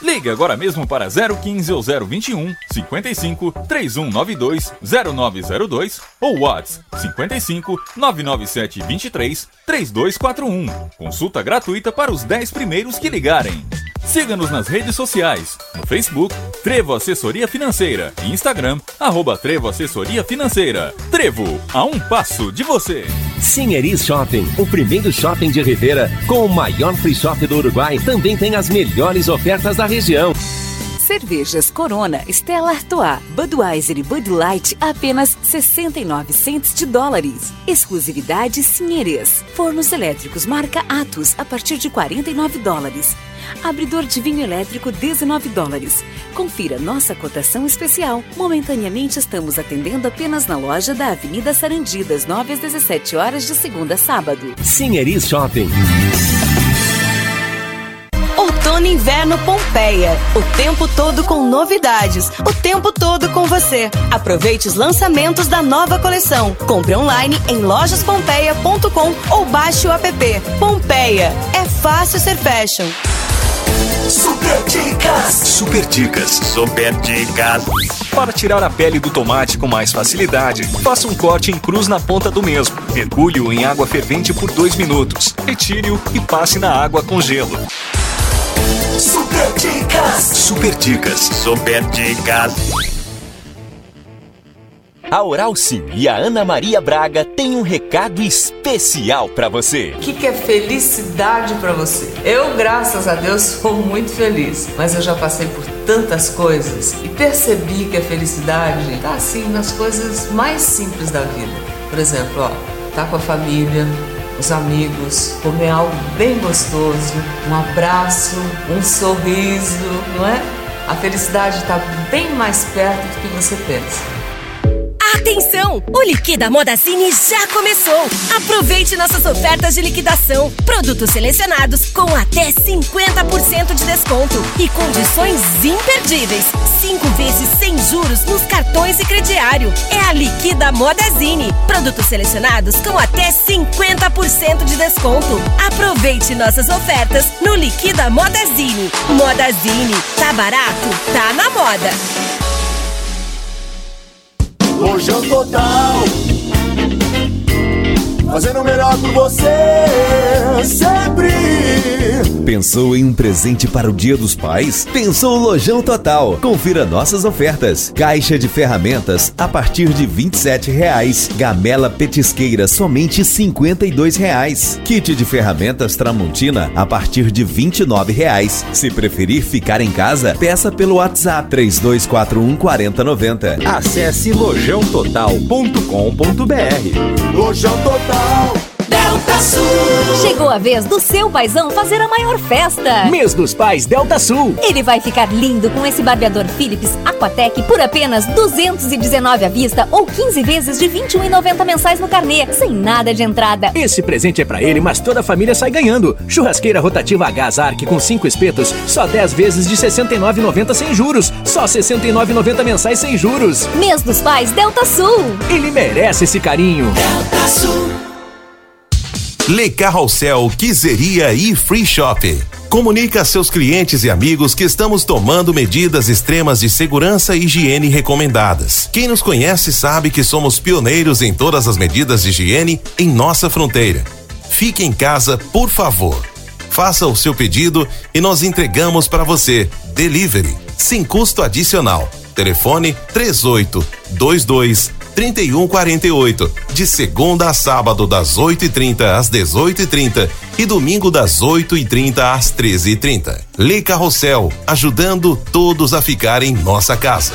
Ligue agora mesmo para 015 ou 021 55 3192 0902 ou WhatsApp 55 997 23 3241. Consulta gratuita para os 10 primeiros que ligarem. Siga-nos nas redes sociais, no Facebook, Trevo Assessoria Financeira e Instagram, arroba Trevo Assessoria Financeira. Trevo, a um passo de você. Sinheris Shopping, o primeiro shopping de Rivera com o maior free shop do Uruguai, também tem as melhores ofertas da região. Cervejas Corona, Stella Artois, Budweiser e Bud Light apenas 69 cents de dólares. Exclusividade Sinheres. Fornos elétricos marca Atos a partir de 49 dólares. Abridor de vinho elétrico 19 dólares. Confira nossa cotação especial. Momentaneamente estamos atendendo apenas na loja da Avenida Sarandi das 9 às 17 horas de segunda a sábado. Sinheris Shopping. Outono e Inverno Pompeia. O tempo todo com novidades. O tempo todo com você. Aproveite os lançamentos da nova coleção. Compre online em lojaspompeia.com ou baixe o app. Pompeia. É fácil ser fashion. Super dicas. Super dicas. Super dicas. Para tirar a pele do tomate com mais facilidade, faça um corte em cruz na ponta do mesmo. Mergulhe-o em água fervente por dois minutos. Retire-o e passe na água com gelo. Super dicas. Super dicas. Super dicas. A Oral Sim e a Ana Maria Braga têm um recado especial para você. O que, que é felicidade para você? Eu, graças a Deus, sou muito feliz, mas eu já passei por tantas coisas e percebi que a felicidade está assim nas coisas mais simples da vida. Por exemplo, ó, tá com a família, os amigos, comer algo bem gostoso, um abraço, um sorriso, não é? A felicidade está bem mais perto do que você pensa. Atenção! O Liquida Modazine já começou! Aproveite nossas ofertas de liquidação. Produtos selecionados com até 50% de desconto e condições imperdíveis. Cinco vezes sem juros nos cartões e crediário. É a Liquida Modazine. Produtos selecionados com até 50% de desconto. Aproveite nossas ofertas no Liquida Modazine. Modazine. Tá barato? Tá na moda. Lojão Total. Fazendo o melhor por você, sempre. Pensou em um presente para o Dia dos Pais? Pensou Lojão Total. Confira nossas ofertas. Caixa de ferramentas a partir de 27 reais. Gamela petisqueira somente 52 reais. Kit de ferramentas Tramontina a partir de 29 reais. Se preferir ficar em casa, peça pelo WhatsApp 3241 4090. Acesse lojãototal.com.br. Lojão Total. Delta Sul. Chegou a vez do seu paizão fazer a maior festa. Mês dos Pais Delta Sul. Ele vai ficar lindo com esse barbeador Philips Aquatec por apenas 219 à vista ou 15 vezes de 21,90 mensais no carnê, sem nada de entrada. Esse presente é pra ele, mas toda a família sai ganhando. Churrasqueira rotativa a gás Arc com 5 espetos, só 10 vezes de 69,90 sem juros. Só 69,90 mensais sem juros. Mês dos Pais Delta Sul. Ele merece esse carinho. Delta Sul. Le Carrossel Quiseria e Free Shop. Comunica a seus clientes e amigos que estamos tomando medidas extremas de segurança e higiene recomendadas. Quem nos conhece sabe que somos pioneiros em todas as medidas de higiene em nossa fronteira. Fique em casa, por favor. Faça o seu pedido e nós entregamos para você. Delivery, sem custo adicional. Telefone 3822 3148, de segunda a sábado das 8h30 às 18h30 e domingo das 8h30 às 13h30. Lê Carrossel, ajudando todos a ficar em nossa casa.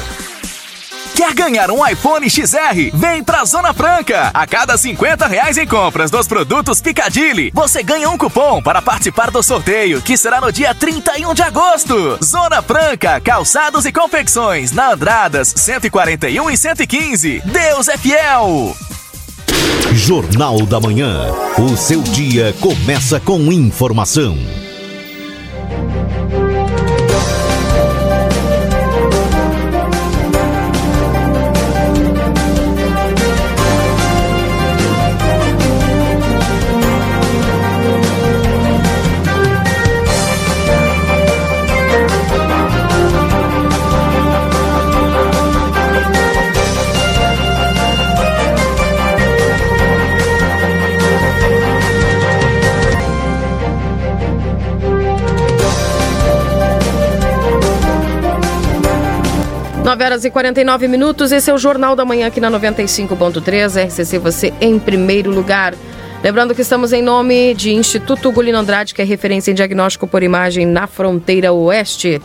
Quer ganhar um iPhone XR? Vem pra Zona Franca! A cada 50 reais em compras dos produtos Picadilly, você ganha um cupom para participar do sorteio, que será no dia 31 de agosto. Zona Franca, calçados e confecções, na Andradas 141 e 115. Deus é fiel! Jornal da Manhã. O seu dia começa com informação. Horas e 49 minutos. Esse é o Jornal da Manhã aqui na 95.3. RCC, você em primeiro lugar. Lembrando que estamos em nome de Instituto Gulino Andrade, que é referência em diagnóstico por imagem na fronteira oeste.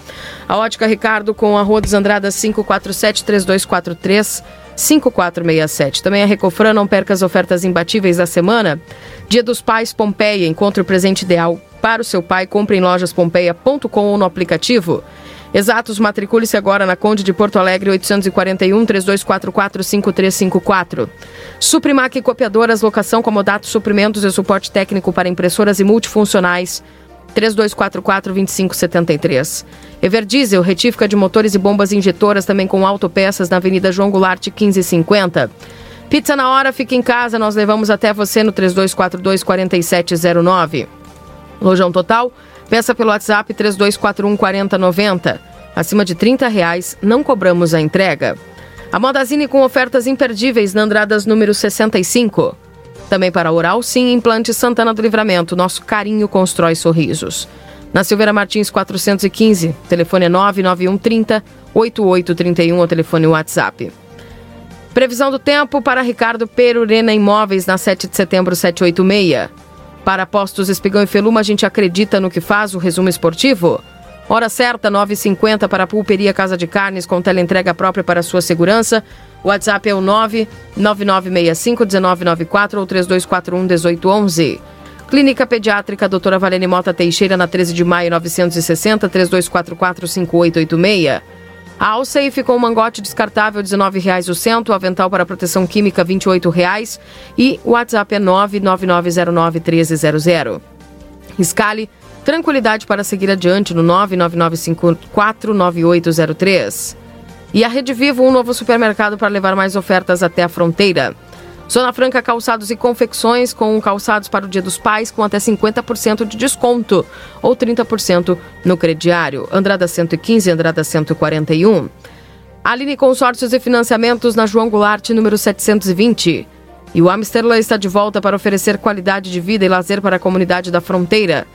A Ótica Ricardo com a Rua dos Andradas 547-3243. 5467. Também a Recofran, não perca as ofertas imbatíveis da semana. Dia dos Pais Pompeia, encontre o presente ideal para o seu pai. Compre em lojaspompeia.com ou no aplicativo. Exatos, matricule-se agora na Conde de Porto Alegre, 841 3244 5354. Suprimac Copiadoras, locação, comodato, suprimentos e suporte técnico para impressoras e multifuncionais. 3244-2573. Everdiesel, retífica de motores e bombas injetoras, também com autopeças na Avenida João Goulart, 1550. Pizza na hora, fica em casa, nós levamos até você no 3242-4709. Lojão Total, Peça pelo WhatsApp 3241 4090. Acima de 30 reais, não cobramos a entrega. A Modazine com ofertas imperdíveis na Andradas número 65. Também para Oral Sim Implante Santana do Livramento. Nosso carinho constrói sorrisos. Na Silveira Martins 415, telefone é 99130 8831 ou telefone WhatsApp. Previsão do tempo para Ricardo Perurena Imóveis na 7 de setembro 786. Para Postos Espigão e Feluma, a gente acredita no que faz o resumo esportivo? Hora certa, 9h50 para a Pulperia Casa de Carnes com teleentrega própria para sua segurança. O WhatsApp é o 99965-1994 ou 3241-1811. Clínica Pediátrica Doutora Valene Mota Teixeira, na 13 de maio, 960, 3244-5886. A Alsafe com mangote descartável R$ 19,00 o cento, avental para proteção química R$ 28,00 e o WhatsApp é 999091300. Escale tranquilidade para seguir adiante no 999549803. E a Rede Vivo, um novo supermercado para levar mais ofertas até a fronteira. Zona Franca Calçados e Confecções com calçados para o Dia dos Pais com até 50% de desconto ou 30% no crediário. Andrada 115, Andrada 141. Aline Consórcios e Financiamentos na João Goulart, número 720. E o Amsterla está de volta para oferecer qualidade de vida e lazer para a comunidade da fronteira.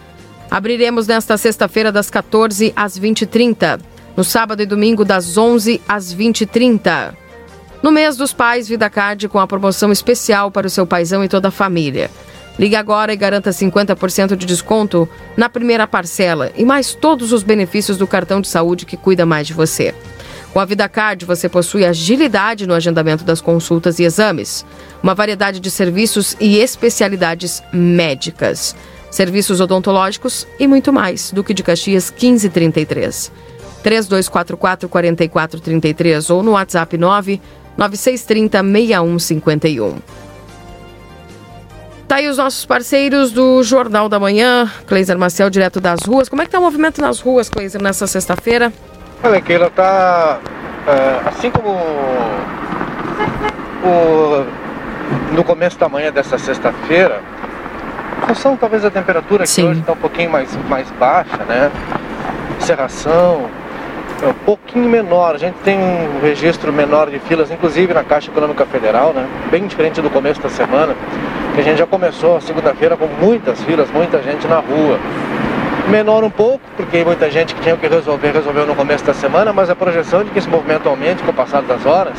Abriremos nesta sexta-feira das 14 às 20h30. No sábado e domingo das 11 às 20h30. No mês dos pais, Vida Card com a promoção especial para o seu paizão e toda a família. Ligue agora e garanta 50% de desconto na primeira parcela e mais todos os benefícios do cartão de saúde que cuida mais de você. Com a VidaCard, você possui agilidade no agendamento das consultas e exames, uma variedade de serviços e especialidades médicas, serviços odontológicos e muito mais. Duque de Caxias 1533. 3244 4433 ou no WhatsApp 9 9630 6151. Tá aí os nossos parceiros do Jornal da Manhã, Cleiser Marcel, direto das ruas. Como é que tá o movimento nas ruas, Cleiser, nessa sexta-feira? Olha, Keila, tá é, assim como o, no começo da manhã dessa sexta-feira, em função talvez da temperatura que hoje está um pouquinho mais, mais baixa, né? Serração, é um pouquinho menor. A gente tem um registro menor de filas, inclusive na Caixa Econômica Federal, né? Bem diferente do começo da semana, que a gente já começou a segunda-feira com muitas filas, muita gente na rua. Menor um pouco, porque muita gente que tinha que resolver, resolveu no começo da semana, mas a projeção de que esse movimento aumente com o passar das horas,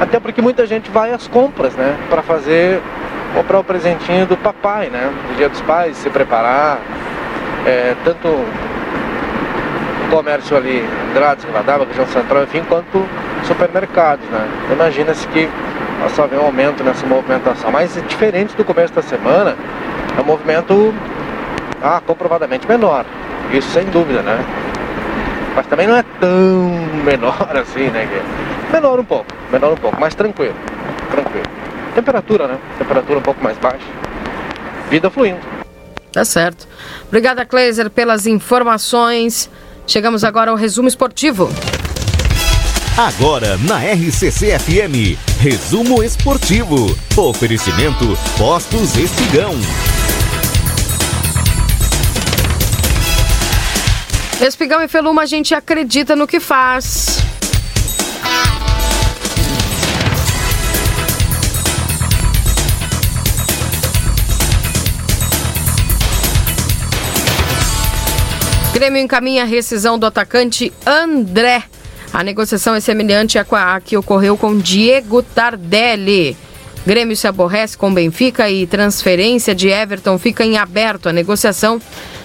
até porque muita gente vai às compras, né? Para fazer, comprar o presentinho do papai, né? Do dia dos pais, se preparar. É, tanto comércio ali, Andrade, Guadaba, região central, enfim, quanto supermercados, né? Imagina-se que possa haver um aumento nessa movimentação. Mas diferente do começo da semana, é um movimento ah, comprovadamente menor. Isso sem dúvida, né? Mas também não é tão menor assim, né? Menor um pouco, menor um pouco, mais tranquilo, tranquilo. Temperatura, né? Temperatura um pouco mais baixa. Vida fluindo. Tá certo. Obrigada, Kleiser, pelas informações. Chegamos agora ao resumo esportivo. Agora na RCC FM, resumo esportivo. Oferecimento Postos Espigão. Espigão e Feluma, a gente acredita no que faz. Grêmio encaminha a rescisão do atacante André. A negociação é semelhante à que ocorreu com Diego Tardelli. Grêmio se aborrece com Benfica e transferência de Everton fica em aberto. A negociação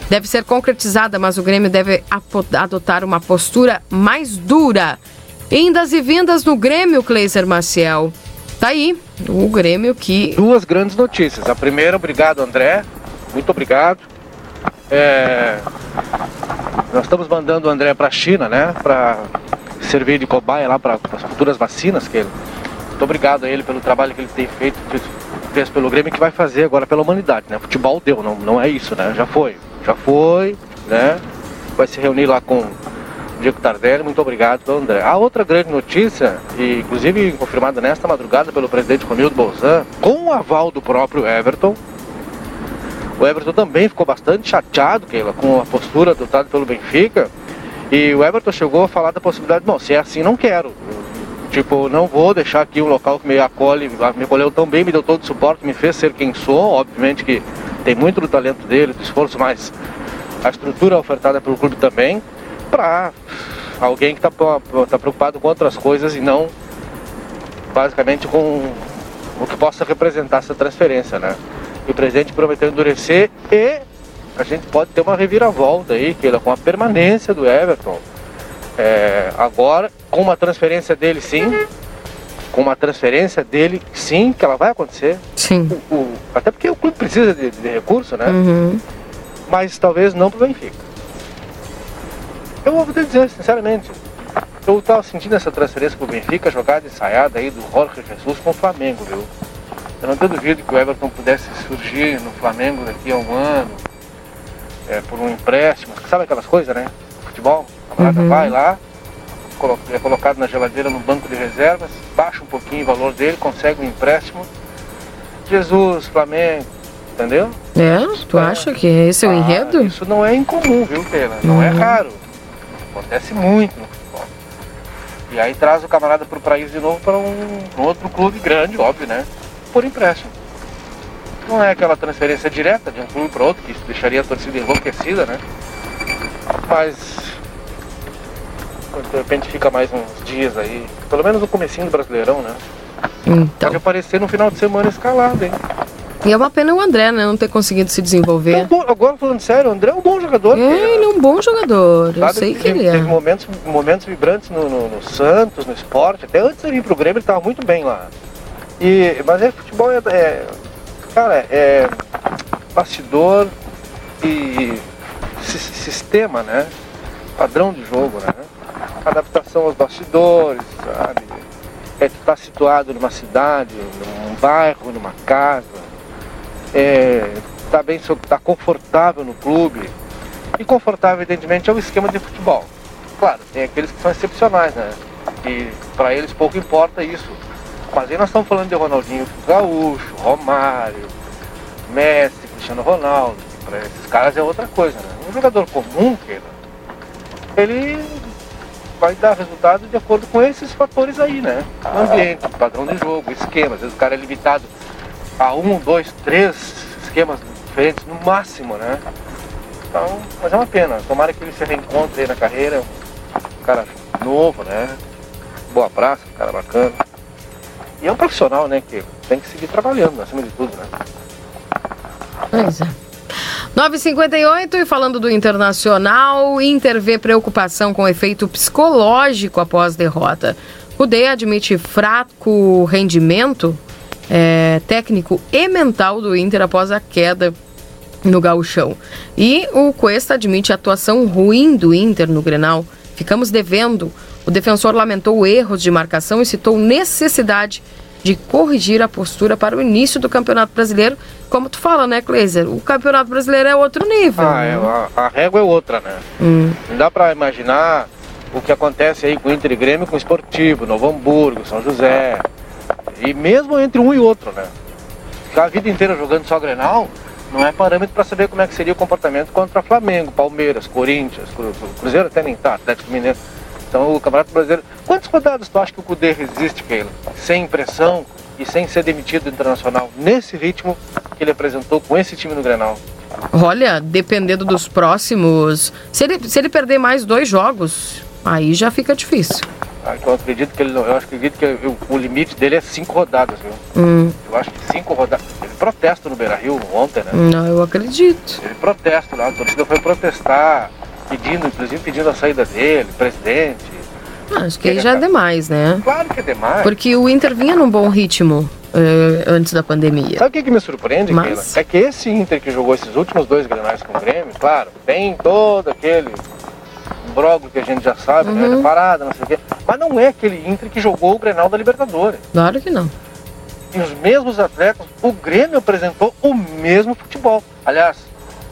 deve ser concretizada, mas o Grêmio deve adotar uma postura mais dura. Indas e vindas no Grêmio, Cleiser Maciel. Tá aí, o Grêmio que. Duas grandes notícias. A primeira, obrigado, André. Muito obrigado. É... Nós estamos mandando o André para a China, né? Para servir de cobaia lá para as futuras vacinas que ele. Muito obrigado a ele pelo trabalho que ele tem feito, fez pelo Grêmio que vai fazer agora pela humanidade, né? Futebol deu, não, não é isso, né? Já foi, já foi, né? Vai se reunir lá com Diego Tardelli, muito obrigado André. A outra grande notícia, e inclusive confirmada nesta madrugada pelo presidente Romildo Bolzan, com o aval do próprio Everton, o Everton também ficou bastante chateado, Keila, com a postura adotada pelo Benfica. E o Everton chegou a falar da possibilidade, bom, se é assim, não quero. Tipo, não vou deixar aqui um local que me acolhe, me acolheu tão bem, me deu todo o suporte, me fez ser quem sou. Obviamente que tem muito do talento dele, do esforço, mas a estrutura ofertada pelo clube também, para alguém que está tá preocupado com outras coisas e não basicamente com o que possa representar essa transferência, né? O presidente prometeu endurecer e a gente pode ter uma reviravolta aí, que com a permanência do Everton. É, agora, com uma transferência dele sim, com uma transferência dele sim, que ela vai acontecer. Sim. O, o, até porque o clube precisa de, de recurso, né? Uhum. Mas talvez não pro Benfica. Eu vou te dizer, sinceramente, eu estava sentindo essa transferência pro Benfica, jogada ensaiada aí do Jorge Jesus com o Flamengo, viu? Eu não tenho dúvida que o Everton pudesse surgir no Flamengo daqui a um ano, é, por um empréstimo, sabe aquelas coisas, né? Futebol, a camarada Uhum. vai lá, é colocado na geladeira no banco de reservas, baixa um pouquinho o valor dele, consegue um empréstimo. Jesus, Flamengo, entendeu? É? Tu acha que esse é o enredo? Isso não é incomum, viu, Keila? Não é Uhum. raro. Acontece muito no futebol. E aí traz o camarada pro país de novo para um, um outro clube grande, óbvio, né? Por empréstimo. Não é aquela transferência direta de um clube para outro, que isso deixaria a torcida enlouquecida, né? Mas de repente fica mais uns dias aí, pelo menos no comecinho do Brasileirão, né? Então. Pode aparecer no final de semana escalado, hein? E é uma pena o André, né, não ter conseguido se desenvolver. É um bom- agora falando sério, o André é um bom jogador. É, ele é um bom jogador. Eu sei que ele é. Teve momentos, momentos vibrantes no, no- no Santos, no esporte. Até antes de vir pro Grêmio, ele estava muito bem lá. E, mas é futebol, é, é- cara, é bastidor e si- sistema, né? Padrão de jogo, né? Adaptação aos bastidores, sabe? É tu tá situado numa cidade, num bairro, numa casa. É, tá bem, tá confortável no clube. E confortável, evidentemente, é o esquema de futebol. Claro, tem aqueles que são excepcionais, né? E para eles pouco importa isso. Aí nós estamos falando de Ronaldinho Gaúcho, Romário, Messi, Cristiano Ronaldo. Para esses caras é outra coisa, né? Um jogador comum, Keila, ele vai dar resultado de acordo com esses fatores aí, né? O ambiente, o padrão de jogo, esquema. Às vezes o cara é limitado a um, dois, três esquemas diferentes no máximo, né? Então, mas é uma pena. Tomara que ele se reencontre aí na carreira. Um cara novo, né? Boa praça, um cara bacana. E é um profissional, né? Que tem que seguir trabalhando, acima de tudo, né? Pois é. 958 e falando do Internacional, Inter vê preocupação com efeito psicológico após derrota. O D admite fraco rendimento é, técnico e mental do Inter após a queda no gauchão. E o Cuesta admite atuação ruim do Inter no Grenal. Ficamos devendo. O defensor lamentou erros de marcação e citou necessidade de corrigir a postura para o início do Campeonato Brasileiro. Como tu fala, né, Kleiser? O Campeonato Brasileiro é outro nível. Ah, né? é, a, a régua é outra, né? Hum. Não dá pra imaginar o que acontece aí com o Inter e Grêmio com o Esportivo, Novo Hamburgo, São José. E mesmo entre um e outro, né? Ficar a vida inteira jogando só Grenal não é parâmetro para saber como é que seria o comportamento contra Flamengo, Palmeiras, Corinthians, Cru- Cruzeiro até nem tá, Atlético Mineiro. Então o Campeonato Brasileiro. Quantas rodadas tu acha que o Cudê resiste, Keila? Sem pressão e sem ser demitido do internacional, nesse ritmo que ele apresentou com esse time no Grenal. Olha, dependendo dos próximos. Se ele, se ele perder mais dois jogos, aí já fica difícil. Ah, então eu acredito que ele não. Eu acredito que o, o limite dele é cinco rodadas, viu? Hum, Eu acho que cinco rodadas. Ele protesta no Beira Rio ontem, né? não, eu acredito. Ele protesta lá, a torcida foi protestar, pedindo, inclusive pedindo a saída dele, presidente. Ah, Acho que aí já é demais, né? Claro que é demais. Porque o Inter vinha num bom ritmo eh, antes da pandemia. Sabe o que, que me surpreende, Mas- Keila? É que esse Inter que jogou esses últimos dois grenais com o Grêmio, claro, tem todo aquele brogo que a gente já sabe, né? Uhum. Da parada, não sei o quê. Mas não é aquele Inter que jogou o Grenal da Libertadores. Claro que não. E os mesmos atletas, o Grêmio apresentou o mesmo futebol. Aliás,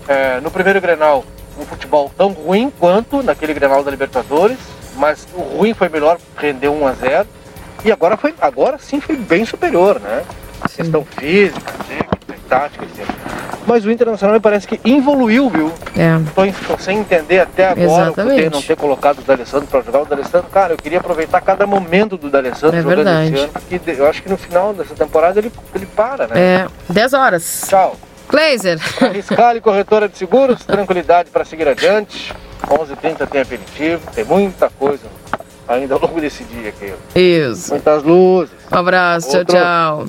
é, no primeiro Grenal, um futebol tão ruim quanto naquele Grenal da Libertadores, mas o ruim foi melhor, rendeu 1 a 0 E agora, foi, agora sim foi bem superior, né? Questão física, técnica, tática, etc. Mas o Internacional me parece que evoluiu, viu? É. Tô, em- tô sem entender até agora Exatamente. o não ter colocado o D'Alessandro para jogar. O D'Alessandro, cara, eu queria aproveitar cada momento do D'Alessandro É jogando verdade. esse ano. porque eu acho que no final dessa temporada ele, ele para, né? É, 10 horas. Tchau. Glazer. Riscale Corretora de Seguros, tranquilidade para seguir adiante. 11h30 tem aperitivo, tem muita coisa ainda ao longo desse dia aqui. Isso. Muitas luzes. Um abraço, tchau, Outro. tchau.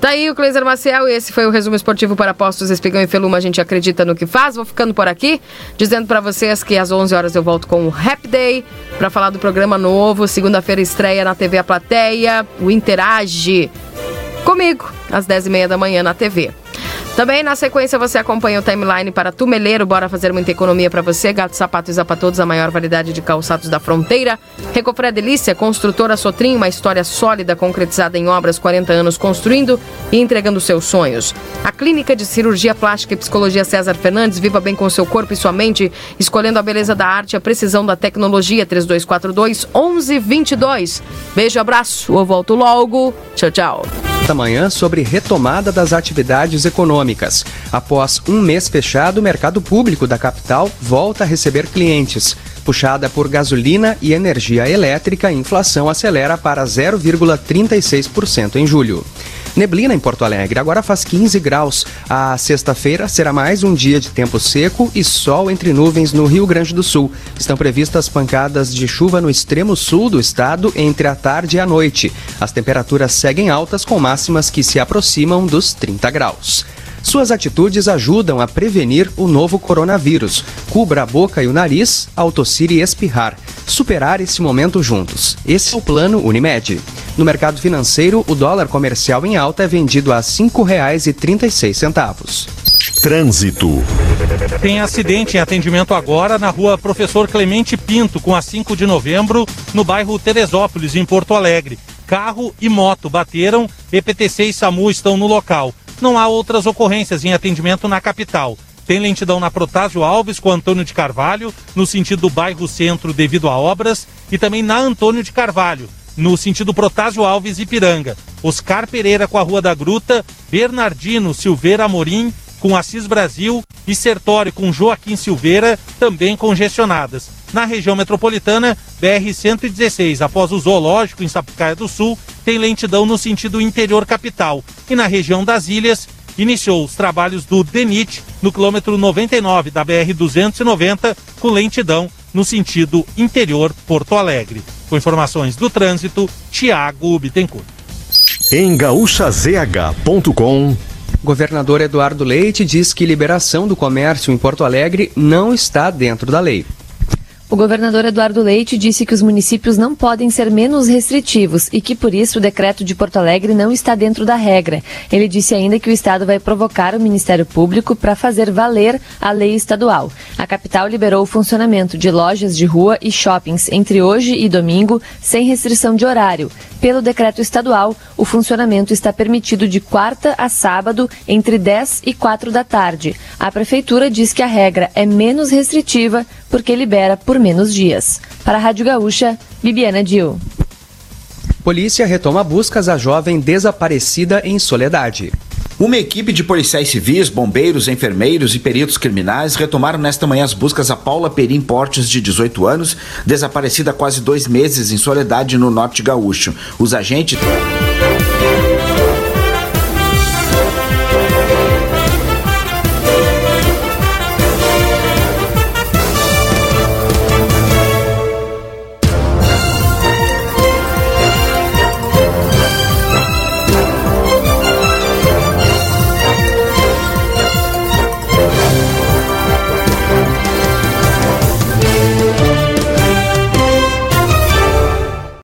Tá aí o Cleiser Maciel e esse foi o resumo esportivo para Postos Espigão e Feluma. A gente acredita no que faz. Vou ficando por aqui, dizendo para vocês que às 11 horas eu volto com o Happy Day para falar do programa novo. Segunda-feira estreia na TV A Plateia, o Interage comigo às 10h30 da manhã na TV. Também na sequência você acompanha o timeline para Tumeleiro, bora fazer muita economia para você. Gato, sapato e zapatodos, a maior variedade de calçados da fronteira. Recofré Delícia, construtora Sotrim, uma história sólida concretizada em obras, 40 anos construindo e entregando seus sonhos. A Clínica de Cirurgia Plástica e Psicologia César Fernandes, viva bem com seu corpo e sua mente, escolhendo a beleza da arte a precisão da tecnologia, 3242 1122. Beijo, abraço, eu volto logo. Tchau, tchau. Da manhã sobre retomada das atividades econômicas. Após um mês fechado, o mercado público da capital volta a receber clientes. Puxada por gasolina e energia elétrica, a inflação acelera para 0,36% em julho. Neblina em Porto Alegre, agora faz 15 graus. A sexta-feira será mais um dia de tempo seco e sol entre nuvens no Rio Grande do Sul. Estão previstas pancadas de chuva no extremo sul do estado entre a tarde e a noite. As temperaturas seguem altas com máximas que se aproximam dos 30 graus. Suas atitudes ajudam a prevenir o novo coronavírus. Cubra a boca e o nariz ao tossir e espirrar. Superar esse momento juntos. Esse é o plano Unimed. No mercado financeiro, o dólar comercial em alta é vendido a R$ 5,36. Trânsito. Tem acidente em atendimento agora na rua Professor Clemente Pinto, com a 5 de novembro, no bairro Teresópolis, em Porto Alegre. Carro e moto bateram, EPTC e SAMU estão no local não há outras ocorrências em atendimento na capital. Tem lentidão na Protásio Alves com Antônio de Carvalho, no sentido do bairro Centro devido a obras, e também na Antônio de Carvalho, no sentido Protásio Alves e Piranga. Oscar Pereira com a Rua da Gruta, Bernardino Silveira Amorim com Assis Brasil e Sertório com Joaquim Silveira também congestionadas. Na região metropolitana, BR-116, após o zoológico em Sapucaia do Sul, tem lentidão no sentido interior capital. E na região das ilhas, iniciou os trabalhos do DENIT no quilômetro 99 da BR-290, com lentidão no sentido interior Porto Alegre. Com informações do trânsito, Tiago Bittencourt. Em gaúchazh.com Governador Eduardo Leite diz que liberação do comércio em Porto Alegre não está dentro da lei. O governador Eduardo Leite disse que os municípios não podem ser menos restritivos e que, por isso, o decreto de Porto Alegre não está dentro da regra. Ele disse ainda que o Estado vai provocar o Ministério Público para fazer valer a lei estadual. A capital liberou o funcionamento de lojas de rua e shoppings entre hoje e domingo, sem restrição de horário. Pelo decreto estadual, o funcionamento está permitido de quarta a sábado, entre 10 e 4 da tarde. A Prefeitura diz que a regra é menos restritiva porque libera por menos dias. Para a Rádio Gaúcha, Bibiana Dil. Polícia retoma buscas à jovem desaparecida em Soledade. Uma equipe de policiais civis, bombeiros, enfermeiros e peritos criminais retomaram nesta manhã as buscas a Paula Perim Portes, de 18 anos, desaparecida há quase dois meses em Soledade, no norte gaúcho. Os agentes.